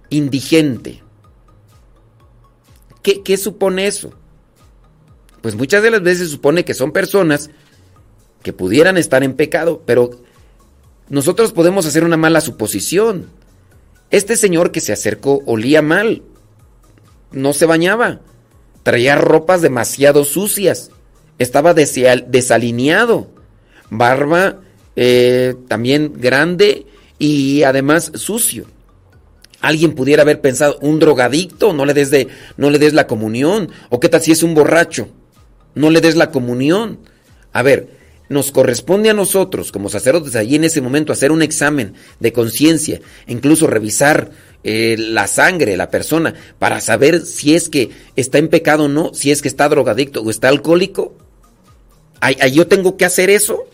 indigente. ¿Qué, ¿Qué supone eso? Pues muchas de las veces supone que son personas que pudieran estar en pecado, pero nosotros podemos hacer una mala suposición. Este señor que se acercó olía mal, no se bañaba, traía ropas demasiado sucias, estaba desalineado, barba eh, también grande y además sucio. Alguien pudiera haber pensado, un drogadicto, no le des de, no le des la comunión, o qué tal si es un borracho, no le des la comunión. A ver, nos corresponde a nosotros como sacerdotes allí en ese momento hacer un examen de conciencia, incluso revisar eh, la sangre de la persona para saber si es que está en pecado o no, si es que está drogadicto o está alcohólico. ¿Ay, yo tengo que hacer eso?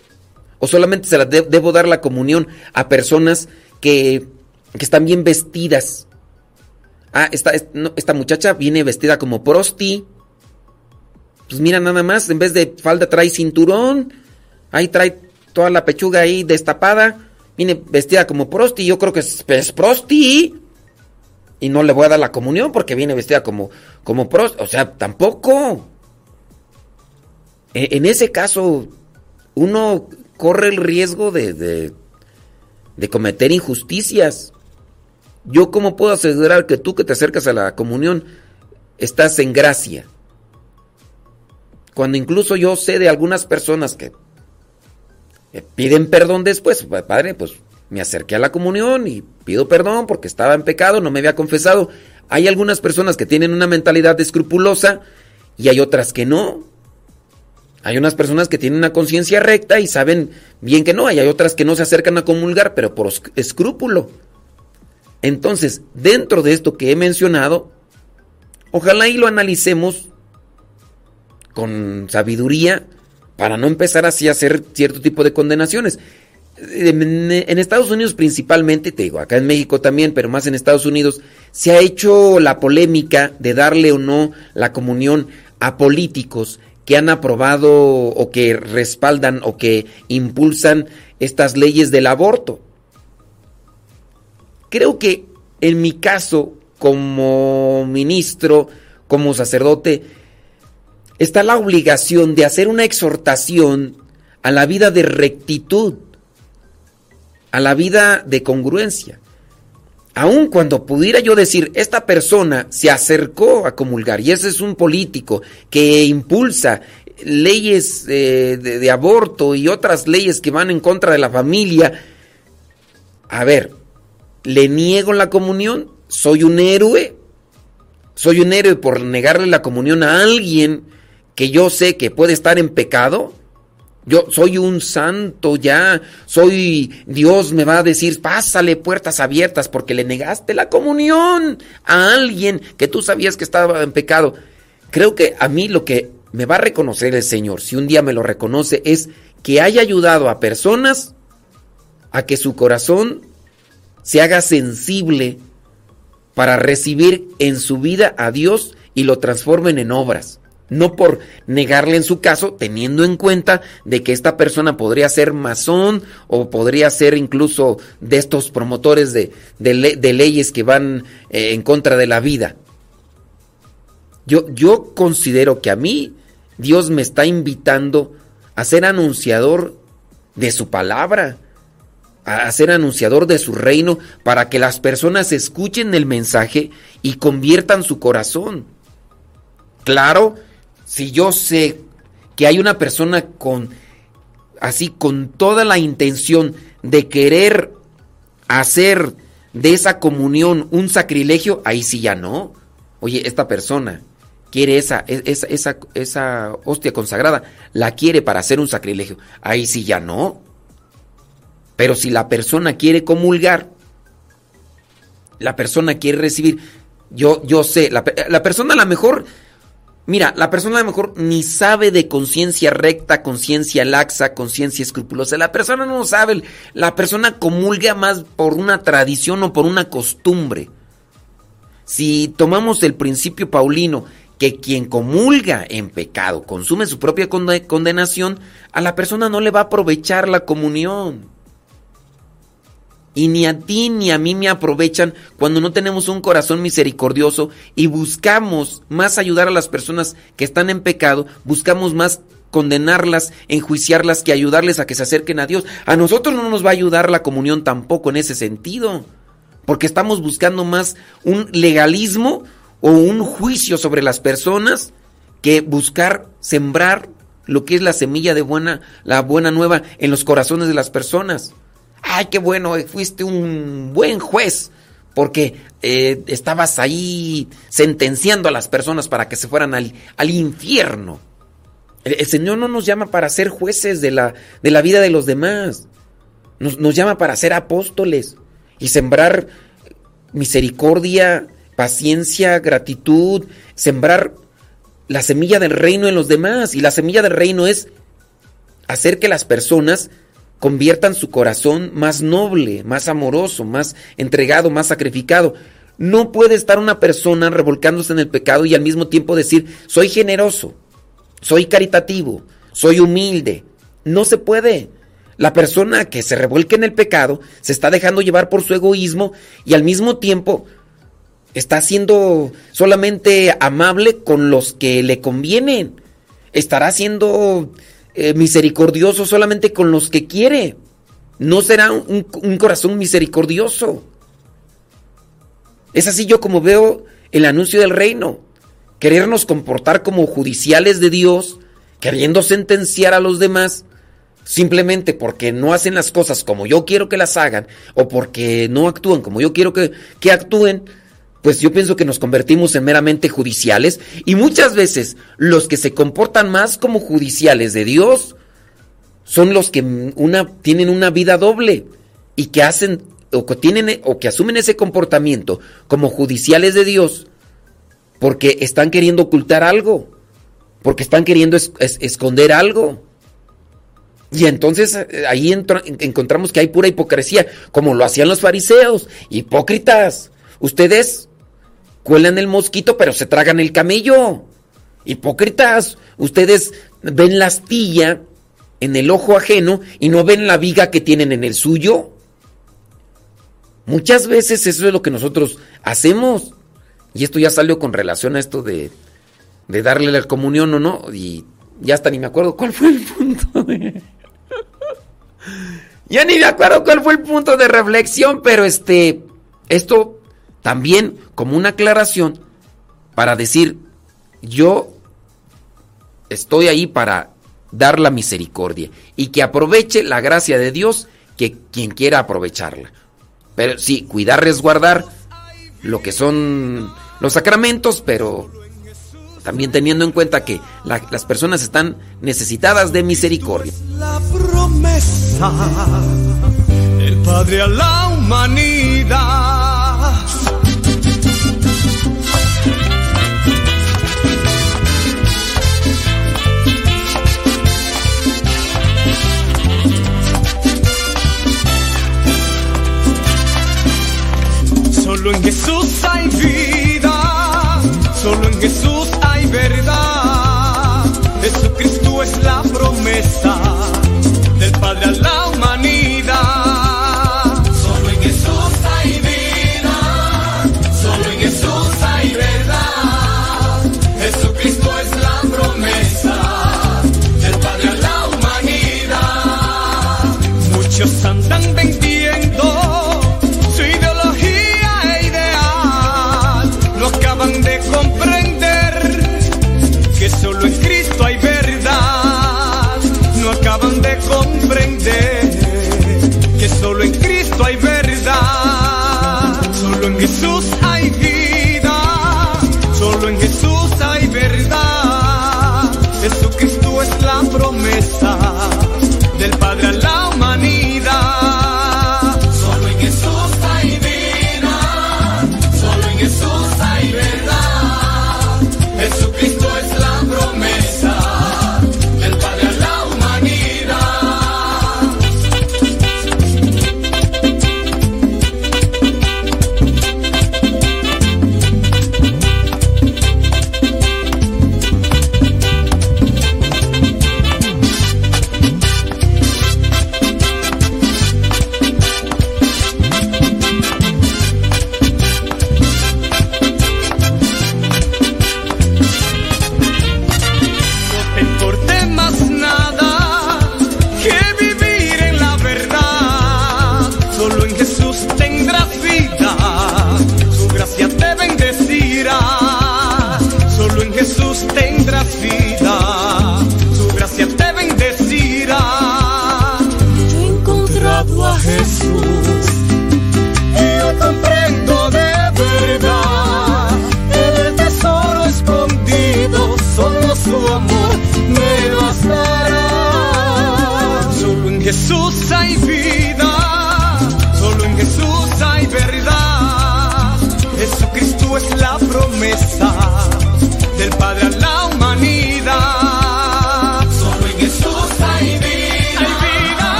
¿O solamente se la de- debo dar la comunión a personas que, están bien vestidas? Ah, esta, esta muchacha viene vestida como prosti. Pues mira, nada más, en vez de falda trae cinturón. Ahí trae toda la pechuga ahí destapada. Viene vestida como prosti. Yo creo que es, prosti. Y no le voy a dar la comunión porque viene vestida como, como prosti. O sea, tampoco. E- En ese caso, uno corre el riesgo de, de, cometer injusticias. Yo cómo puedo asegurar que tú que te acercas a la comunión estás en gracia. Cuando incluso yo sé de algunas personas que piden perdón después, "Pa- padre, pues me acerqué a la comunión y pido perdón porque estaba en pecado, no me había confesado. Hay algunas personas que tienen una mentalidad escrupulosa y hay otras que no. Hay unas personas que tienen una conciencia recta y saben bien que no, y hay otras que no se acercan a comulgar, pero por esc- escrúpulo. Entonces, dentro de esto que he mencionado, Ojalá y lo analicemos con sabiduría para no empezar así a hacer cierto tipo de condenaciones. En, Estados Unidos principalmente, te digo, acá en México también, pero más en Estados Unidos, se ha hecho la polémica de darle o no la comunión a políticos que han aprobado o que respaldan o que impulsan estas leyes del aborto. Creo que en mi caso, como ministro, como sacerdote, está la obligación de hacer una exhortación a la vida de rectitud, a la vida de congruencia. Aun cuando pudiera yo decir, esta persona se acercó a comulgar y ese es un político que impulsa leyes eh, de, de aborto y otras leyes que van en contra de la familia, a ver, ¿le niego la comunión? ¿Soy un héroe? ¿Soy un héroe por negarle la comunión a alguien que yo sé que puede estar en pecado? Yo soy un santo ya, soy Dios me va a decir, pásale puertas abiertas porque le negaste la comunión a alguien que tú sabías que estaba en pecado. Creo que a mí lo que me va a reconocer el Señor, si un día me lo reconoce, es que haya ayudado a personas a que su corazón se haga sensible para recibir en su vida a Dios y lo transformen en obras no por negarle en su caso, teniendo en cuenta de que esta persona podría ser masón o podría ser incluso de estos promotores de, de, leyes que van eh, en contra de la vida. Yo, yo considero que a mí Dios me está invitando a ser anunciador de su palabra, a ser anunciador de su reino, para que las personas escuchen el mensaje y conviertan su corazón. Claro, si yo sé que hay una persona con así con toda la intención de querer hacer de esa comunión un sacrilegio, ahí sí ya no. Oye, esta persona quiere esa, esa, esa, esa hostia consagrada, la quiere para hacer un sacrilegio, ahí sí ya no. Pero si la persona quiere comulgar, la persona quiere recibir, yo, yo sé, la, la persona a lo mejor Mira, la persona a lo mejor ni sabe de conciencia recta, conciencia laxa, conciencia escrupulosa. La persona no sabe. La persona comulga más por una tradición o por una costumbre. Si tomamos el principio paulino, que quien comulga en pecado consume su propia condenación, a la persona no le va a aprovechar la comunión. Y ni a ti ni a mí me aprovechan cuando no tenemos un corazón misericordioso y buscamos más ayudar a las personas que están en pecado, buscamos más condenarlas, enjuiciarlas que ayudarles a que se acerquen a Dios. A nosotros no nos va a ayudar la comunión tampoco en ese sentido, porque estamos buscando más un legalismo o un juicio sobre las personas que buscar sembrar lo que es la semilla de buena, la buena nueva en los corazones de las personas ay, qué bueno, fuiste un buen juez, porque eh, estabas ahí sentenciando a las personas para que se fueran al, al infierno. El, el, Señor no nos llama para ser jueces de la, de la vida de los demás, nos, nos llama para ser apóstoles y sembrar misericordia, paciencia, gratitud, sembrar la semilla del reino en los demás. Y la semilla del reino es hacer que las personas conviertan su corazón más noble, más amoroso, más entregado, más sacrificado. No puede estar una persona revolcándose en el pecado y al mismo tiempo decir, soy generoso, soy caritativo, soy humilde. No se puede. La persona que se revuelque en el pecado se está dejando llevar por su egoísmo y al mismo tiempo está siendo solamente amable con los que le convienen. Estará siendo eh, misericordioso solamente con los que quiere. No será un, corazón misericordioso. Es así yo como veo el anuncio del reino. Querernos comportar como judiciales de Dios, queriendo sentenciar a los demás, simplemente porque no hacen las cosas como yo quiero que las hagan, o porque no actúan como yo quiero que, que actúen, pues yo pienso que nos convertimos en meramente judiciales y muchas veces los que se comportan más como judiciales de Dios son los que una, tienen una vida doble y que hacen o que tienen o que asumen ese comportamiento como judiciales de Dios porque están queriendo ocultar algo, porque están queriendo es- es- esconder algo. Y entonces eh, ahí entro- encontramos que hay pura hipocresía, como lo hacían los fariseos, hipócritas. Ustedes cuelan el mosquito, pero se tragan el camello. Hipócritas, ustedes ven la astilla en el ojo ajeno y no ven la viga que tienen en el suyo. Muchas veces eso es lo que nosotros hacemos. Y esto ya salió con relación a esto de, de darle la comunión o no. Y ya hasta ni me acuerdo cuál fue el punto de... <laughs> Ya ni me acuerdo cuál fue el punto de reflexión, pero este, esto también como una aclaración para decir, yo estoy ahí para dar la misericordia y que aproveche la gracia de Dios que quien quiera aprovecharla. Pero sí, cuidar, resguardar lo que son los sacramentos, pero también teniendo en cuenta que la- las personas están necesitadas de misericordia. La promesa del Padre a la humanidad.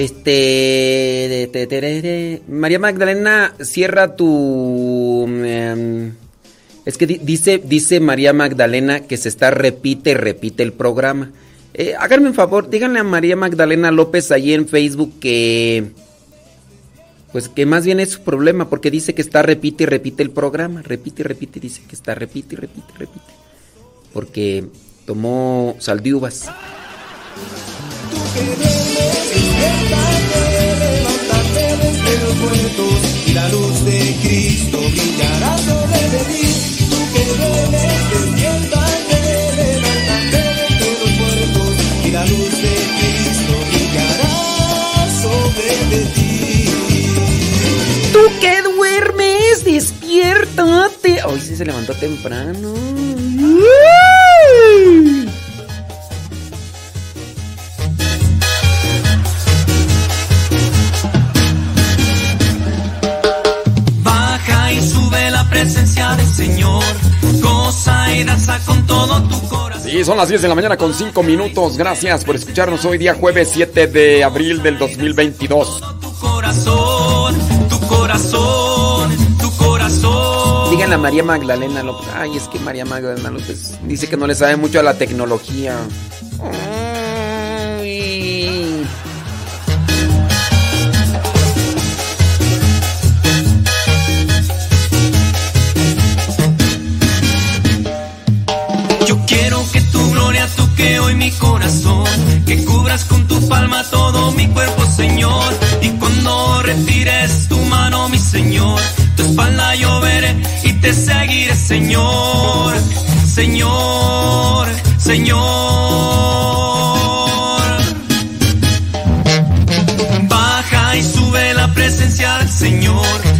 Este. María Magdalena, cierra tu. em, es que di- dice, dice María Magdalena que se está repite repite el programa. Eh, háganme un favor, díganle a María Magdalena López ahí en Facebook que. Pues que más bien es su problema, porque dice que está repite y repite el programa. Repite y repite, dice que está repite y repite repite. Porque tomó sal de Levántate de los muertos y la luz de Cristo brillará sobre ti. Tú que duermes, despiértate. Hoy sí se levantó temprano. Sube la presencia del Señor. Goza y danza con todo tu corazón. Sí, son las 10 de la mañana con 5 minutos. Gracias por escucharnos hoy día jueves 7 de abril del 2022. Tu corazón, tu corazón, tu corazón. Díganle a María Magdalena López. Ay, es que María Magdalena López dice que no le sabe mucho a la tecnología. Ay. Yo quiero que tu gloria toque hoy mi corazón, que cubras con tu palma todo mi cuerpo, Señor. Y cuando retires tu mano, mi Señor, tu espalda yo veré y te seguiré, Señor. Señor, Señor. Baja y sube la presencia del Señor.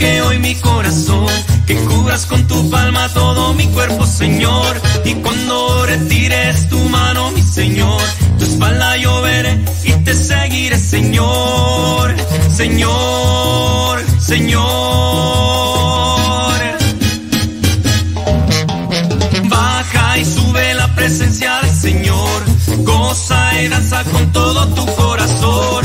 Toque hoy mi corazón, que cubras con tu palma todo mi cuerpo, Señor. Y cuando retires tu mano, mi Señor, tu espalda yo veré y te seguiré, Señor. Señor, Señor. Baja y sube la presencia del Señor. Goza y danza con todo tu corazón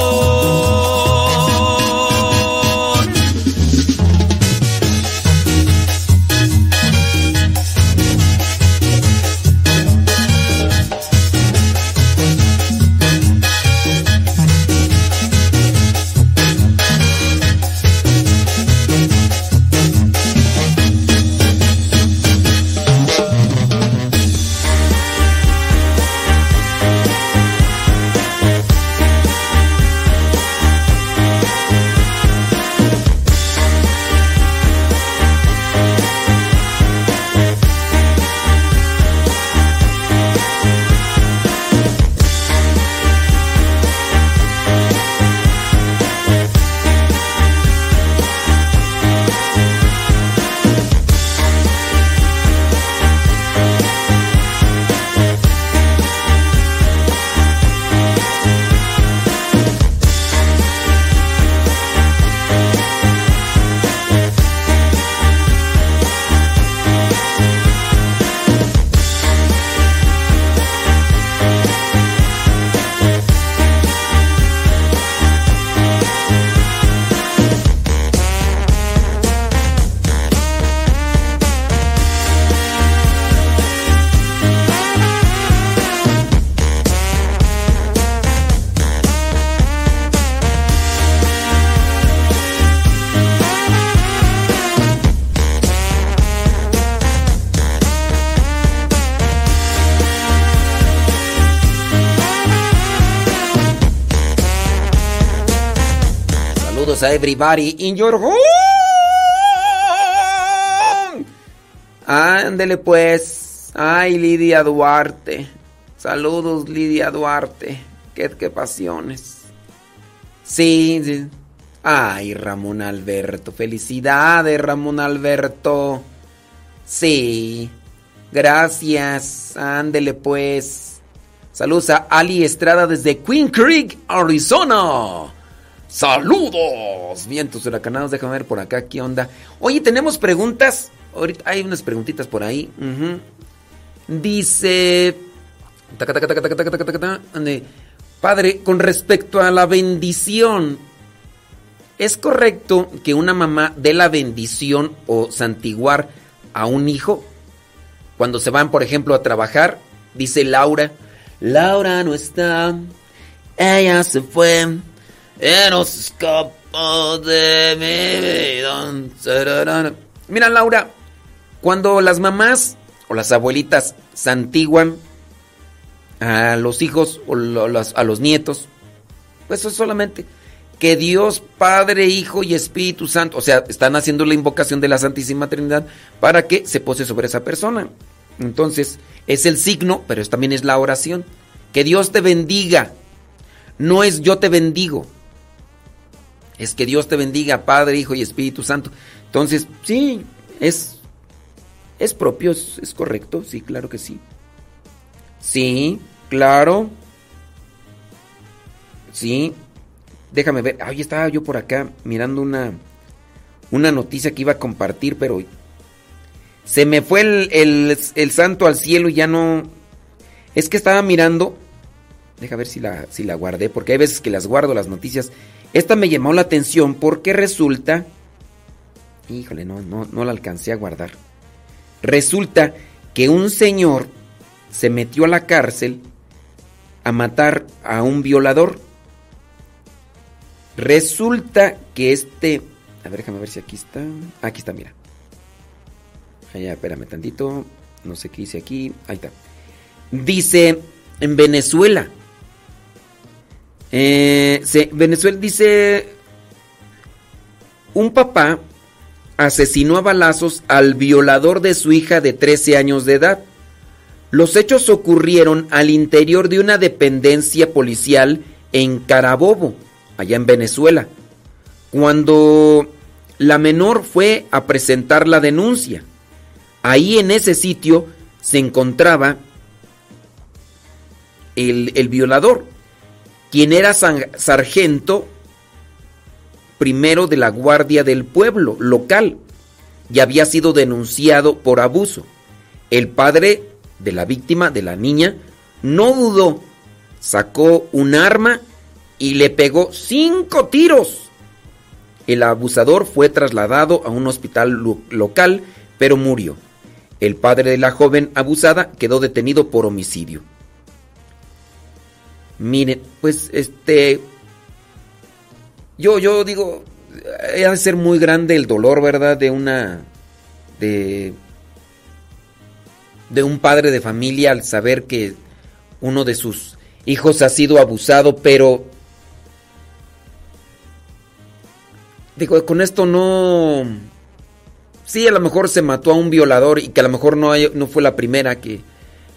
A everybody in your home. Ándele pues. Ay, Lidia Duarte. Saludos, Lidia Duarte. Qué, qué pasiones. Sí. Ay, Ramón Alberto. Felicidades, Ramón Alberto. Sí. Gracias. Ándele pues. Saludos a Ali Estrada desde Queen Creek, Arizona. Saludos, vientos huracanados, déjame ver por acá qué onda. Oye, tenemos preguntas. Ahorita hay unas preguntitas por ahí. Dice... Padre, con respecto a la bendición, ¿es correcto que una mamá dé la bendición o santiguar a un hijo? Cuando se van, por ejemplo, a trabajar, dice Laura, Laura no está, ella se fue escapó de mi. Mira, Laura, cuando las mamás o las abuelitas santiguan a los hijos o a los nietos, pues eso es solamente que Dios, Padre, Hijo y Espíritu Santo, o sea, están haciendo la invocación de la Santísima Trinidad para que se pose sobre esa persona. Entonces, es el signo, pero también es la oración. Que Dios te bendiga. No es yo te bendigo. Es que Dios te bendiga, Padre, Hijo y Espíritu Santo. Entonces, sí, es, es propio, es, correcto, sí, claro que sí. Sí, claro. Sí. Déjame ver. Ay, estaba yo por acá mirando una, una noticia que iba a compartir, pero se me fue el- el santo al cielo y ya no... Es que estaba mirando... Deja ver si la, si la guardé, porque hay veces que las guardo las noticias. Esta me llamó la atención porque resulta... Híjole, no, no, no la alcancé a guardar. Resulta que un señor se metió a la cárcel a matar a un violador. Resulta que este... A ver, déjame ver si aquí está. Aquí está, mira. Allá, espérame tantito. No sé qué dice aquí. Ahí está. Dice en Venezuela. Eh, se- Venezuela dice... Un papá asesinó a balazos al violador de su hija de 13 años de edad. Los hechos ocurrieron al interior de una dependencia policial en Carabobo, allá en Venezuela, cuando la menor fue a presentar la denuncia. Ahí en ese sitio se encontraba el, el violador, quien era sargento primero de la guardia del pueblo local. y había sido denunciado por abuso. El padre de la víctima, de la niña, no dudó, sacó un arma y le pegó cinco tiros. El abusador fue trasladado a un hospital lo- local, pero murió. El padre de la joven abusada quedó detenido por homicidio. Miren, pues este. Yo, yo digo, eh, ha de ser muy grande el dolor, ¿verdad? De una. de. de un padre de familia al saber que uno de sus hijos ha sido abusado, pero. Digo, con esto no. Sí, a lo mejor se mató a un violador y que a lo mejor no, hay- no fue la primera que,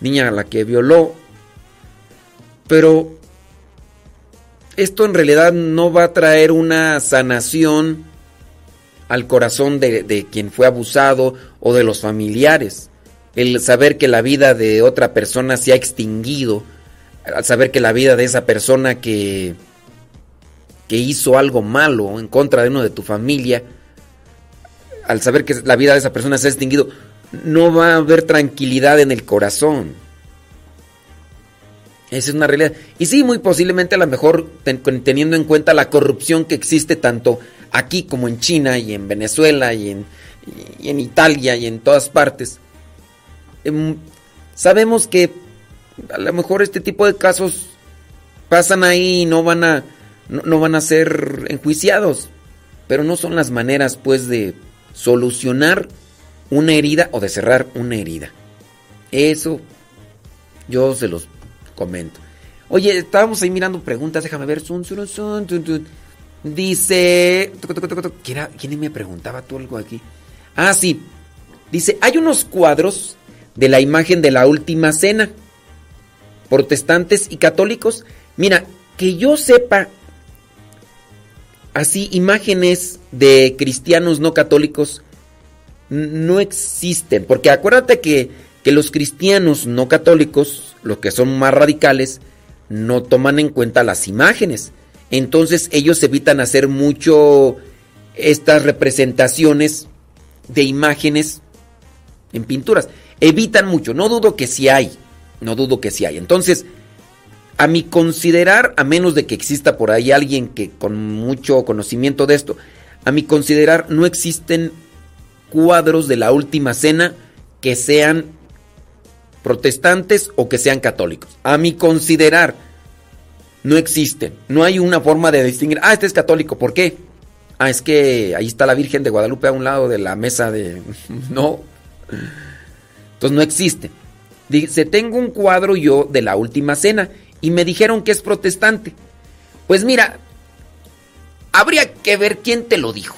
niña a la que violó. Pero esto en realidad no va a traer una sanación al corazón de, quien fue abusado o de los familiares. El saber que la vida de otra persona se ha extinguido, al saber que la vida de esa persona que, que hizo algo malo en contra de uno de tu familia, al saber que la vida de esa persona se ha extinguido, no va a haber tranquilidad en el corazón. Esa es una realidad. Y sí, muy posiblemente a lo mejor teniendo en cuenta la corrupción que existe tanto aquí como en China y en Venezuela y en, y en Italia y en todas partes. em, sabemos que a lo mejor este tipo de casos pasan ahí y no van a no, no van a ser enjuiciados, pero no son las maneras pues de solucionar una herida o de cerrar una herida. Eso yo se los comento. Oye, estábamos ahí mirando preguntas, déjame ver. Dice. ¿Quién, era- quién me preguntaba tú algo aquí? Ah, sí. Dice: hay unos cuadros de la imagen de la última cena. Protestantes y católicos. Mira, que yo sepa. Así, imágenes de cristianos no católicos no existen. Porque acuérdate que, que los cristianos no católicos, los que son más radicales, no toman en cuenta las imágenes. Entonces ellos evitan hacer mucho estas representaciones de imágenes en pinturas. Evitan mucho. No dudo que sí hay. No dudo que sí hay. Entonces, a mi considerar, a menos de que exista por ahí alguien que con mucho conocimiento de esto, a mi considerar no existen cuadros de la última cena que sean protestantes o que sean católicos. A mi considerar no existen. No hay una forma de distinguir, ah, este es católico, ¿por qué? Ah, es que ahí está la Virgen de Guadalupe a un lado de la mesa de... <laughs> No. Entonces no existe. Dice, tengo un cuadro yo de la última cena y me dijeron que es protestante. Pues mira, habría que ver quién te lo dijo.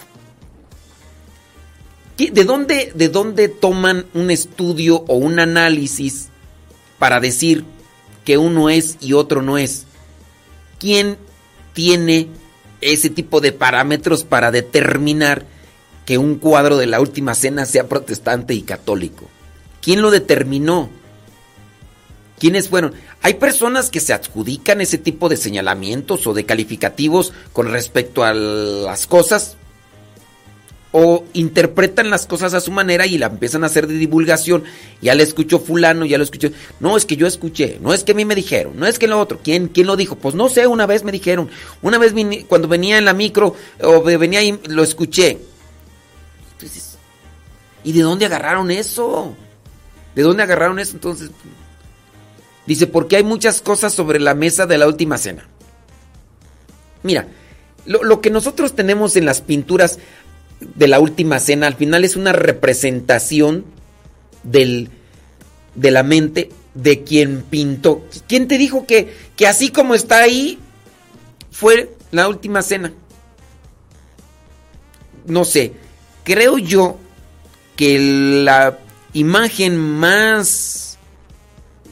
¿Qué- ¿De dónde, ¿De dónde toman un estudio o un análisis para decir que uno es y otro no es? ¿Quién tiene ese tipo de parámetros para determinar que un cuadro de la última cena sea protestante y católico? ¿Quién lo determinó? ¿Quiénes fueron? Hay personas que se adjudican ese tipo de señalamientos o de calificativos con respecto a las cosas o interpretan las cosas a su manera y la empiezan a hacer de divulgación. Ya le escuchó fulano, ya lo escuchó. No, es que yo escuché, no es que a mí me dijeron, no es que lo otro. ¿Quién, quién lo dijo? Pues no sé, una vez me dijeron. Una vez cuando venía en la micro o ve- venía ahí, lo escuché. Entonces, ¿y de dónde agarraron eso? ¿De dónde agarraron eso? Entonces, dice, porque hay muchas cosas sobre la mesa de la última cena. Mira, lo, lo que nosotros tenemos en las pinturas de la última cena al final es una representación del, de la mente de quien pintó. ¿Quién te dijo que, que así como está ahí fue la última cena? No sé, creo yo que la imagen más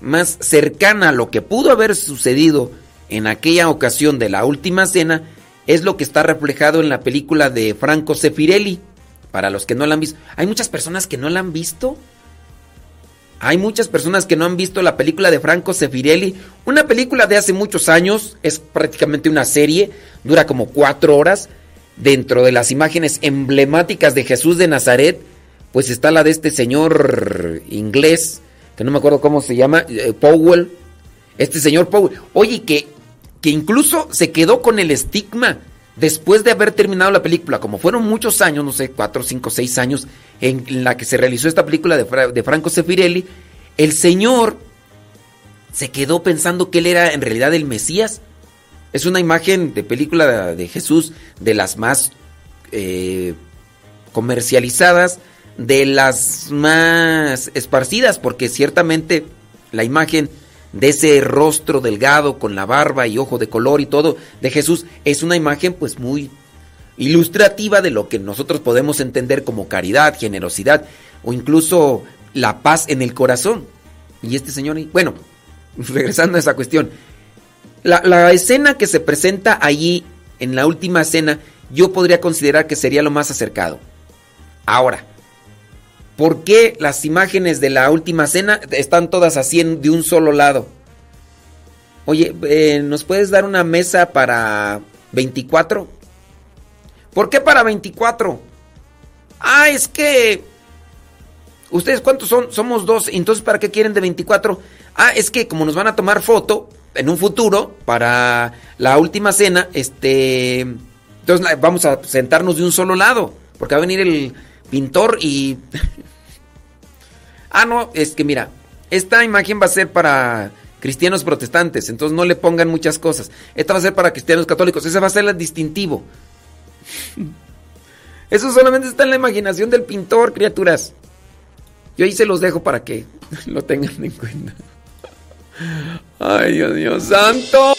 más cercana a lo que pudo haber sucedido en aquella ocasión de la última cena es lo que está reflejado en la película de Franco Sefirelli. Para los que no la han visto, hay muchas personas que no la han visto. Hay muchas personas que no han visto la película de Franco Sefirelli. Una película de hace muchos años, es prácticamente una serie, dura como cuatro horas. Dentro de las imágenes emblemáticas de Jesús de Nazaret, pues está la de este señor inglés, que no me acuerdo cómo se llama, eh, Powell. Este señor Powell. Oye, que, que incluso se quedó con el estigma después de haber terminado la película, como fueron muchos años, no sé, cuatro, cinco, seis años, en la que se realizó esta película de, de Franco Sefirelli, el señor se quedó pensando que él era en realidad el Mesías. Es una imagen de película de Jesús de las más eh, comercializadas, de las más esparcidas, porque ciertamente la imagen de ese rostro delgado con la barba y ojo de color y todo de Jesús es una imagen pues muy ilustrativa de lo que nosotros podemos entender como caridad, generosidad o incluso la paz en el corazón. Y este señor, bueno, <laughs> regresando a esa cuestión, la, la escena que se presenta allí en la última escena, yo podría considerar que sería lo más acercado. Ahora, ¿por qué las imágenes de la última cena están todas así de un solo lado? Oye, eh, ¿nos puedes dar una mesa para 24? ¿Por qué para 24? Ah, es que... ¿Ustedes cuántos son? Somos dos. Entonces, ¿para qué quieren de 24? Ah, es que como nos van a tomar foto en un futuro para la última cena, este... Entonces vamos a sentarnos de un solo lado. Porque va a venir el pintor y... <laughs> ah, no, es que mira, esta imagen va a ser para cristianos protestantes, entonces no le pongan muchas cosas. Esta va a ser para cristianos católicos, ese va a ser el distintivo. <laughs> Eso solamente está en la imaginación del pintor, criaturas. Yo ahí se los dejo para que <laughs> lo tengan en cuenta. Ay, Dios mío, santo.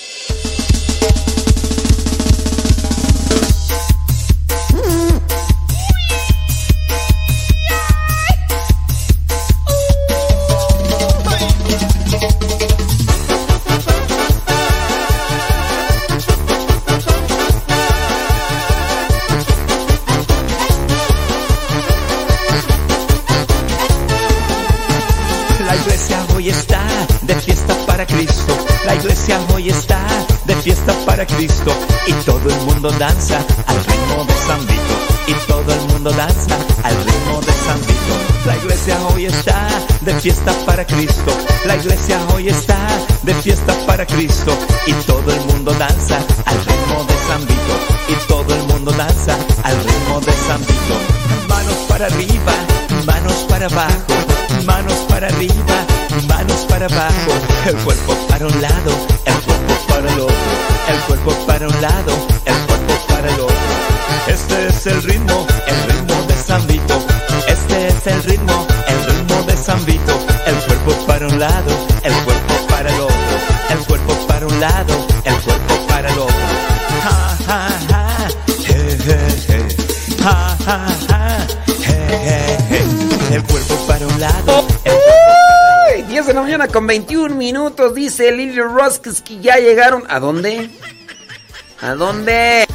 Cristo. Y todo el mundo danza al ritmo de San Vito. Y todo el mundo danza al ritmo de San Vito. La iglesia hoy está de fiesta para Cristo. La iglesia hoy está de fiesta para Cristo. Y todo el mundo danza al ritmo de San Vito. Y todo el mundo danza al ritmo de San Vito. Manos para arriba, manos para abajo, manos para arriba, manos para abajo, el cuerpo para un lado, el cuerpo para el otro, el cuerpo para un lado, el cuerpo para el otro. Este es el ritmo, el ritmo de San. Este es el ritmo, el ritmo de San. El cuerpo para un lado, el cuerpo para el otro, el cuerpo para un lado, el cuerpo para el otro. El cuerpo para un lado, el Ay, 10 de mañana con 21 minutos, dice Lily Roskis que ya llegaron. ¿A dónde? ¿A dónde?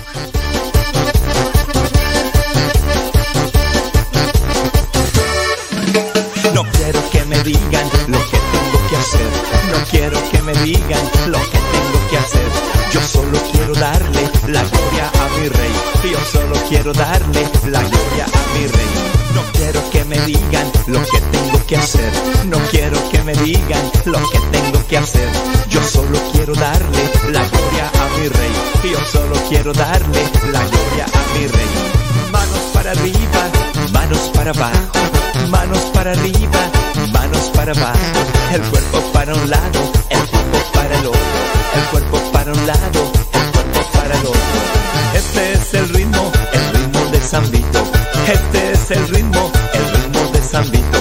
No quiero que me digan lo que tengo que hacer. No quiero que me digan lo que tengo que hacer. Yo solo quiero darle la gloria a mi rey. Yo solo quiero darle la gloria a mi rey. No quiero que me digan lo que tengo que hacer. No que me digan lo que tengo que hacer. Yo solo quiero darle la gloria a mi rey. Yo solo quiero darle la gloria a mi rey. Manos para arriba, manos para abajo, manos para arriba, manos para abajo, el cuerpo para un lado, el cuerpo para el otro, el cuerpo para un lado, el cuerpo para el otro. Este es el ritmo, el ritmo de San Vito. Este es el ritmo, el ritmo de San Vito.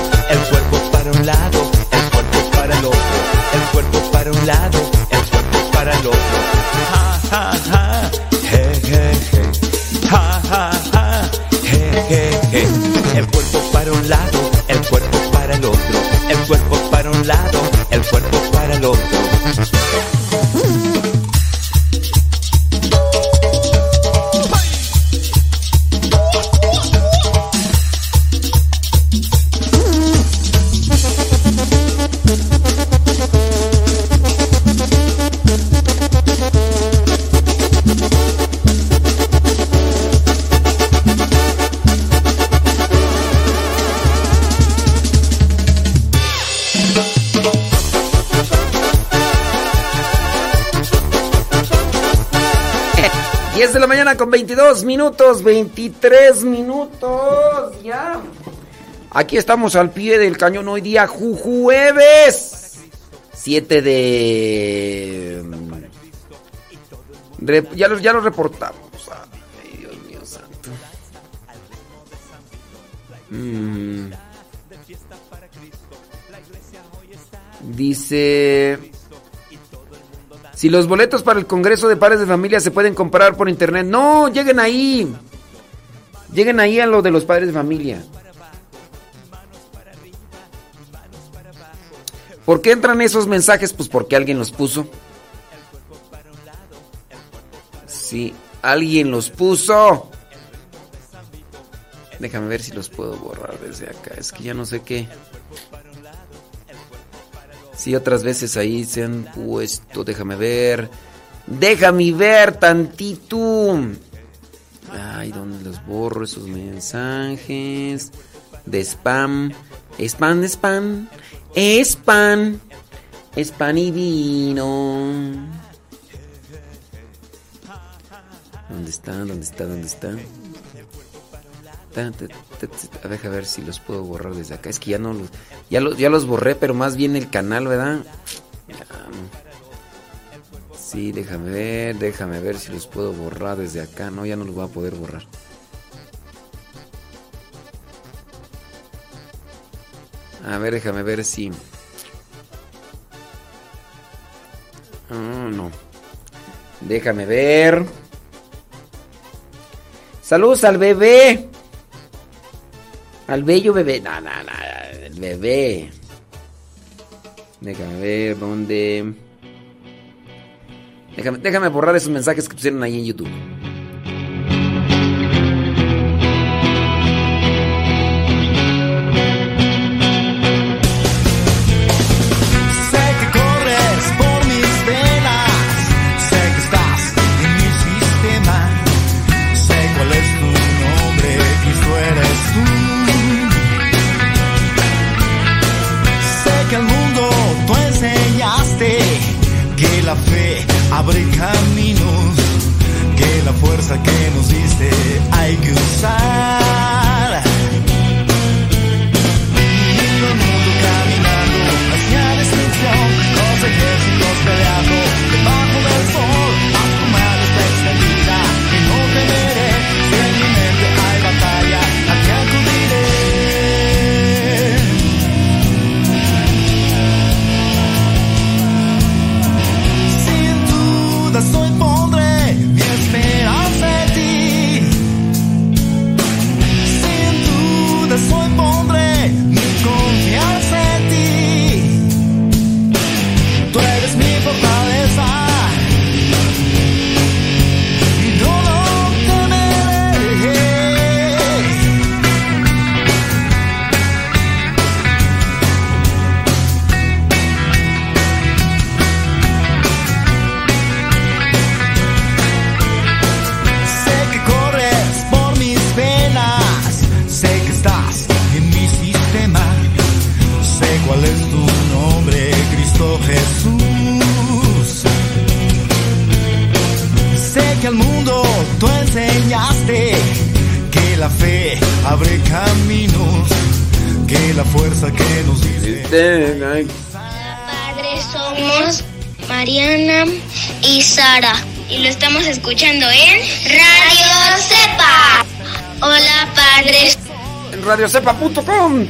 Con 22 minutos, 23 minutos, ya. Aquí estamos al pie del cañón hoy día, ju- jueves 7 de... Ya, lo, ya lo reportamos. Ay, Dios mío santo. Mm. Dice... Si los boletos para el Congreso de Padres de Familia se pueden comprar por internet. No, lleguen ahí. Lleguen ahí a lo de los padres de familia. ¿Por qué entran esos mensajes? Pues porque alguien los puso. Sí, alguien los puso. Déjame ver si los puedo borrar desde acá. Es que ya no sé qué. Sí, otras veces ahí se han puesto. Déjame ver. Déjame ver tantito. Ay, ¿dónde los borro esos mensajes? De spam. Spam, spam. Spam. Spam y vino. ¿Dónde está? ¿Dónde está? ¿Dónde está? Deja ver si los puedo borrar desde acá. Es que ya no los, ya los, ya los borré, pero más bien el canal, ¿verdad? Sí, déjame ver, déjame ver si los puedo borrar desde acá. No, ya no los voy a poder borrar. A ver, déjame ver si. Ah, no. Déjame ver. Saludos al bebé. Al bello bebé. No, no, no. El bebé. Déjame ver dónde. Déjame, déjame borrar esos mensajes que pusieron ahí en YouTube.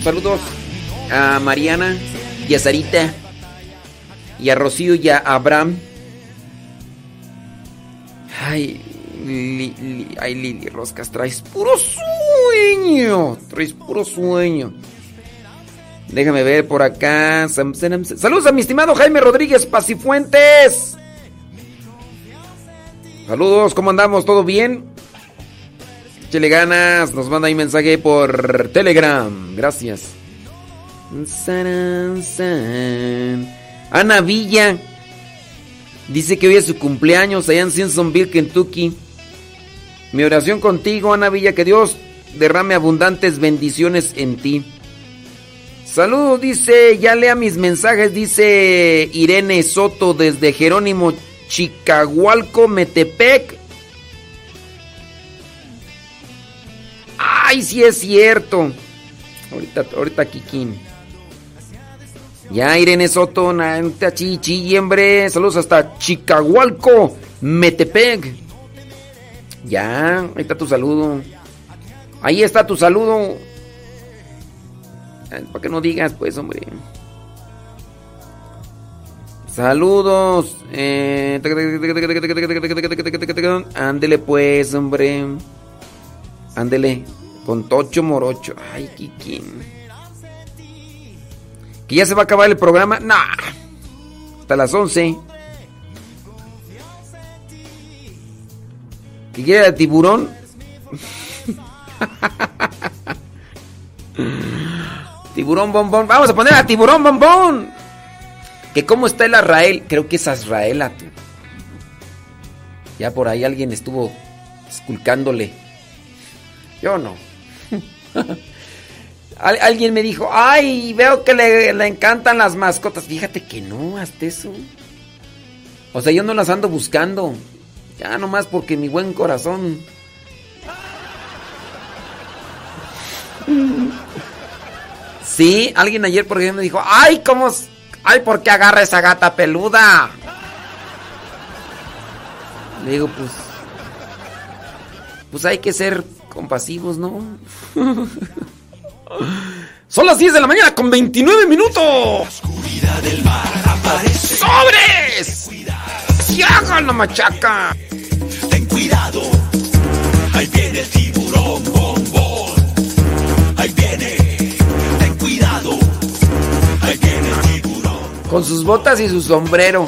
Saludos a Mariana y a Sarita y a Rocío y a Abraham. Ay, ay, Lili Roscas, traes puro sueño. Traes puro sueño. Déjame ver por acá. Saludos a mi estimado Jaime Rodríguez Pacifuentes. Saludos, ¿cómo andamos? ¿Todo bien? Échele ganas, nos manda ahí mensaje por Telegram. Gracias. Ana Villa dice que hoy es su cumpleaños allá en Simpsonville, Kentucky. Mi oración contigo, Ana Villa, que Dios derrame abundantes bendiciones en ti. Saludos, dice, ya lea mis mensajes, dice Irene Soto desde Jerónimo, Chicahualco, Metepec. Ay, sí es cierto. Ahorita, ahorita Kikín. Ya Irene Soto, Nanta Chichi, hombre. Saludos hasta Chicahualco, Metepec. Ya, ahí está tu saludo. Ahí está tu saludo. Para que no digas, pues, hombre. Saludos. Eh, ándele, pues, hombre. Ándele. Con Tocho Morocho. Ay, Kikín. ¿Que ya se va a acabar el programa? Nah. Hasta las 11. ¿Que quiere el tiburón? <laughs> tiburón bombón. Vamos a poner a tiburón bombón. Que cómo está el Azrael. Creo que es Azraela, tú. Ya por ahí alguien estuvo esculcándole. Yo no. <laughs> alguien me dijo, ay, veo que le, le, encantan las mascotas. Fíjate que no, hasta eso. O sea, yo no las ando buscando. Ya nomás porque mi buen corazón. <laughs> Sí, alguien ayer por ejemplo me dijo, ay, cómo... Ay, ¿por qué agarra esa gata peluda? Le digo, pues... Pues hay que ser compasivos, ¿no? <laughs> Son las 10 de la mañana con 29 minutos. del mar aparece. ¡Sobres! ¡Y hagan la machaca! Ten cuidado. Ahí viene el tiburón bombón. Ahí viene. Ten cuidado. Ahí viene el tiburón. Con sus botas y su sombrero.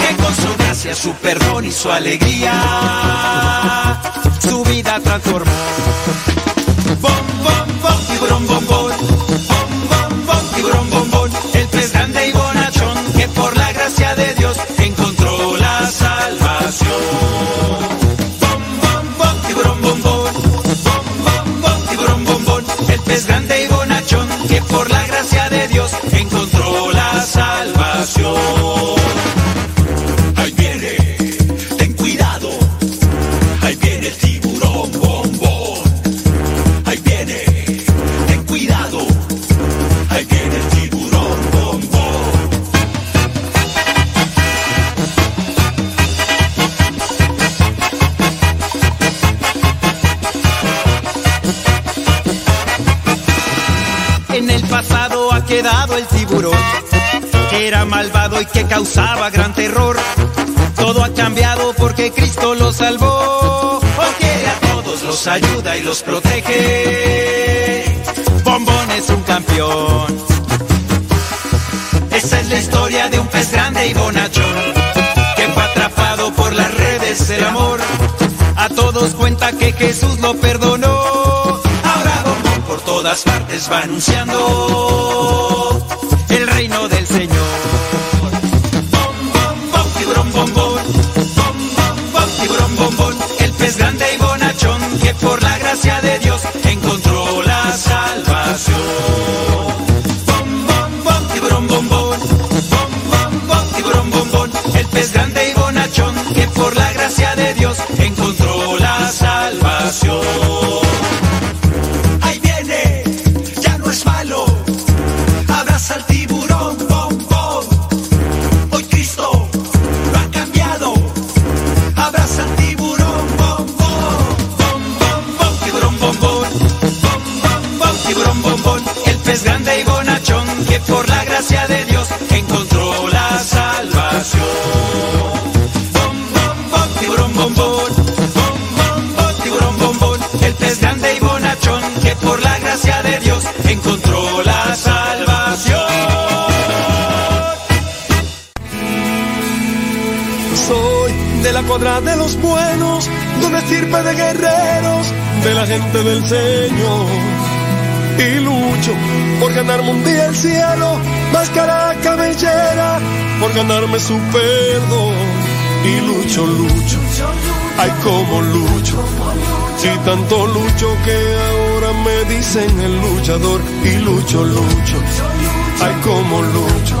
con su gracia, su perdón y su alegría, su vida transformó. Bom, bom, bom, tiburón, causaba gran terror. Todo ha cambiado porque Cristo lo salvó, porque a todos los ayuda y los protege. Bombón es un campeón. Esa es la historia de un pez grande y bonachón, que fue atrapado por las redes del amor. A todos cuenta que Jesús lo perdonó por todas partes va anunciando el reino del Señor. De guerreros, de la gente del Señor. Y lucho por ganarme un día el cielo, máscara cabellera, por ganarme su perdón. Y lucho, lucho, ay como lucho, y tanto lucho que ahora me dicen el luchador. Y lucho, lucho, ay como lucho,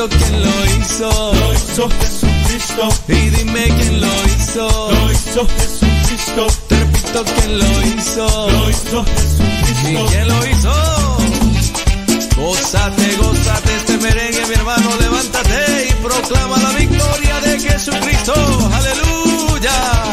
Te repito quién lo hizo. Lo hizo Jesucristo. Y dime quién lo hizo. Lo hizo Jesucristo. Te repito quién lo hizo. Lo hizo ¿Y Jesucristo. quién lo hizo? Gózate, gózate este merengue, mi hermano, levántate y proclama la victoria de Jesucristo. Aleluya.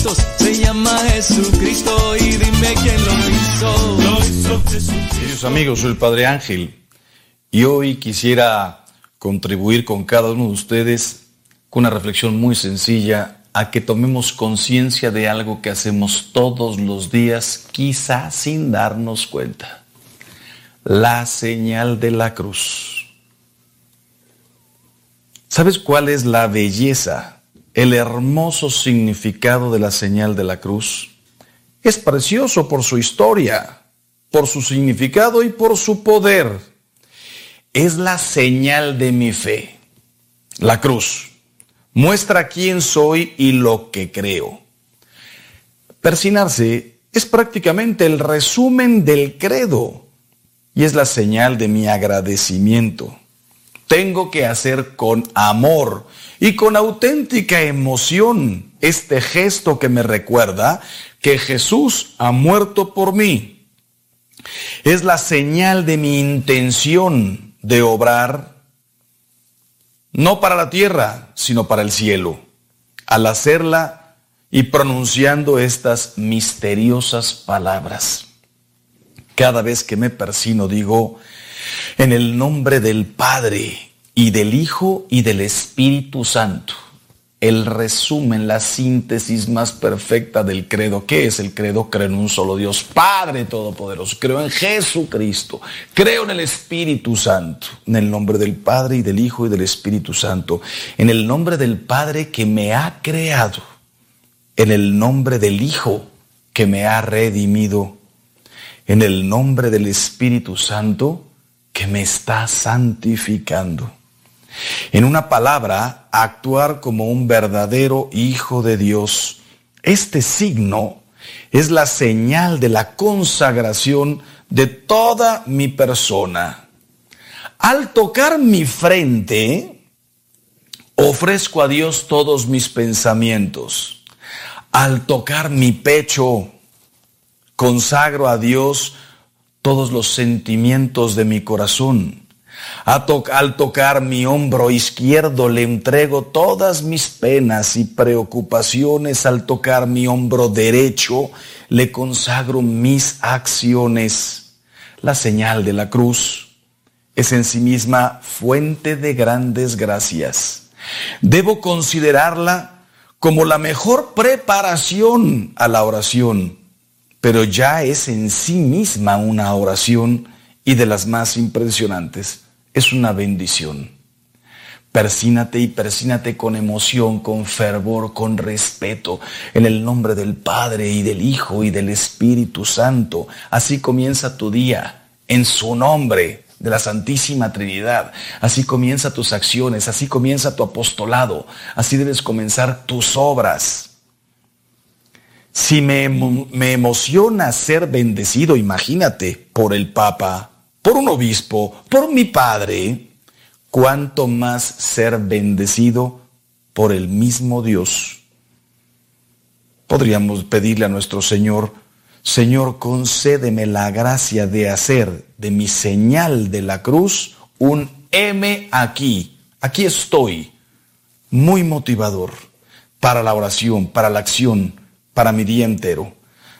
Se llama Jesucristo y dime quién lo hizo. Lo hizo Jesucristo. Queridos amigos, soy el Padre Ángel y hoy quisiera contribuir con cada uno de ustedes con una reflexión muy sencilla a que tomemos conciencia de algo que hacemos todos los días, quizá sin darnos cuenta. La señal de la cruz. ¿Sabes cuál es la belleza, el hermoso significado de la señal de la cruz? Es precioso por su historia, por su significado y por su poder. Es la señal de mi fe. La cruz muestra quién soy y lo que creo. Persinarse es prácticamente el resumen del credo y es la señal de mi agradecimiento. Tengo que hacer con amor y con auténtica emoción este gesto que me recuerda que Jesús ha muerto por mí. Es la señal de mi intención de obrar no para la tierra, sino para el cielo. Al hacerla y pronunciando estas misteriosas palabras. Cada vez que me persino digo, en el nombre del Padre y del Hijo y del Espíritu Santo. El resumen, la síntesis más perfecta del credo. ¿Qué es el credo? Creo en un solo Dios, Padre Todopoderoso. Creo en Jesucristo. Creo en el Espíritu Santo. En el nombre del Padre y del Hijo y del Espíritu Santo. En el nombre del Padre que me ha creado. En el nombre del Hijo que me ha redimido. En el nombre del Espíritu Santo que me está santificando. En una palabra, actuar como un verdadero hijo de Dios. Este signo es la señal de la consagración de toda mi persona. Al tocar mi frente, ofrezco a Dios todos mis pensamientos. Al tocar mi pecho, consagro a Dios todos los sentimientos de mi corazón. Al tocar mi hombro izquierdo le entrego todas mis penas y preocupaciones. Al tocar mi hombro derecho le consagro mis acciones. La señal de la cruz es en sí misma fuente de grandes gracias. Debo considerarla como la mejor preparación a la oración, pero ya es en sí misma una oración y de las más impresionantes. Es una bendición. Persínate y persínate con emoción, con fervor, con respeto, en el nombre del Padre y del Hijo y del Espíritu Santo. Así comienza tu día, en su nombre, de la Santísima Trinidad. Así comienza tus acciones, así comienza tu apostolado, así debes comenzar tus obras. Si me, me emociona ser bendecido, imagínate, por el Papa, por un obispo, por mi padre, cuánto más ser bendecido por el mismo Dios. Podríamos pedirle a nuestro Señor, Señor, concédeme la gracia de hacer de mi señal de la cruz un M aquí. Aquí estoy, muy motivador para la oración, para la acción, para mi día entero,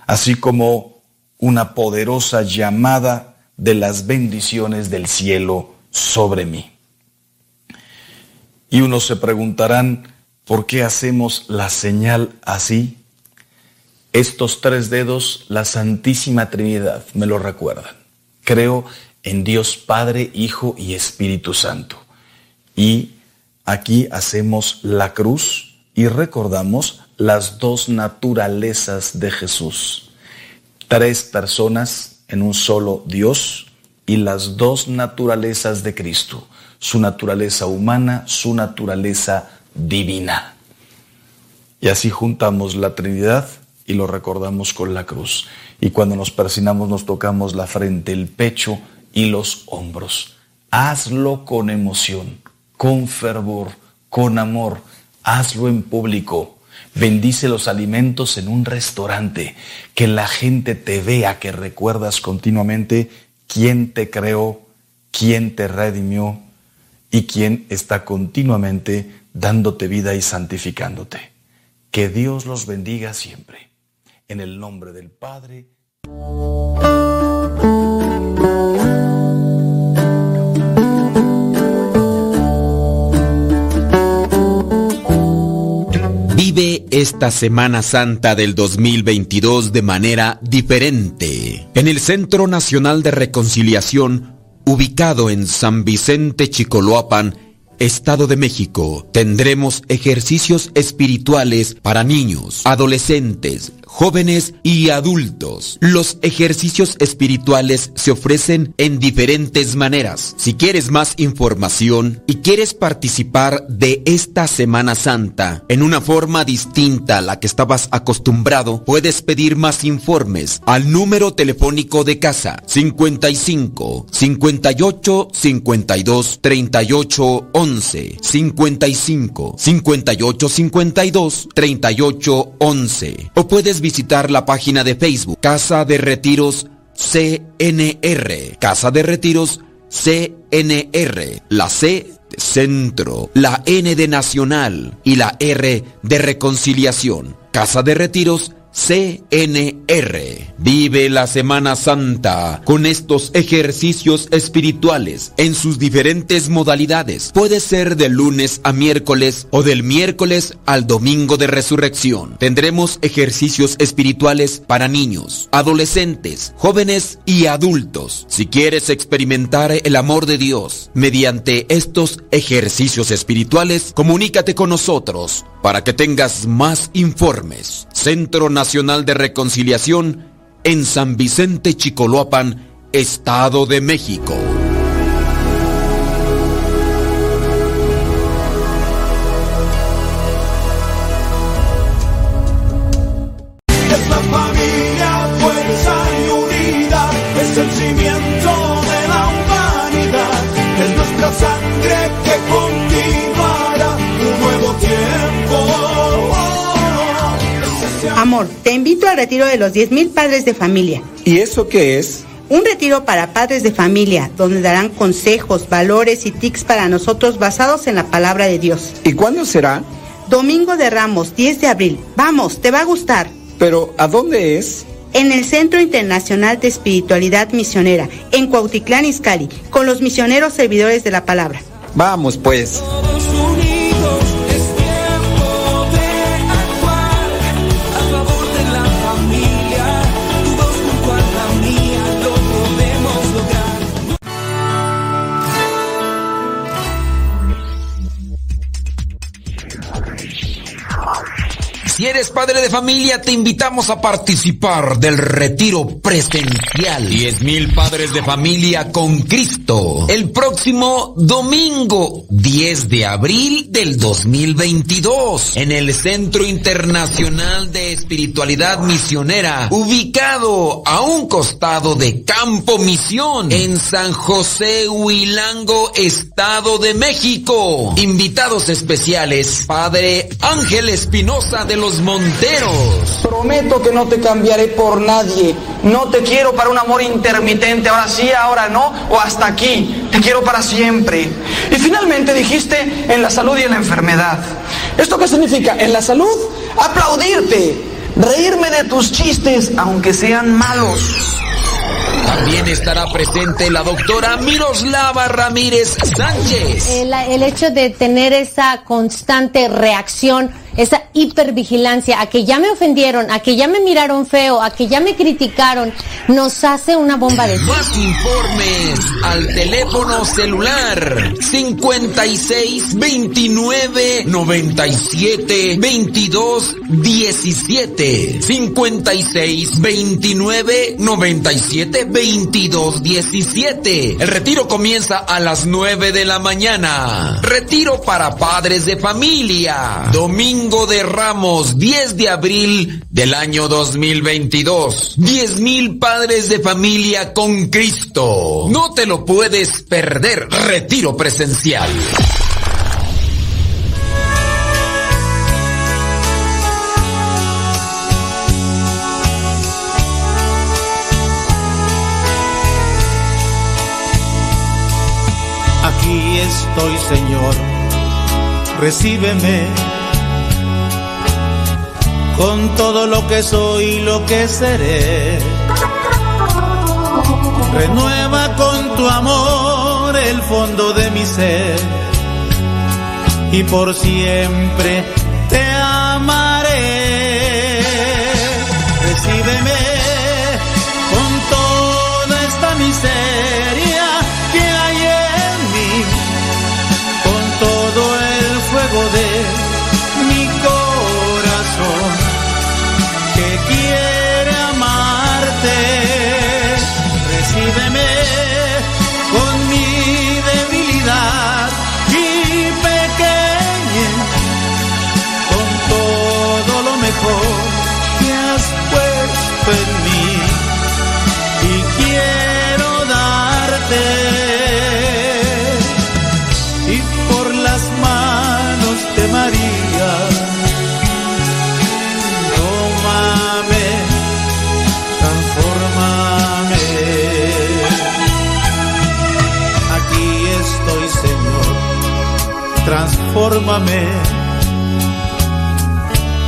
así como una poderosa llamada de las bendiciones del cielo sobre mí. Y unos se preguntarán, ¿por qué hacemos la señal así? Estos tres dedos, la Santísima Trinidad, me lo recuerdan. Creo en Dios Padre, Hijo y Espíritu Santo. Y aquí hacemos la cruz y recordamos las dos naturalezas de Jesús. Tres personas en un solo Dios y las dos naturalezas de Cristo. Su naturaleza humana, su naturaleza divina. Y así juntamos la Trinidad y lo recordamos con la cruz. Y cuando nos persinamos nos tocamos la frente, el pecho y los hombros. Hazlo con emoción, con fervor, con amor. Hazlo en público. Bendice los alimentos en un restaurante. Que la gente te vea que recuerdas continuamente quién te creó, quién te redimió y quién está continuamente dándote vida y santificándote. Que Dios los bendiga siempre. En el nombre del Padre. Esta Semana Santa del 2022 de manera diferente. En el Centro Nacional de Reconciliación, ubicado en San Vicente Chicoloapan, Estado de México, tendremos ejercicios espirituales para niños, adolescentes, jóvenes y adultos. Los ejercicios espirituales se ofrecen en diferentes maneras. Si quieres más información y quieres participar de esta Semana Santa en una forma distinta a la que estabas acostumbrado, puedes pedir más informes al número telefónico de casa 55 58 52 38 11 55 58 52 38 11 o puedes visitar la página de Facebook Casa de Retiros CNR. Casa de Retiros CNR. La C de Centro, la N de Nacional y la R de Reconciliación. Casa de Retiros CNR. Vive la Semana Santa con estos ejercicios espirituales en sus diferentes modalidades. Puede ser de lunes a miércoles o del miércoles al domingo de resurrección. Tendremos ejercicios espirituales para niños, adolescentes, jóvenes y adultos. Si quieres experimentar el amor de Dios mediante estos ejercicios espirituales, comunícate con nosotros para que tengas más informes. Centro Nacional de Reconciliación en San Vicente Chicoloapan, Estado de México. Amor, te invito al retiro de los 10.000 padres de familia. ¿Y eso qué es? Un retiro para padres de familia, donde darán consejos, valores y tics para nosotros basados en la palabra de Dios. ¿Y cuándo será? Domingo de Ramos, 10 de abril. Vamos, te va a gustar. Pero, ¿a dónde es? En el Centro Internacional de Espiritualidad Misionera, en Cuautitlán, Izcalli, con los misioneros servidores de la palabra. Vamos, pues. Eres padre de familia, te invitamos a participar del retiro presencial. 10 mil padres de familia con Cristo. El próximo domingo, 10 de abril del 2022, en el Centro Internacional de Espiritualidad Misionera, ubicado a un costado de Campo Misión, en San José Huilango, Estado de México. Invitados especiales, Padre Ángel Espinosa de los Monteros. Prometo que no te cambiaré por nadie. No te quiero para un amor intermitente, ahora sí, ahora no, o hasta aquí. Te quiero para siempre. Y finalmente dijiste en la salud y en la enfermedad. ¿Esto qué significa? En la salud, aplaudirte, reírme de tus chistes, aunque sean malos. También estará presente la doctora Miroslava Ramírez Sánchez. El, el hecho de tener esa constante reacción, esa hipervigilancia a que ya me ofendieron, a que ya me miraron feo, a que ya me criticaron, nos hace una bomba de Más informes al teléfono celular 56 29 97 22 17 56 29 97 22 17 El retiro comienza a las 9 de la mañana. Retiro para padres de familia. Domingo de Ramos, 10 de abril del año 2022. 10 mil padres de familia con Cristo. No te lo puedes perder. Retiro presencial. Aquí estoy, Señor, recíbeme con todo lo que soy y lo que seré. Renueva con tu amor el fondo de mi ser y por siempre transfórmame.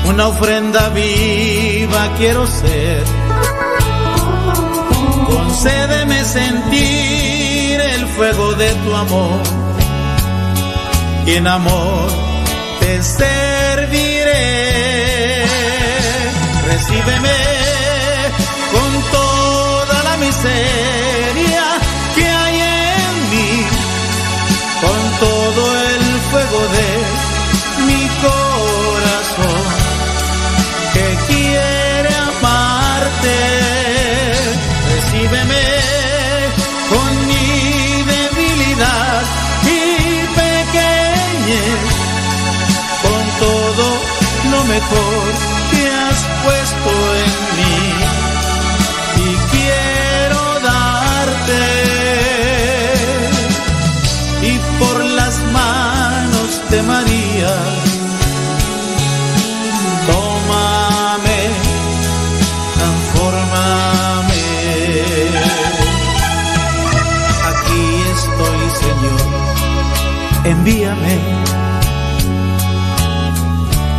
Una ofrenda viva quiero ser. Concédeme sentir el fuego de tu amor. Y en amor te serviré. Recíbeme con toda la miseria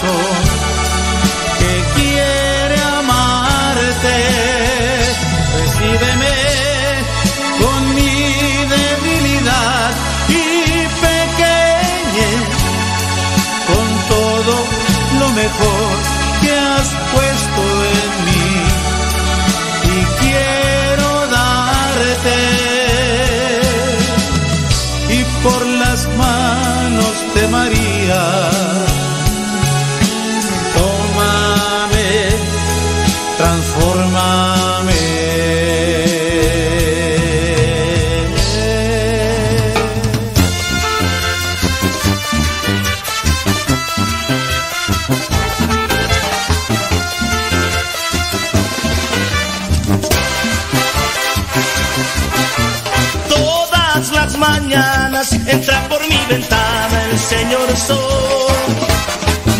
que quiere amarte. Recíbeme con mi debilidad y pequeñez, con todo lo mejor que has puesto en mí. Y quiero darte y por las manos de María. Entra por mi ventana el señor sol.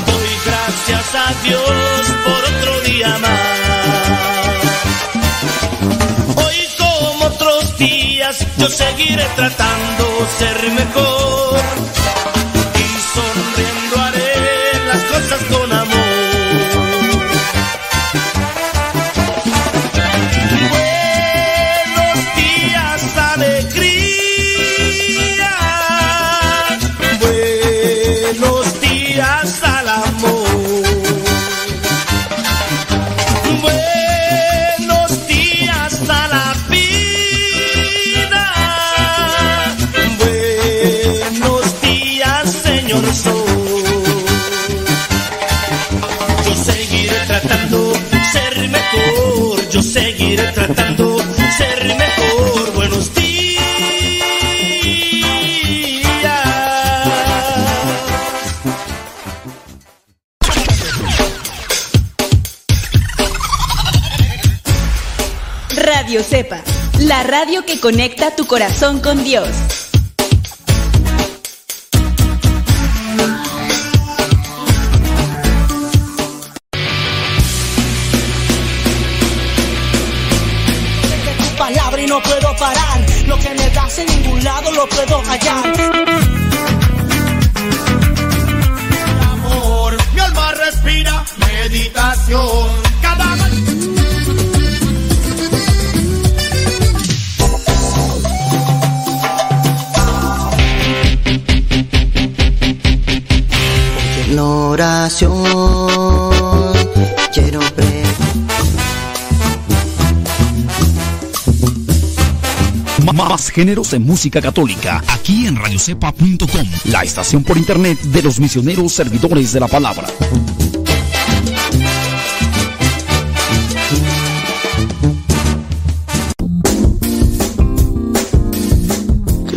Doy gracias a Dios por otro día más. Hoy como otros días yo seguiré tratando ser mejor. Radio que conecta tu corazón con Dios. Géneros en música católica, aquí en radiocepa.com, la estación por internet de los misioneros servidores de la palabra.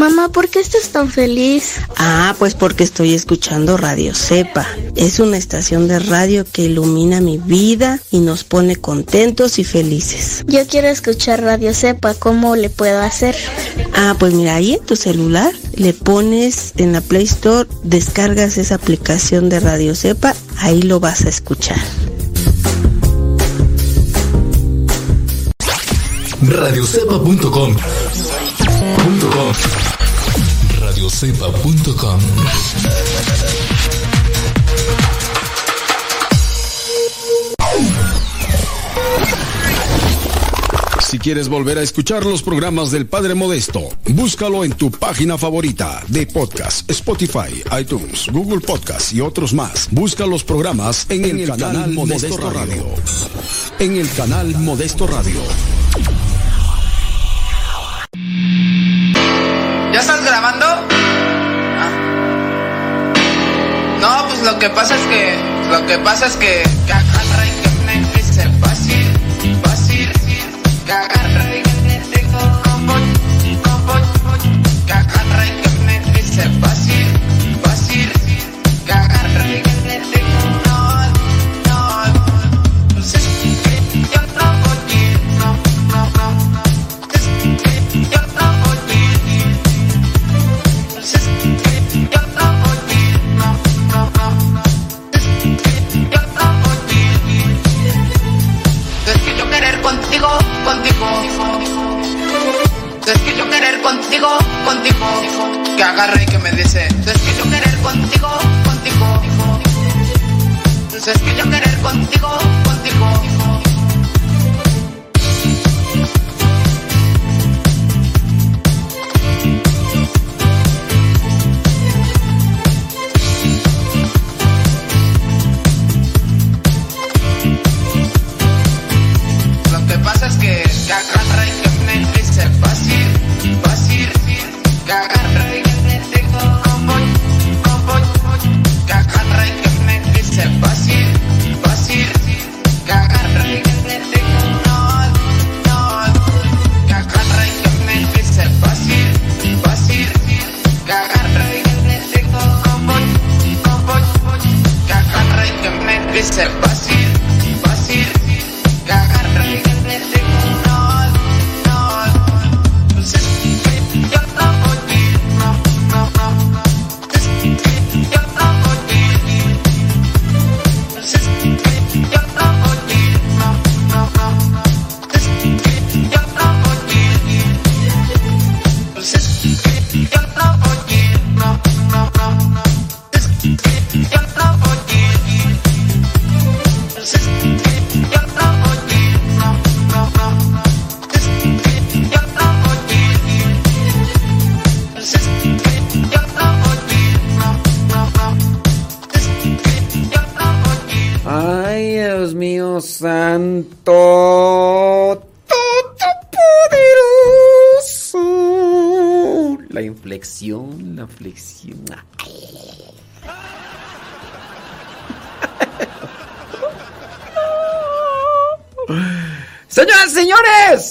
Mamá, ¿por qué estás tan feliz? Ah, pues porque estoy escuchando Radio Cepa. Es una estación de radio que ilumina mi vida y nos pone contentos y felices. Yo quiero escuchar Radio Cepa, ¿cómo le puedo hacer? Ah, pues mira, ahí en tu celular le pones en la Play Store, descargas esa aplicación de Radio Cepa, ahí lo vas a escuchar. Radiocepa.com Radiocepa.com quieres volver a escuchar los programas del Padre Modesto, búscalo en tu página favorita de podcast, Spotify, iTunes, Google Podcast y otros más. Busca los programas en, el, canal, Modesto, Radio. En el canal Modesto Radio. ¿Ya estás grabando? Ah. No, pues lo que pasa es que. Lo que pasa es que. que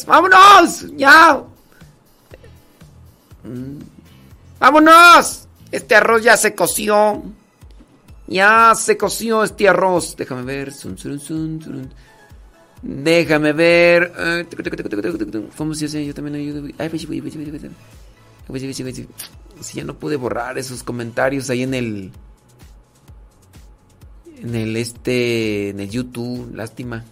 señores, vámonos, ya. Vámonos. Este arroz ya se coció. Ya se coció este arroz. Déjame ver. Déjame ver. Yo también ayudo. Si ya no pude borrar esos comentarios ahí en el. En el este. En el YouTube. Lástima.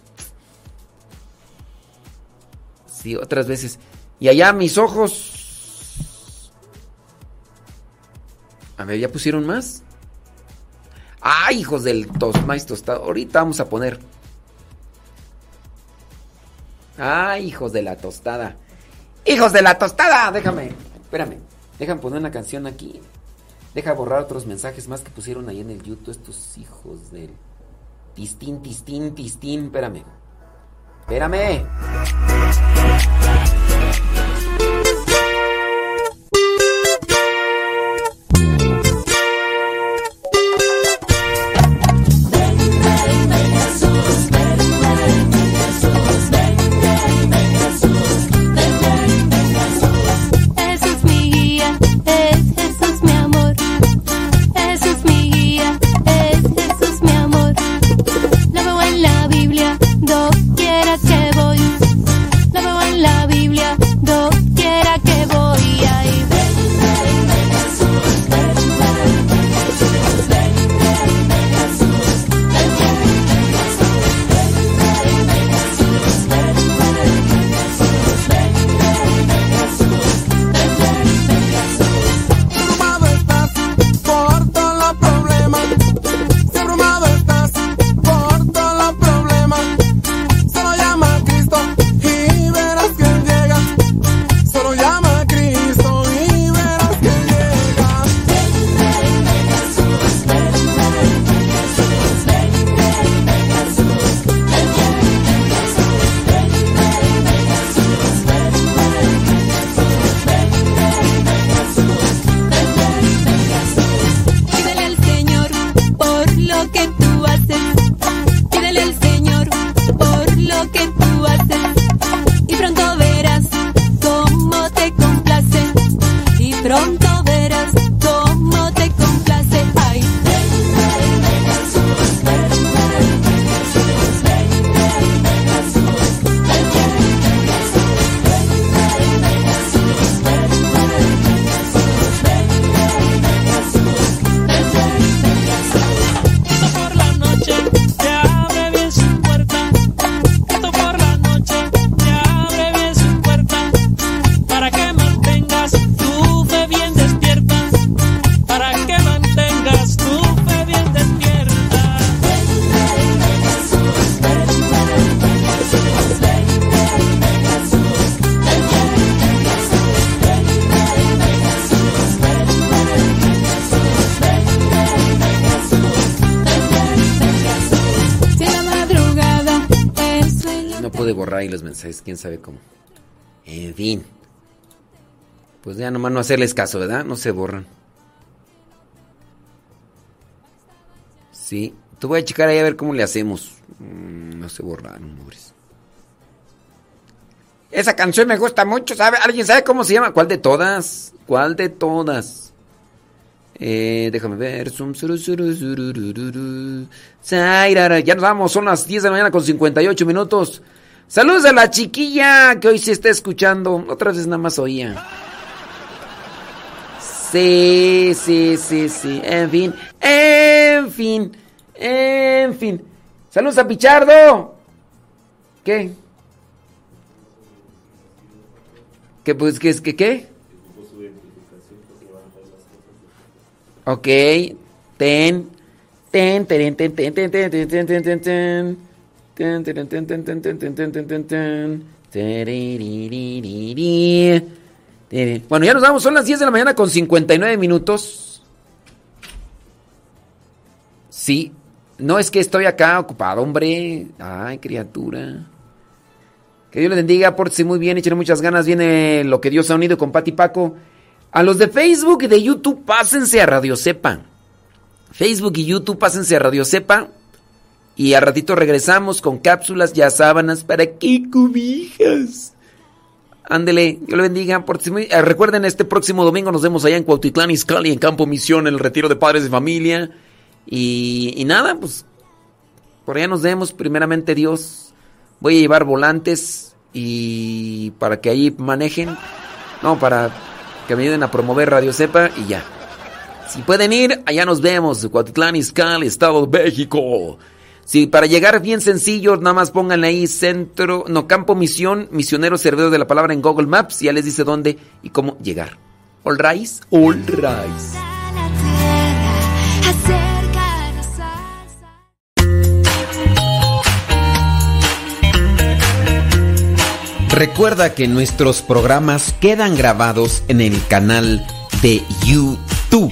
Sí, otras veces. Y allá mis ojos. A ver, ¿ya pusieron más? ¡Ay, hijos del tos, tostado! Ahorita vamos a poner. ¡Ay, hijos de la tostada! ¡Hijos de la tostada! Déjame, espérame. Déjame poner una canción aquí. Deja borrar otros mensajes más que pusieron ahí en el YouTube estos hijos del... Tistín, tistín, tistín. Espérame. Espérame. Quién sabe cómo. En fin. Pues ya nomás no hacerles caso, ¿verdad? No se borran. Sí. Te voy a checar ahí a ver cómo le hacemos. Mm, No se borraron, pobres. Esa canción me gusta mucho, ¿sabe? ¿Alguien sabe cómo se llama? ¿Cuál de todas? ¿Cuál de todas? Eh, déjame ver. Ya nos vamos, son las 10 de la mañana con 58 minutos. Saludos a la chiquilla que hoy se está escuchando. Otras veces nada más oía. Sí, sí, sí, sí. En fin, en fin, en fin. Saludos a Pichardo. ¿Qué? ¿Qué pues qué es que qué? Ok. Ten. Ten, ten, ten, ten, ten, ten, ten, ten, ten, ten, ten. Bueno, ya nos vamos, son las 10 de la mañana con 59 minutos. Sí, No es que estoy acá ocupado, hombre. Ay, criatura. Que Dios les bendiga, pórtese muy bien, échenle muchas ganas. Viene lo que Dios ha unido con Pati Paco. A los de Facebook y de YouTube, pásense a Radio Sepa. Facebook y YouTube, pásense a Radio Sepa. Y a ratito regresamos con cápsulas, ya sábanas, para qué cubijas. Ándele, Dios le bendiga. eh, recuerden, este próximo domingo nos vemos allá en Cuautitlán, Izcalli, en Campo Misión, el retiro de padres de familia. Y, nada, pues por allá nos vemos, primeramente Dios. Voy a llevar volantes y para que ahí manejen. No, para que me ayuden a promover Radio Cepa y ya. Si pueden ir, allá nos vemos. Cuatitlán, Izcalli, Estado de México. Si para llegar bien sencillo, nada más pónganle ahí centro, no, Campo Misión, Misioneros Servidores de la Palabra en Google Maps y ya les dice dónde y cómo llegar. All rise, all rise. Recuerda que nuestros programas quedan grabados en el canal de YouTube.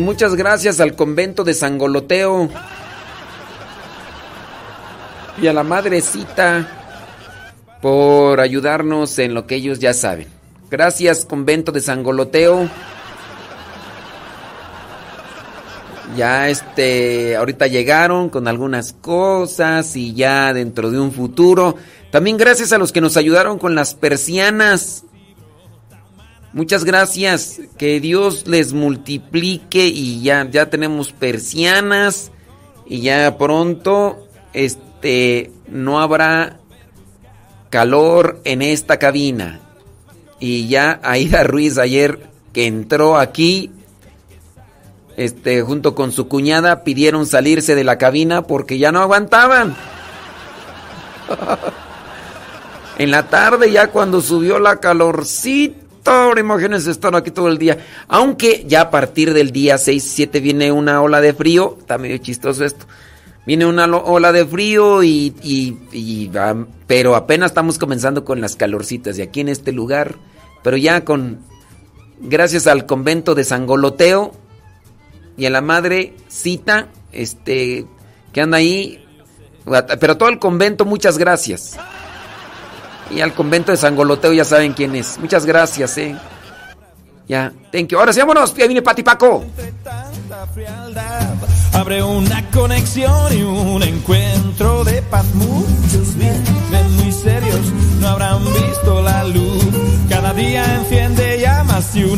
Muchas gracias al convento de San Goloteo y a la madrecita por ayudarnos en lo que ellos ya saben. Gracias convento de San Goloteo. Ya este, ahorita llegaron con algunas cosas y ya dentro de un futuro. También gracias a los que nos ayudaron con las persianas. Muchas gracias. Que Dios les multiplique y ya, ya tenemos persianas y ya pronto este no habrá calor en esta cabina. Y ya Aida <laughs> Ruiz ayer que entró aquí este junto con su cuñada pidieron salirse de la cabina porque ya no aguantaban. <laughs> en la tarde ya cuando subió la calorcita Ahora imagínense estar aquí todo el día. Aunque ya a partir del día 6, 7 viene una ola de frío. Está medio chistoso esto. Viene una ola de frío y, y- pero apenas estamos comenzando con las calorcitas y aquí en este lugar. Pero ya con gracias al convento de San Goloteo y a la madre Cita, este que anda ahí, pero todo el convento muchas gracias. Y al convento de San Goloteo ya saben quién es. Muchas gracias, eh. Ya, thank you. Ahora sí, vámonos. Ya viene Pati Paco. Abre una conexión y un encuentro de paz. Muchos viven muy serios, no habrán visto la luz. Cada día enciende llamas y una